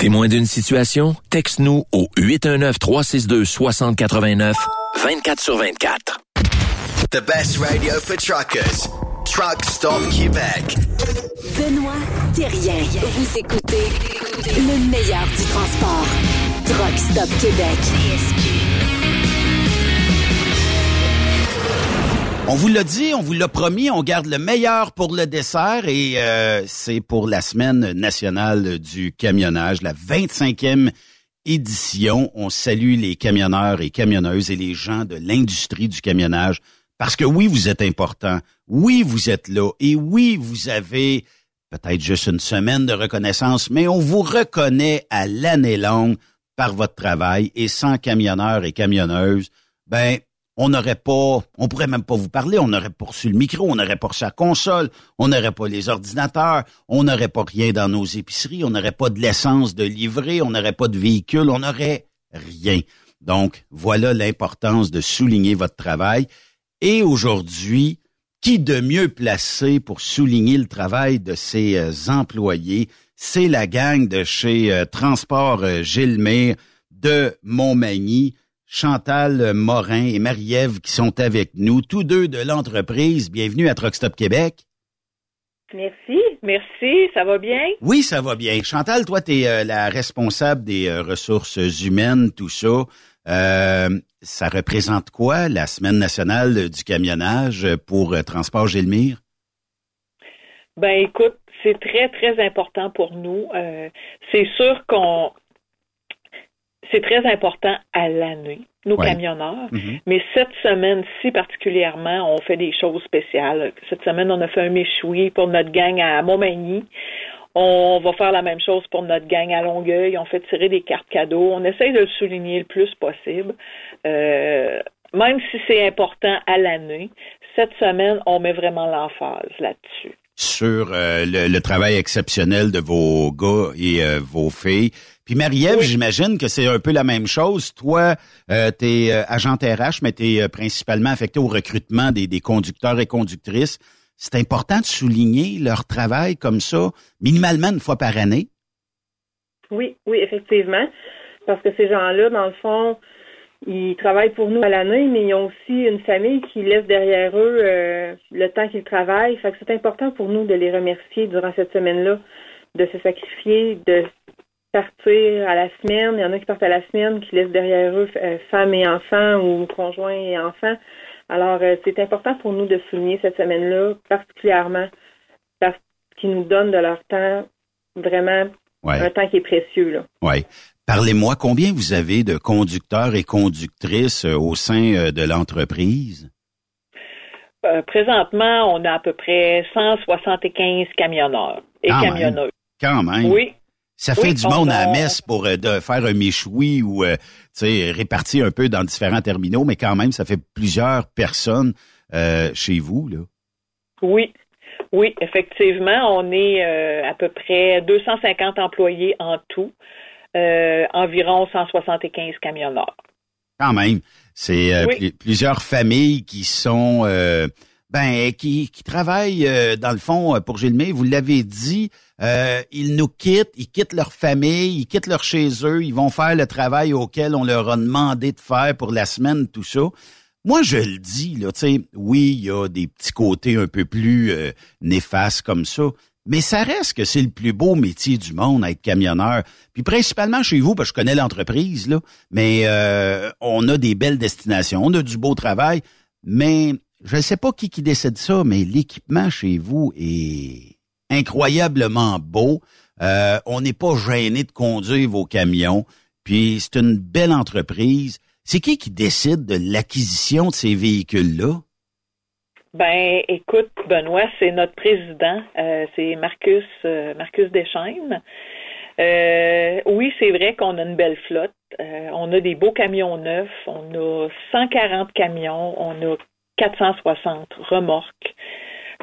Témoin d'une situation? Texte-nous au 819-362-6089, 24 sur 24. The best radio for truckers. Truck Stop Québec. Benoît Thérien. Vous écoutez le meilleur du transport. Truck Stop Québec. On vous l'a dit, on vous l'a promis, on garde le meilleur pour le dessert et euh, c'est pour la semaine nationale du camionnage, la 25e édition. On salue les camionneurs et camionneuses et les gens de l'industrie du camionnage parce que oui, vous êtes importants, oui, vous êtes là et oui, vous avez peut-être juste une semaine de reconnaissance, mais on vous reconnaît à l'année longue par votre travail et sans camionneurs et camionneuses, ben on n'aurait pas, on pourrait même pas vous parler, on n'aurait pas le micro, on n'aurait pas reçu la console, on n'aurait pas les ordinateurs, on n'aurait pas rien dans nos épiceries, on n'aurait pas de l'essence de livrer, on n'aurait pas de véhicule, on n'aurait rien. Donc, voilà l'importance de souligner votre travail. Et aujourd'hui, qui de mieux placé pour souligner le travail de ses euh, employés? C'est la gang de chez euh, Transport euh, Gilmer de Montmagny. Chantal Morin et Marie-Ève qui sont avec nous, tous deux de l'entreprise. Bienvenue à Truckstop Québec. Merci, merci, ça va bien? Oui, ça va bien. Chantal, toi, tu es la responsable des euh, ressources humaines, tout ça. Euh, ça représente quoi, la Semaine nationale du camionnage pour euh, Transport Gilmire? Ben écoute, c'est très, très important pour nous. c'est sûr qu'on c'est très important à l'année, nos Ouais. camionneurs. Mhm. Mais cette semaine-ci particulièrement, on fait des choses spéciales. Cette semaine, on a fait un méchoui pour notre gang à Montmagny. On va faire la même chose pour notre gang à Longueuil. On fait tirer des cartes cadeaux. On essaye de le souligner le plus possible. Euh, même si c'est important à l'année, cette semaine, on met vraiment l'emphase là-dessus. sur euh, le, le travail exceptionnel de vos gars et euh, vos filles. Puis Marie-Ève, j'imagine que c'est un peu la même chose. Toi, euh, tu es agente RH, mais tu es principalement affecté au recrutement des, des conducteurs et conductrices. C'est important de souligner leur travail comme ça, minimalement une fois par année? Oui, oui, effectivement. Parce que ces gens-là, dans le fond, ils travaillent pour nous à l'année, mais ils ont aussi une famille qui laisse derrière eux euh, le temps qu'ils travaillent. Fait que c'est important pour nous de les remercier durant cette semaine-là, de se sacrifier, de partir à la semaine. Il y en a qui partent à la semaine, qui laissent derrière eux euh, femmes et enfants ou conjoints et enfants. Alors, euh, c'est important pour nous de souligner cette semaine-là, particulièrement parce qu'ils nous donnent de leur temps, vraiment Ouais. un temps qui est précieux. Ouais. Parlez-moi, combien vous avez de conducteurs et conductrices euh, au sein de l'entreprise? Euh, présentement, on a à peu près 175 camionneurs et Quand même. camionneuses. Quand même. Oui. Ça fait Oui, du on monde à la messe pour euh, de faire un méchoui ou euh, tu sais réparti un peu dans différents terminaux, mais quand même, ça fait plusieurs personnes euh, chez vous là. Oui. Oui, effectivement, on est euh, à peu près 250 employés en tout, environ 175 camionneurs. Quand même, c'est Oui. pl- plusieurs familles qui sont ben qui, qui travaillent euh, dans le fond euh, pour Gilmé. Vous l'avez dit, euh, ils nous quittent, ils quittent leur famille, ils quittent leur chez eux, ils vont faire le travail auquel on leur a demandé de faire pour la semaine, tout ça. Moi, je le dis, là, tu sais, oui, il y a des petits côtés un peu plus euh, néfastes comme ça, mais ça reste que c'est le plus beau métier du monde, être camionneur. Puis principalement chez vous, parce que je connais l'entreprise, là, mais euh, on a des belles destinations, on a du beau travail, mais je ne sais pas qui qui décide ça, mais l'équipement chez vous est incroyablement beau. Euh, on n'est pas gêné de conduire vos camions. Puis c'est une belle entreprise. C'est qui qui décide de l'acquisition de ces véhicules-là? Ben, écoute, Benoît, c'est notre président, euh, c'est Marcus euh, Deschaines. Oui, c'est vrai qu'on a une belle flotte. On a des beaux camions neufs. On a 140 camions. On a 460 remorques.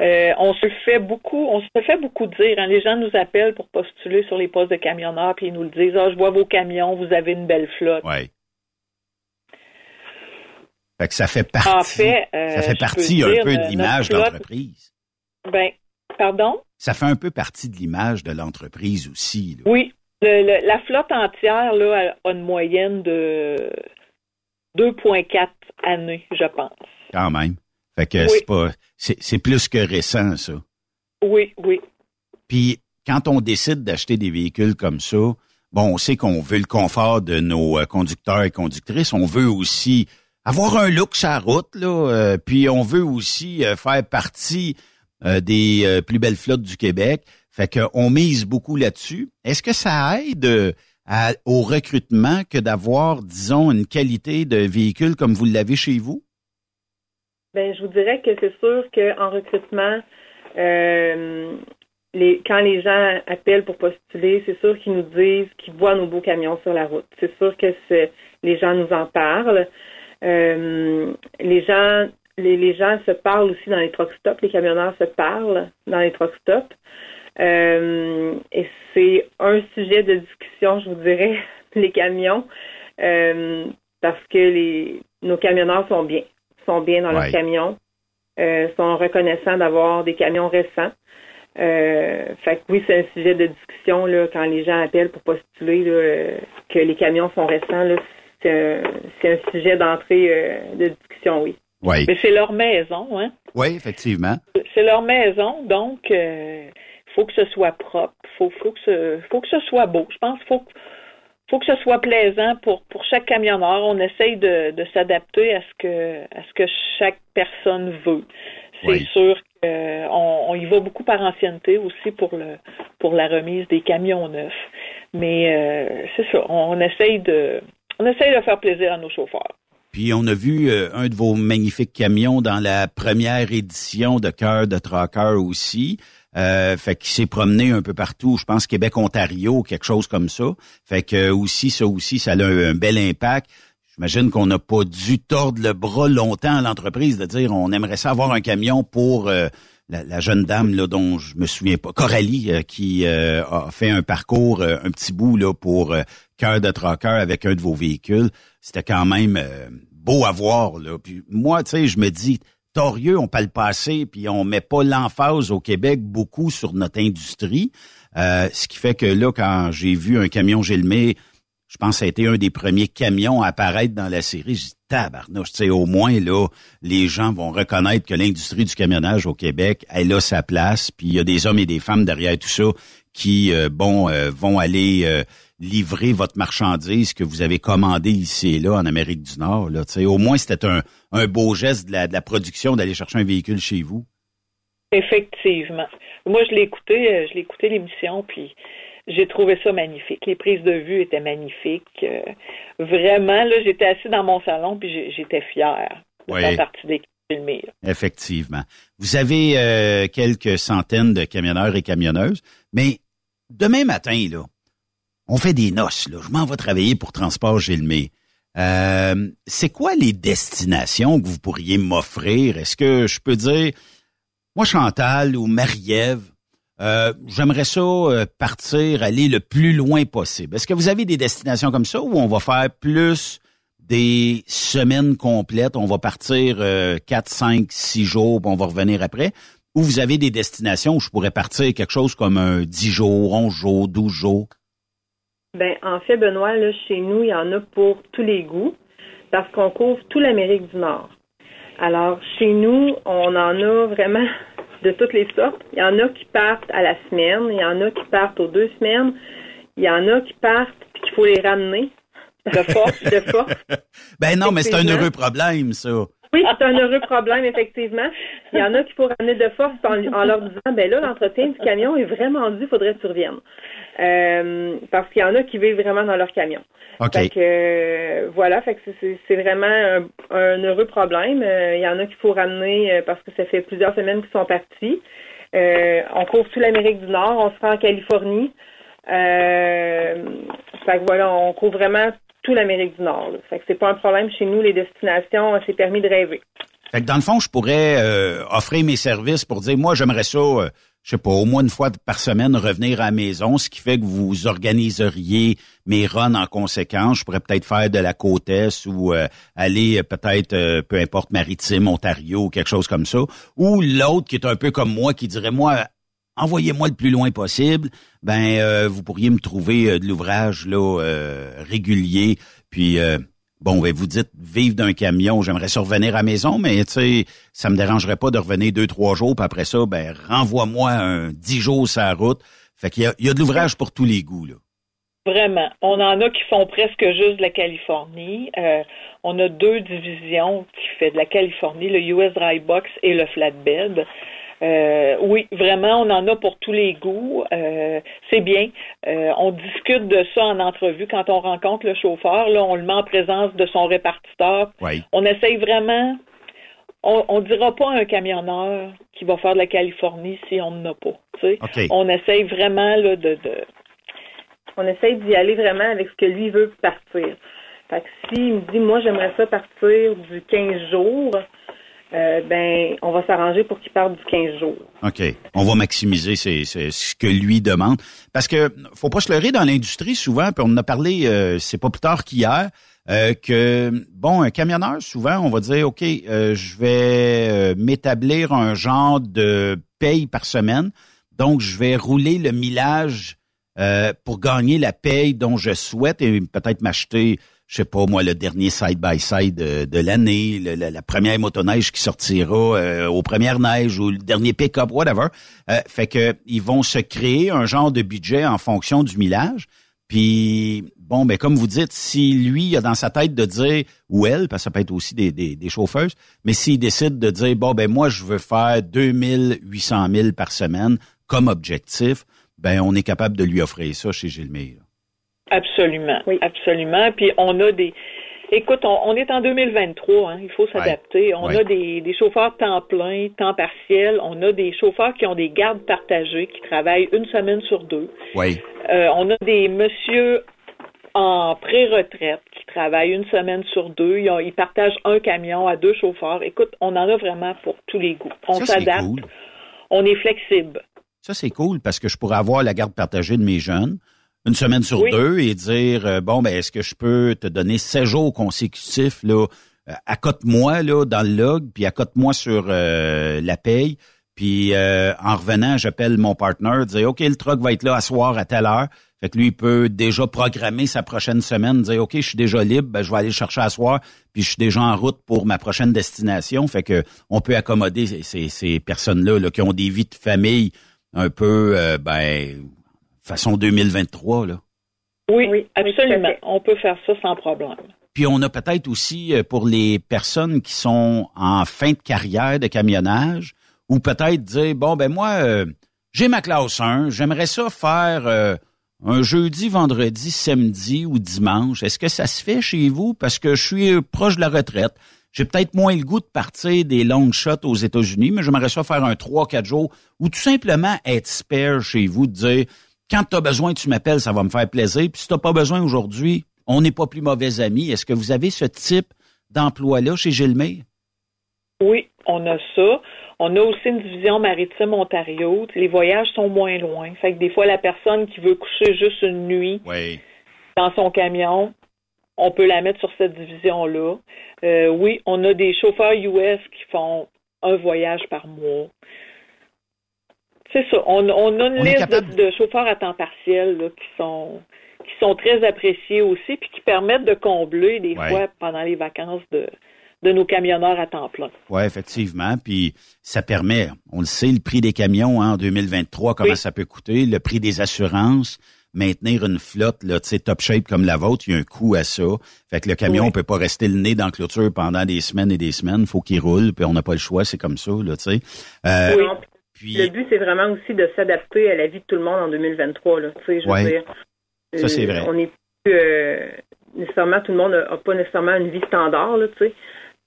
Euh, on se fait beaucoup, on se fait beaucoup dire. hein. Les gens nous appellent pour postuler sur les postes de camionneurs, puis ils nous le disent. Ah, je vois vos camions, vous avez une belle flotte. Ouais. Fait que ça fait partie, En fait, euh, ça fait partie un dire, peu de l'image de l'entreprise. Ben, pardon? Ça fait un peu partie de l'image de l'entreprise aussi. là. Oui. Le- le- la flotte entière là, a une moyenne de 2,4 années, je pense. Quand même. Fait que Oui. c'est pas, c'est, plus que récent, ça. Oui, oui. Puis quand on décide d'acheter des véhicules comme ça, bon, on sait qu'on veut le confort de nos euh, conducteurs et conductrices. On veut aussi avoir un look sur la route, là, euh, puis on veut aussi euh, faire partie euh, des euh, plus belles flottes du Québec. Fait qu'on mise beaucoup là-dessus. Est-ce que ça aide euh, à- au recrutement que d'avoir, disons, une qualité de véhicule comme vous l'avez chez vous? Ben, je vous dirais que c'est sûr qu'en recrutement, euh, les, quand les gens appellent pour postuler, c'est sûr qu'ils nous disent qu'ils voient nos beaux camions sur la route. C'est sûr que les gens nous en parlent. Euh, les gens, les, gens se parlent aussi dans les truck stops. Les camionneurs se parlent dans les truck stops. Euh, et c'est un sujet de discussion, je vous dirais, <laughs> les camions, parce que nos camionneurs sont bien, sont bien dans Ouais. leurs camions, euh, sont reconnaissants d'avoir des camions récents. Euh, fait que oui, c'est un sujet de discussion là, quand les gens appellent pour postuler là, euh, que les camions sont récents. Là, c'est un, sujet d'entrée euh, de discussion, oui. Oui. Mais c'est leur maison, hein. Oui, effectivement. C'est leur maison, donc il faut que ce soit propre, faut, faut que ce, faut que ce soit beau. Je pense qu'il faut, que- faut que ce soit plaisant pour, pour chaque camionneur. On essaye de, de s'adapter à ce que à ce que chaque personne veut. C'est Oui. sûr qu'on on y va beaucoup par ancienneté aussi pour le pour la remise des camions neufs. Mais euh, c'est ça, on essaye de on essaye de faire plaisir à nos chauffeurs. Puis on a vu euh, un de vos magnifiques camions dans la première édition de Cœur de Tracker aussi. Euh, fait qu'il s'est promené un peu partout, je pense Québec, Ontario, quelque chose comme ça. Fait que euh, aussi, ça aussi, ça a un, un bel impact. J'imagine qu'on n'a pas dû tordre le bras longtemps à l'entreprise de dire on aimerait ça avoir un camion pour euh, la, jeune dame là, dont je me souviens pas, Coralie, euh, qui a fait un parcours, un petit bout là pour Cœur de Tracker avec un de vos véhicules. C'était quand même beau à voir. Là. Puis moi, tu sais, je me dis, torieux, on peut le passer, puis on met pas l'emphase au Québec beaucoup sur notre industrie. Euh, ce qui fait que là, quand j'ai vu un camion Gilmé, je pense que ça a été un des premiers camions à apparaître dans la série. J'ai dit, tabarnouche, sais, au moins, là, les gens vont reconnaître que l'industrie du camionnage au Québec, elle a sa place, puis il y a des hommes et des femmes derrière tout ça qui, euh, bon, euh, vont aller euh, livrer votre marchandise que vous avez commandé ici et là en Amérique du Nord. Là, au moins, c'était un, un beau geste de la, de la production d'aller chercher un véhicule chez vous. Effectivement. Moi, je l'ai écouté, je l'ai écouté l'émission, puis j'ai trouvé ça magnifique. Les prises de vue étaient magnifiques. Vraiment, là, j'étais assis dans mon salon, puis j'étais fière de Oui. faire partie des filmés. Effectivement. Vous avez euh, quelques centaines de camionneurs et camionneuses, mais demain matin, là, on fait des noces. Là. Je m'en vais travailler pour Transport Gilmé. Euh, c'est quoi les destinations que vous pourriez m'offrir? Est-ce que je peux dire, moi, Chantal ou Marie-Ève, euh, j'aimerais ça euh, partir, aller le plus loin possible. Est-ce que vous avez des destinations comme ça ou on va faire plus des semaines complètes, on va partir euh, 4, 5, 6 jours, puis on va revenir après, ou vous avez des destinations où je pourrais partir quelque chose comme un 10 jours, 11 jours, 12 jours? Ben, en fait, Benoît, là, chez nous, il y en a pour tous les goûts, parce qu'on couvre toute l'Amérique du Nord. Alors, chez nous, on en a vraiment <laughs> de toutes les sortes. Il y en a qui partent à la semaine, il y en a qui partent aux deux semaines, il y en a qui partent puis qu'il faut les ramener de force, de force. <laughs> Ben non, mais c'est un heureux problème, ça. Oui, c'est un heureux problème, effectivement. Il y en a qu'il faut ramener de force en, en leur disant, ben là, l'entretien du camion est vraiment dû, il faudrait que tu reviennes. Euh, parce qu'il y en a qui vivent vraiment dans leur camion. OK. Fait que, euh, voilà, fait que c'est- vraiment un, un heureux problème. Euh, il y en a qu'il faut ramener euh, parce que ça fait plusieurs semaines qu'ils sont partis. Euh, on couvre toute l'Amérique du Nord, on se rend en Californie. Euh, fait que voilà, on couvre vraiment l'Amérique du Nord. Fait que c'est pas un problème chez nous, les destinations, c'est permis de rêver. Fait que dans le fond, je pourrais euh, offrir mes services pour dire, moi, j'aimerais ça, euh, je sais pas, au moins une fois par semaine revenir à la maison, ce qui fait que vous organiseriez mes runs en conséquence. Je pourrais peut-être faire de la côte est ou euh, aller euh, peut-être, euh, peu importe, maritime, Ontario quelque chose comme ça. Ou l'autre qui est un peu comme moi, qui dirait, moi, envoyez-moi le plus loin possible. Ben, euh, vous pourriez me trouver euh, de l'ouvrage là euh, régulier. Puis bon, ben, vous dites vivre d'un camion, j'aimerais ça revenir à la maison, mais tu sais, ça me dérangerait pas de revenir deux, trois jours, puis après ça, ben, renvoie-moi un dix jours sur route. Fait qu'il y a, il y a de l'ouvrage pour tous les goûts, là. Vraiment. On en a qui font presque juste de la Californie. On a deux divisions qui fait de la Californie, le US Dry Box et le Flatbed. Euh, oui, vraiment, on en a pour tous les goûts. Euh, c'est bien. Euh, on discute de ça en entrevue quand on rencontre le chauffeur. Là, on le met en présence de son répartiteur. Oui. On essaye vraiment. On, on dira pas à un camionneur qui va faire de la Californie si on n'en a pas. On essaye vraiment là, de, de On essaye d'y aller vraiment avec ce que lui veut partir. Fait que s'il me dit, moi, j'aimerais ça partir du 15 jours, euh, ben, on va s'arranger pour qu'il parte du 15 jours. OK. On va maximiser c'est ce que lui demande. Parce que faut pas se leurrer dans l'industrie souvent, puis on en a parlé, euh, c'est pas plus tard qu'hier, euh, que, bon, un camionneur, souvent, on va dire, OK, je vais m'établir un genre de paye par semaine. Donc, je vais rouler le millage pour gagner la paye dont je souhaite et peut-être m'acheter, je sais pas moi, le dernier side-by-side de, de l'année, la, la première motoneige qui sortira euh, aux premières neiges ou le dernier pick-up, whatever. Euh, fait que ils vont se créer un genre de budget en fonction du millage. Puis, bon, ben comme vous dites, si lui a dans sa tête de dire, ou elle, parce que ça peut être aussi des, des, des chauffeuses, mais s'il décide de dire, bon, ben moi, je veux faire 2800 000 par semaine comme objectif, ben on est capable de lui offrir ça chez Gilmire. Absolument, absolument. Puis on a des. Écoute, on, on est en 2023, hein, il faut s'adapter. On ouais. a des, des chauffeurs temps plein, temps partiel. On a des chauffeurs qui ont des gardes partagées, qui travaillent une semaine sur deux. Oui. Euh, on a des messieurs en pré-retraite qui travaillent une semaine sur deux. Ils, ont- ils partagent un camion à deux chauffeurs. Écoute, on en a vraiment pour tous les goûts. On s'adapte. cool. On est flexible. Ça, c'est cool parce que je pourrais avoir la garde partagée de mes jeunes une semaine sur Oui. deux et dire, euh, bon, ben, est-ce que je peux te donner 16 jours consécutifs, là, euh, accote-moi, là, dans le log, puis accote-moi sur euh, la paye. Puis euh, en revenant, j'appelle mon partner, dire OK, le truck va être là à soir à telle heure. Fait que lui, il peut déjà programmer sa prochaine semaine, dire OK, je suis déjà libre, ben, je vais aller le chercher à soir, puis je suis déjà en route pour ma prochaine destination. Fait que on peut accommoder ces, ces, ces personnes-là là, qui ont des vies de famille un peu euh, ben façon 2023 là. Oui, absolument. On peut faire ça sans problème. Puis on a peut-être aussi euh, pour les personnes qui sont en fin de carrière de camionnage, ou peut-être dire bon ben moi euh, j'ai ma classe 1, j'aimerais ça faire euh, un jeudi, vendredi, samedi ou dimanche. Est-ce que ça se fait chez vous? Parce que je suis proche de la retraite? J'ai peut-être moins le goût de partir des long shots aux États-Unis, mais j'aimerais ça faire un 3-4 jours ou tout simplement être spare chez vous, de dire quand tu as besoin, tu m'appelles, ça va me faire plaisir. Puis si tu pas besoin aujourd'hui, on n'est pas plus mauvais amis. Est-ce que vous avez ce type d'emploi-là chez Gilmire? Oui, on a ça. On a aussi une division maritime Ontario. Les voyages sont moins loin. Fait que des fois, la personne qui veut coucher juste une nuit Oui. dans son camion, on peut la mettre sur cette division-là. Euh, oui, on a des chauffeurs US qui font un voyage par mois. C'est ça. On, on a une On liste capable- de, de chauffeurs à temps partiel là, qui sont qui sont très appréciés aussi, puis qui permettent de combler des Ouais. fois pendant les vacances de, de nos camionneurs à temps plein. Oui, effectivement. Puis ça permet, on le sait, le prix des camions hein, en 2023, comment Oui. ça peut coûter, le prix des assurances, maintenir une flotte là, tu sais, top shape comme la vôtre, il y a un coût à ça. Fait que le camion Oui. on peut pas rester le nez dans la clôture pendant des semaines et des semaines. faut qu'il roule, puis on n'a pas le choix, c'est comme ça, là, tu sais. Euh, Le but, c'est vraiment aussi de s'adapter à la vie de tout le monde en 2023. Là. Tu sais, je veux dire, Ça, c'est euh, vrai. On n'est plus euh, nécessairement, tout le monde n'a pas nécessairement une vie standard. Là, tu sais.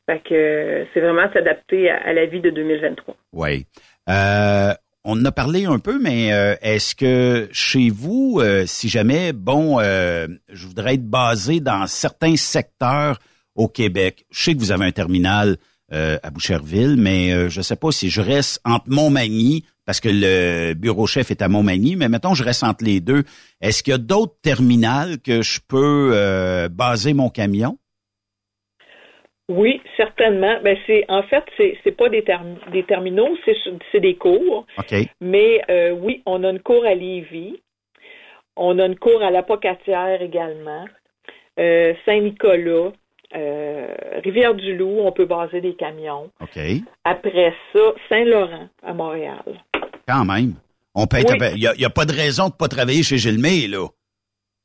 Fait que c'est vraiment s'adapter à, à la vie de 2023. Oui. Euh, on en a parlé un peu, mais euh, est-ce que chez vous, euh, si jamais, bon, euh, je voudrais être basé dans certains secteurs au Québec, je sais que vous avez un terminal euh, à Boucherville, mais euh, je sais pas si je reste entre Montmagny, parce que le bureau chef est à Montmagny, mais mettons je reste entre les deux. Est-ce qu'il y a d'autres terminals que je peux euh, baser mon camion? Oui, certainement. Ben c'est en fait c'est c'est pas des, term- des terminaux, c'est c'est des cours. Mais euh, oui, on a une cour à Lévis, on a une cour à la Pocatière également, euh, Saint-Nicolas, euh, Rivière-du-Loup, on peut baser des camions. OK. Après ça, Saint-Laurent à Montréal. Quand même. On peut être. Oui. Il n'y a, il y a pas de raison de pas travailler chez Gilmé, là.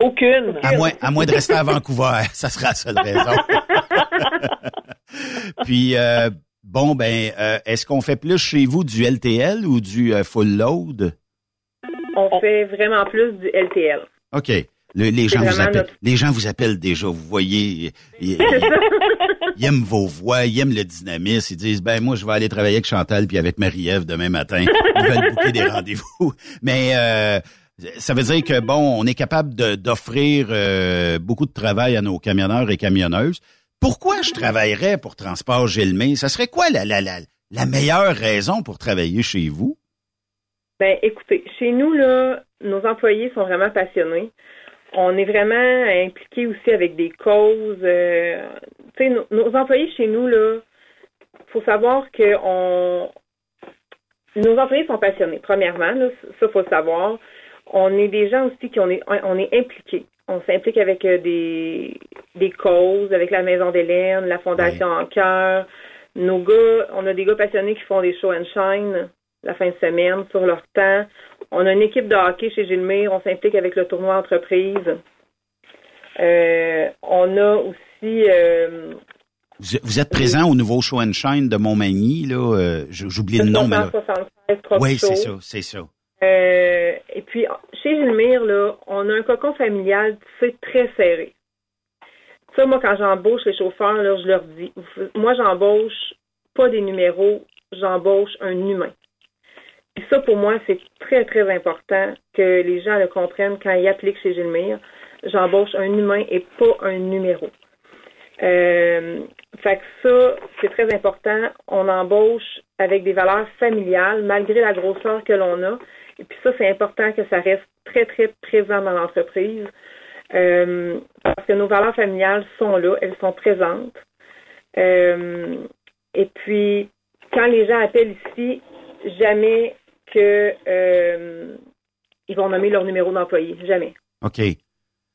Aucune. À moins, à moins de rester à Vancouver, <laughs> ça sera la seule raison. <laughs> Puis, euh, bon, ben, euh, est-ce qu'on fait plus chez vous du LTL ou du euh, full load? On fait vraiment plus du LTL. OK. Le- les, gens vous appellent, notre- les gens vous appellent déjà, vous voyez. <laughs> Ils, aiment vos voix, ils aiment le dynamisme. Ils disent, ben moi, je vais aller travailler avec Chantal puis avec Marie-Ève demain matin. Ils veulent <laughs> booker des rendez-vous. Mais euh, ça veut dire que, bon, on est capable d'offrir euh, beaucoup de travail à nos camionneurs et camionneuses. Pourquoi je travaillerais pour Transport Gilmé? Ça serait quoi la, la, la, la meilleure raison pour travailler chez vous? Ben, écoutez, chez nous, là, nos employés sont vraiment passionnés. On est vraiment impliqués aussi avec des causes. euh, tu sais, nos, nos employés chez nous, là, faut savoir que on, nos employés sont passionnés. Premièrement, là, ça faut le savoir. On est des gens aussi qui on est, on est impliqués. On s'implique avec euh, des, des causes, avec la Maison d'Hélène, la Fondation En Cœur. Nos gars, on a des gars passionnés qui font des show and shine la fin de semaine sur leur temps. On a une équipe de hockey chez Gilmire. On s'implique avec le tournoi entreprise. Euh, on a aussi euh, Vous, vous êtes présent au nouveau Show and Shine de Montmagny, là. euh, J'oublie le nom, mais là. 376 Truck Oui, c'est ça, c'est ça. Euh, et puis, chez Gilmire, là, on a un cocon familial, c'est très serré. Ça, moi, quand j'embauche les chauffeurs, là, je leur dis, moi, j'embauche pas des numéros, j'embauche un humain. Puis ça, pour moi, c'est très, très important que les gens le comprennent quand ils appliquent chez Gilmire. J'embauche un humain et pas un numéro. Euh, fait que ça, c'est très important. On embauche avec des valeurs familiales, malgré la grosseur que l'on a. Et puis ça, c'est important que ça reste très, très présent dans l'entreprise. Euh, parce que nos valeurs familiales sont là, elles sont présentes. Euh, et puis, quand les gens appellent ici, jamais que euh, ils vont nommer leur numéro d'employé. Jamais. OK.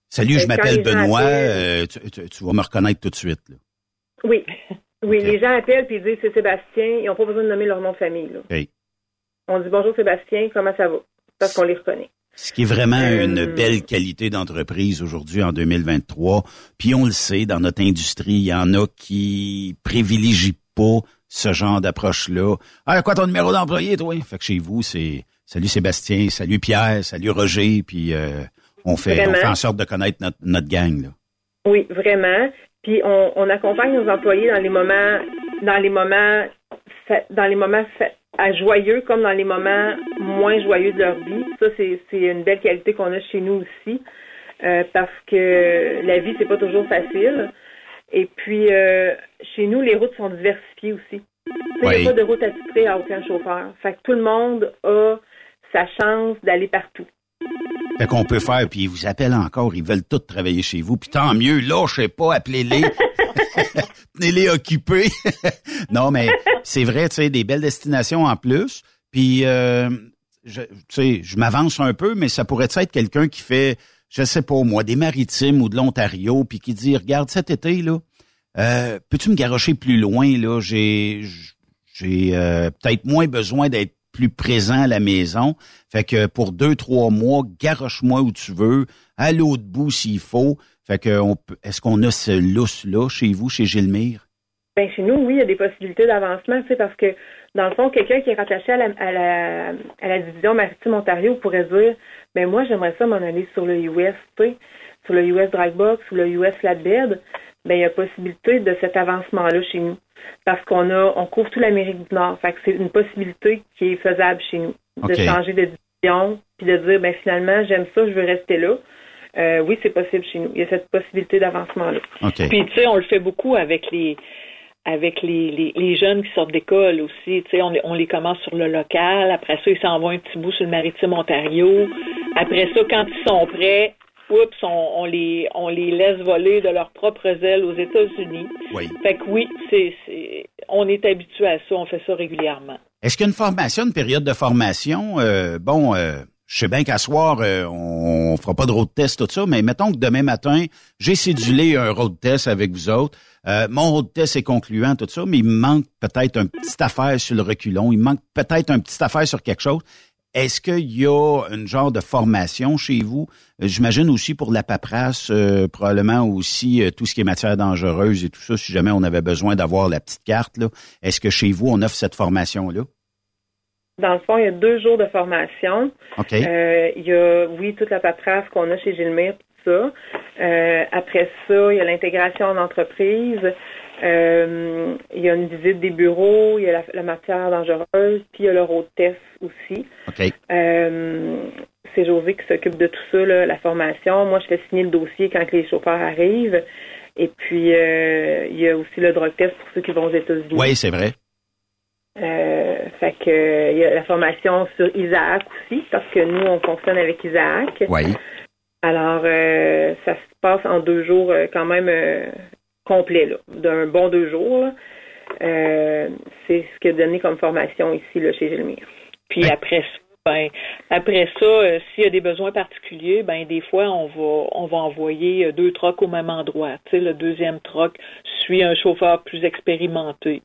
Salut, je Euh, quand m'appelle Benoît. appellent- euh, tu, tu- tu vas me reconnaître tout de suite. Là. Oui. <laughs> Oui, les gens appellent puis ils disent c'est Sébastien. Ils n'ont pas besoin de nommer leur nom de famille. là. OK. On dit bonjour Sébastien, comment ça va? Parce qu'on les reconnaît. Ce qui est vraiment une belle qualité d'entreprise aujourd'hui en 2023. Puis on le sait, dans notre industrie, il y en a qui privilégient pas ce genre d'approche-là. Ah, quoi ton numéro d'employé, toi? Fait que chez vous, c'est salut Sébastien, salut Pierre, salut Roger, puis euh, on fait on fait en sorte de connaître notre, notre gang. Là. Oui, vraiment. Puis on, on accompagne nos employés dans les moments, dans les moments, dans les moments à joyeux comme dans les moments moins joyeux de leur vie. Ça, c'est c'est une belle qualité qu'on a chez nous aussi, euh, parce que la vie c'est pas toujours facile. Et puis euh, chez nous, les routes sont diversifiées aussi. Il n'y a pas de route attitrée à aucun chauffeur. Fait que tout le monde a sa chance d'aller partout. Fait qu'on peut faire, puis ils vous appellent encore, ils veulent tous travailler chez vous, puis tant mieux, là, je sais pas, appelez-les, <laughs> tenez-les occupés. <laughs> non, mais c'est vrai, tu sais, des belles destinations en plus, puis, euh, je, tu sais, je m'avance un peu, mais ça pourrait être quelqu'un qui fait, je sais pas moi, des maritimes ou de l'Ontario, puis qui dit, regarde, cet été, là, euh, peux-tu me garocher plus loin, là, j'ai, j'ai euh, peut-être moins besoin d'être plus présent à la maison. Fait que pour deux, trois mois, garoche-moi où tu veux, à l'autre bout s'il faut. Fait que est-ce qu'on a ce lousse-là chez vous, chez Gilmire? Ben, chez nous, oui, il y a des possibilités d'avancement, tu sais, parce que, dans le fond, quelqu'un qui est rattaché à la, à la, à la division maritime Ontario pourrait dire, ben, moi, j'aimerais ça m'en aller sur le US, tu sais, sur le US Dragbox ou le US Flatbed. Ben, il y a possibilité de cet avancement-là chez nous. Parce qu'on a, on couvre toute l'Amérique du Nord. Fait que c'est une possibilité qui est faisable chez nous. De changer de division, puis de dire, ben, finalement, j'aime ça, je veux rester là. Euh, oui, c'est possible chez nous. Il y a cette possibilité d'avancement-là. Puis tu sais, on le fait beaucoup avec les avec les, les, les jeunes qui sortent d'école aussi. Tu sais, on, les- on les commence sur le local. Après ça, ils s'en vont un petit bout sur le maritime Ontario. Après ça, quand ils sont prêts, oups, on, on les on les laisse voler de leurs propres ailes aux États-Unis. Oui. Fait que oui, c'est c'est on est habitué à ça. On fait ça régulièrement. Est-ce qu'il y a une formation, une période de formation? Euh, bon, euh, je sais bien qu'à soir, euh, on, on fera pas de road test, tout ça, mais mettons que demain matin, j'ai cédulé un road test avec vous autres. Euh, mon road test est concluant, tout ça, mais il manque peut-être un petit affaire sur le reculon. Il manque peut-être un petit affaire sur quelque chose. est-ce qu'il y a une genre de formation chez vous? Euh, J'imagine aussi pour la paperasse, euh, probablement aussi euh, tout ce qui est matière dangereuse et tout ça, si jamais on avait besoin d'avoir la petite carte. Est-ce que chez vous, on offre cette formation-là? Dans le fond, il y a deux jours de formation. OK. Euh, il y a, oui, toute la paperasse qu'on a chez Gilmire, tout ça. Euh, après ça, il y a l'intégration en entreprise. Euh, il y a une visite des bureaux, il y a la, la matière dangereuse, puis il y a le road test aussi. OK. Euh, c'est José qui s'occupe de tout ça, là, la formation. Moi, je fais signer le dossier quand les chauffeurs arrivent. Et puis, euh, il y a aussi le drug test pour ceux qui vont aux États-Unis. Oui, c'est vrai. Euh, fait que euh, il y a la formation sur Isaac aussi, parce que nous, on fonctionne avec Isaac. Oui. Alors, euh, ça se passe en deux jours euh, quand même euh, complet, d'un bon deux jours. Euh, c'est ce qui est donné comme formation ici, là, chez Gilmire. Puis après ça, ben, après ça, euh, s'il y a des besoins particuliers, ben des fois on va on va envoyer euh, deux trocs au même endroit. Tu sais, le deuxième troc suit un chauffeur plus expérimenté.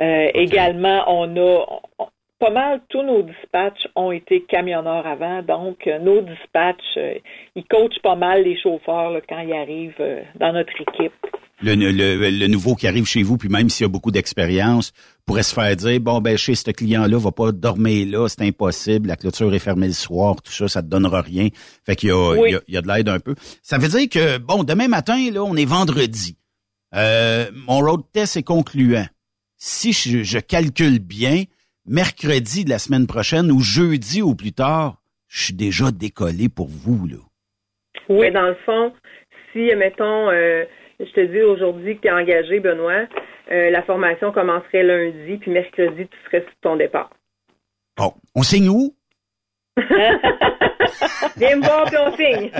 Euh, Également, on a pas mal tous nos dispatchs ont été camionneurs avant, donc euh, nos dispatchs, euh, ils coachent pas mal les chauffeurs là, quand ils arrivent euh, dans notre équipe. Le, le, le nouveau qui arrive chez vous, puis même s'il y a beaucoup d'expérience, pourrait se faire dire, bon, ben chez ce client-là, va pas dormir là, c'est impossible, la clôture est fermée le soir, tout ça, ça te donnera rien. Fait qu'il y a, Oui. il y a, il y a de l'aide un peu. Ça veut dire que, bon, demain matin, là, on est vendredi. Mon road test est concluant. Si je, je calcule bien, mercredi de la semaine prochaine ou jeudi au plus tard, je suis déjà décollé pour vous, là. Oui. dans le fond, si, mettons, euh, je te dis aujourd'hui que tu es engagé, Benoît, euh, la formation commencerait lundi, puis mercredi, tu serais sur ton départ. Bon, on signe où? <laughs> Viens me voir, puis on signe.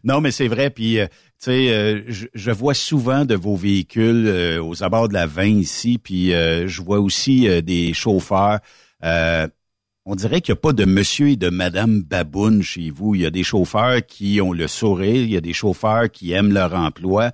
<laughs> non, mais c'est vrai. Puis, euh, tu sais, euh, je, je vois souvent de vos véhicules euh, aux abords de la 20 ici. Puis, euh, je vois aussi euh, des chauffeurs. Euh, on dirait qu'il n'y a pas de monsieur et de madame baboune chez vous. Il y a des chauffeurs qui ont le sourire. Il y a des chauffeurs qui aiment leur emploi.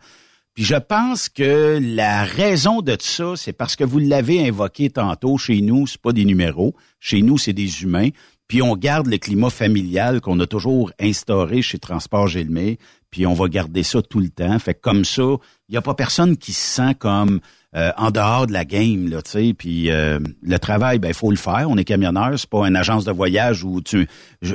Puis je pense que la raison de ça, c'est parce que vous l'avez invoqué tantôt. Chez nous, c'est pas des numéros. Chez nous, c'est des humains. Puis on garde le climat familial qu'on a toujours instauré chez Transport Gilmé. Puis on va garder ça tout le temps. Fait que comme ça, il n'y a pas personne qui se sent comme euh, en dehors de la game, là, tu sais. Puis euh, le travail, ben il faut le faire. On est camionneur, c'est pas une agence de voyage où tu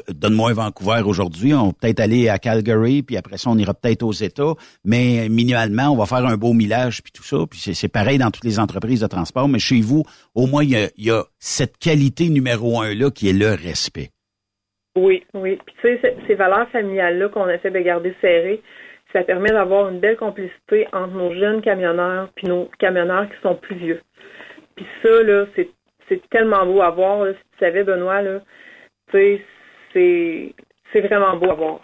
donne-moi Vancouver aujourd'hui. On va peut-être aller à Calgary, puis après ça, on ira peut-être aux États. Mais minimalement, on va faire un beau millage, puis tout ça. Puis c'est, pareil dans toutes les entreprises de transport. Mais chez vous, au moins, il y a, y a cette qualité numéro un là qui est le respect. Oui, oui. Puis tu sais, ces- valeurs familiales-là qu'on essaie de garder serrées, ça permet d'avoir une belle complicité entre nos jeunes camionneurs puis nos camionneurs qui sont plus vieux. Puis ça, là, c'est c'est tellement beau à voir. là. Si tu savais, Benoît, là, tu sais, c'est c'est vraiment beau à voir.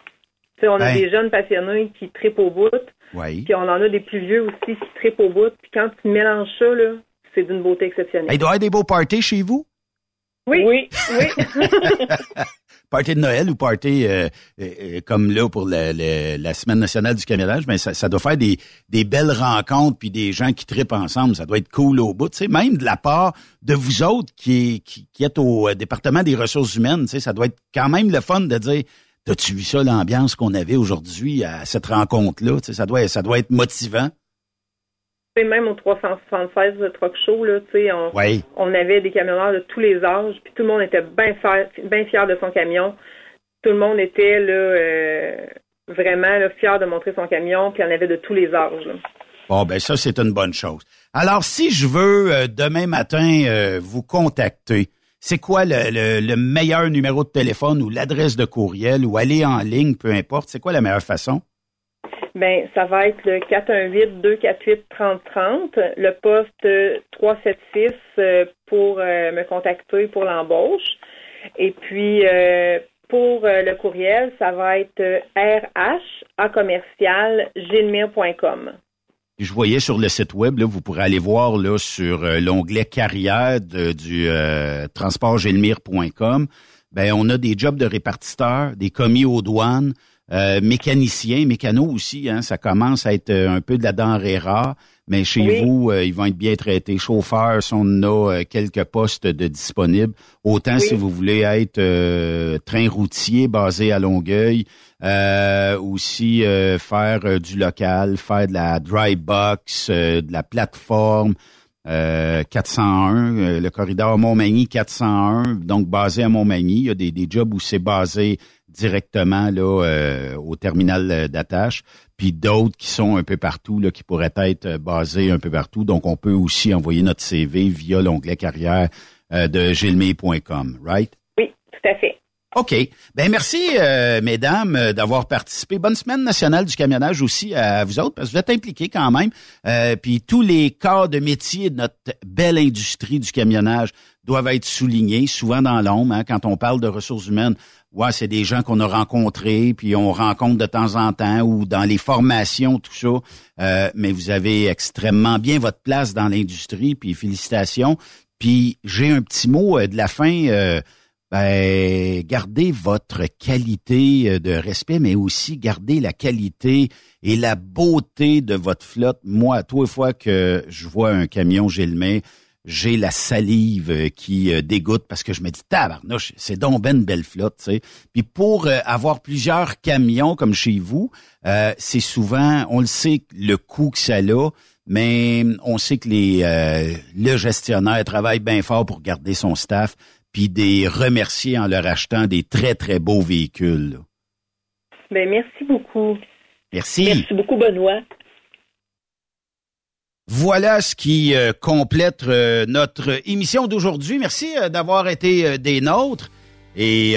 Tu sais, on a Ouais. des jeunes passionnés qui tripent au bout, Oui. puis on en a des plus vieux aussi qui tripent au bout. Puis quand tu mélanges ça, là, c'est d'une beauté exceptionnelle. Il doit y avoir des beaux parties chez vous? Oui, oui, oui. <laughs> Party de Noël ou party euh, euh, euh, comme là pour la, la- semaine nationale du camionnage, mais ça, ça doit faire des, des belles rencontres puis des gens qui tripent ensemble. Ça doit être cool au bout. Tu sais, même de la part de vous autres qui, qui, qui êtes au euh, département des ressources humaines, tu sais, ça doit être quand même le fun de dire T'as-tu vu ça, l'ambiance qu'on avait aujourd'hui à cette rencontre-là? Tu sais, ça doit ça doit être motivant. Même au 376 de Truck Show, là, tu sais, on, on avait des camionneurs de tous les âges, puis tout le monde était bien fier, de son camion. Tout le monde était là, euh, vraiment là, fier de montrer son camion, puis il y en avait de tous les âges. là. Bon, ben ça, c'est une bonne chose. Alors, si je veux euh, demain matin euh, vous contacter, c'est quoi le, le- le meilleur numéro de téléphone ou l'adresse de courriel ou aller en ligne, peu importe. C'est quoi la meilleure façon? Ben, ça va être le 418-248-3030, le poste euh, 376 euh, pour euh, me contacter pour l'embauche. Et puis, euh, pour le courriel, ça va être RH à commercial gilmire.com. Je voyais sur le site web, là, vous pourrez aller voir là, sur l'onglet carrière du euh, transportgelmire.com. Ben, on a des jobs de répartiteurs, des commis aux douanes, euh, mécanicien, mécano aussi, hein, ça commence à être euh, un peu de la denrée rare, mais chez Oui. vous, euh, ils vont être bien traités. Chauffeurs, si on a euh, quelques postes de disponibles, autant si vous voulez être euh, train routier basé à Longueuil, euh, aussi euh, faire du local, faire de la dry box, euh, de la plateforme, euh, 401, euh, le corridor Montmagny 401, donc basé à Montmagny. Il y a des, des jobs où c'est basé directement là euh, au terminal euh, d'attache, puis d'autres qui sont un peu partout, là, qui pourraient être euh, basés un peu partout. Donc, on peut aussi envoyer notre CV via l'onglet carrière euh, de gilmay.com, right? Oui, tout à fait. OK. Ben merci, euh, mesdames, euh, d'avoir participé. Bonne semaine nationale du camionnage aussi à vous autres, parce que vous êtes impliqués quand même. Euh, puis tous les corps de métier de notre belle industrie du camionnage doivent être soulignés, souvent dans l'ombre, hein, quand on parle de ressources humaines. Ouais, c'est des gens qu'on a rencontrés, puis on rencontre de temps en temps, ou dans les formations, tout ça. Euh, mais vous avez extrêmement bien votre place dans l'industrie, puis félicitations. Puis j'ai un petit mot euh, de la fin. euh, ben, gardez votre qualité euh, de respect, mais aussi gardez la qualité et la beauté de votre flotte. Moi, à les fois que je vois un camion Gilmet, j'ai la salive euh, qui euh, dégoûte parce que je me dis tabarnouche, c'est donc ben une belle flotte, tu sais. Puis pour euh, avoir plusieurs camions comme chez vous, euh, c'est souvent, on le sait le coût que ça a, mais on sait que les euh, le gestionnaire travaille bien fort pour garder son staff puis des remercier en leur achetant des très très beaux véhicules. là. Ben, merci beaucoup. Merci. Merci beaucoup, Benoît. Voilà ce qui euh, complète euh, notre émission d'aujourd'hui. Merci euh, d'avoir été des nôtres. Et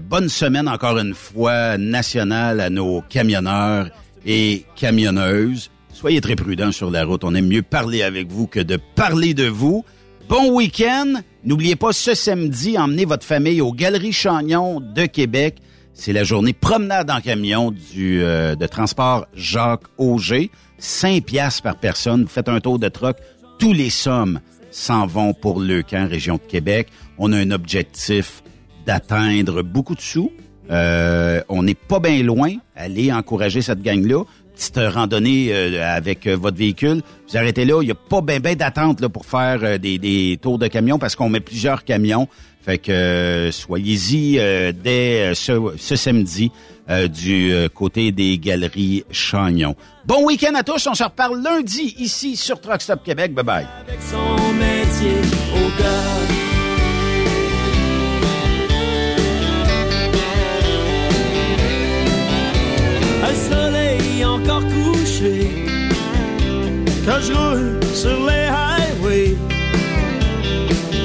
bonne semaine encore une fois nationale à nos camionneurs et camionneuses. Soyez très prudents sur la route. On aime mieux parler avec vous que de parler de vous. Bon week-end. N'oubliez pas ce samedi, emmenez votre famille aux Galeries Chagnon de Québec. C'est la journée promenade en camion du euh, de transport Jacques Auger. 5 piastres par personne. Vous faites un tour de troc. Tous les sommes s'en vont pour le camp région de Québec. On a un objectif d'atteindre beaucoup de sous. Euh, on n'est pas bien loin. Allez encourager cette gang-là. Petite randonnée euh, avec euh, votre véhicule. Vous arrêtez là. Il n'y a pas bien ben, d'attente pour faire des, des tours de camion parce qu'on met plusieurs camions. Fait que euh, soyez-y euh, dès euh, ce, ce samedi euh, du euh, côté des galeries Chagnon. Bon week-end à tous. On se reparle lundi ici sur Truck Stop Québec. Bye bye.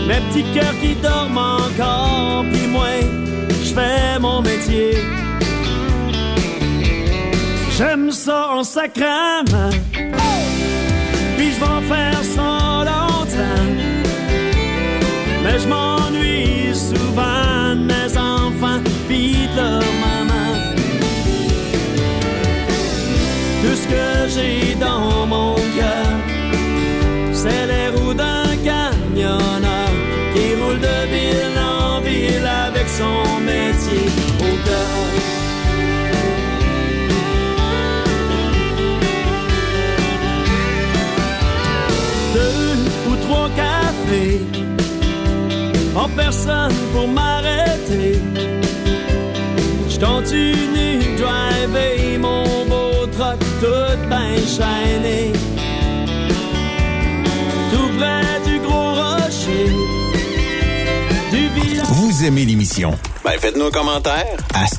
Mes petits cœurs qui dorment encore, puis moi, je fais mon métier. J'aime ça en sacrament. Puis je vais en faire ça longtemps. Mais je m'ennuie souvent de mes enfants puis de leur maman. Tout ce que j'ai dans mon personne pour m'arrêter. Je continue de driver mon beau truck tout bien chaîné. Tout près du gros rocher. Du village. Vous aimez l'émission? Ben, faites-nous un commentaire à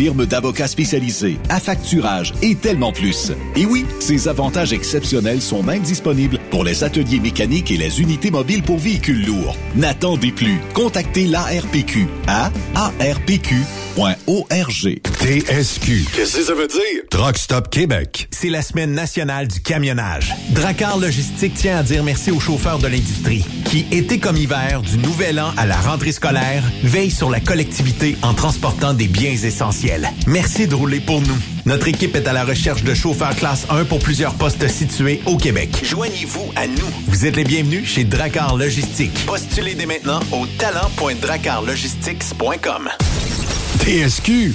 firme d'avocats spécialisés, affacturage et tellement plus. Et oui, ces avantages exceptionnels sont même disponibles pour les ateliers mécaniques et les unités mobiles pour véhicules lourds. N'attendez plus. Contactez l'ARPQ à arpq.org. TSQ. Qu'est-ce que ça veut dire? Truck Stop Québec. C'est la semaine nationale du camionnage. Dracar Logistique tient à dire merci aux chauffeurs de l'industrie qui, été comme hiver, du nouvel an à la rentrée scolaire, veillent sur la collectivité en transportant des biens essentiels. Merci de rouler pour nous. Notre équipe est à la recherche de chauffeurs classe 1 pour plusieurs postes situés au Québec. Joignez-vous à nous. Vous êtes les bienvenus chez Dracar Logistique. Postulez dès maintenant au talent.dracarlogistics.com. TSQ.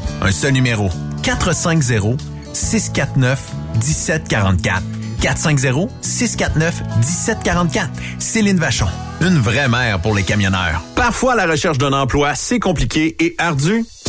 Un seul numéro. 450 649 1744. 450-649-1744. Céline Vachon. Une vraie mère pour les camionneurs. Parfois, la recherche d'un emploi, c'est compliqué et ardu.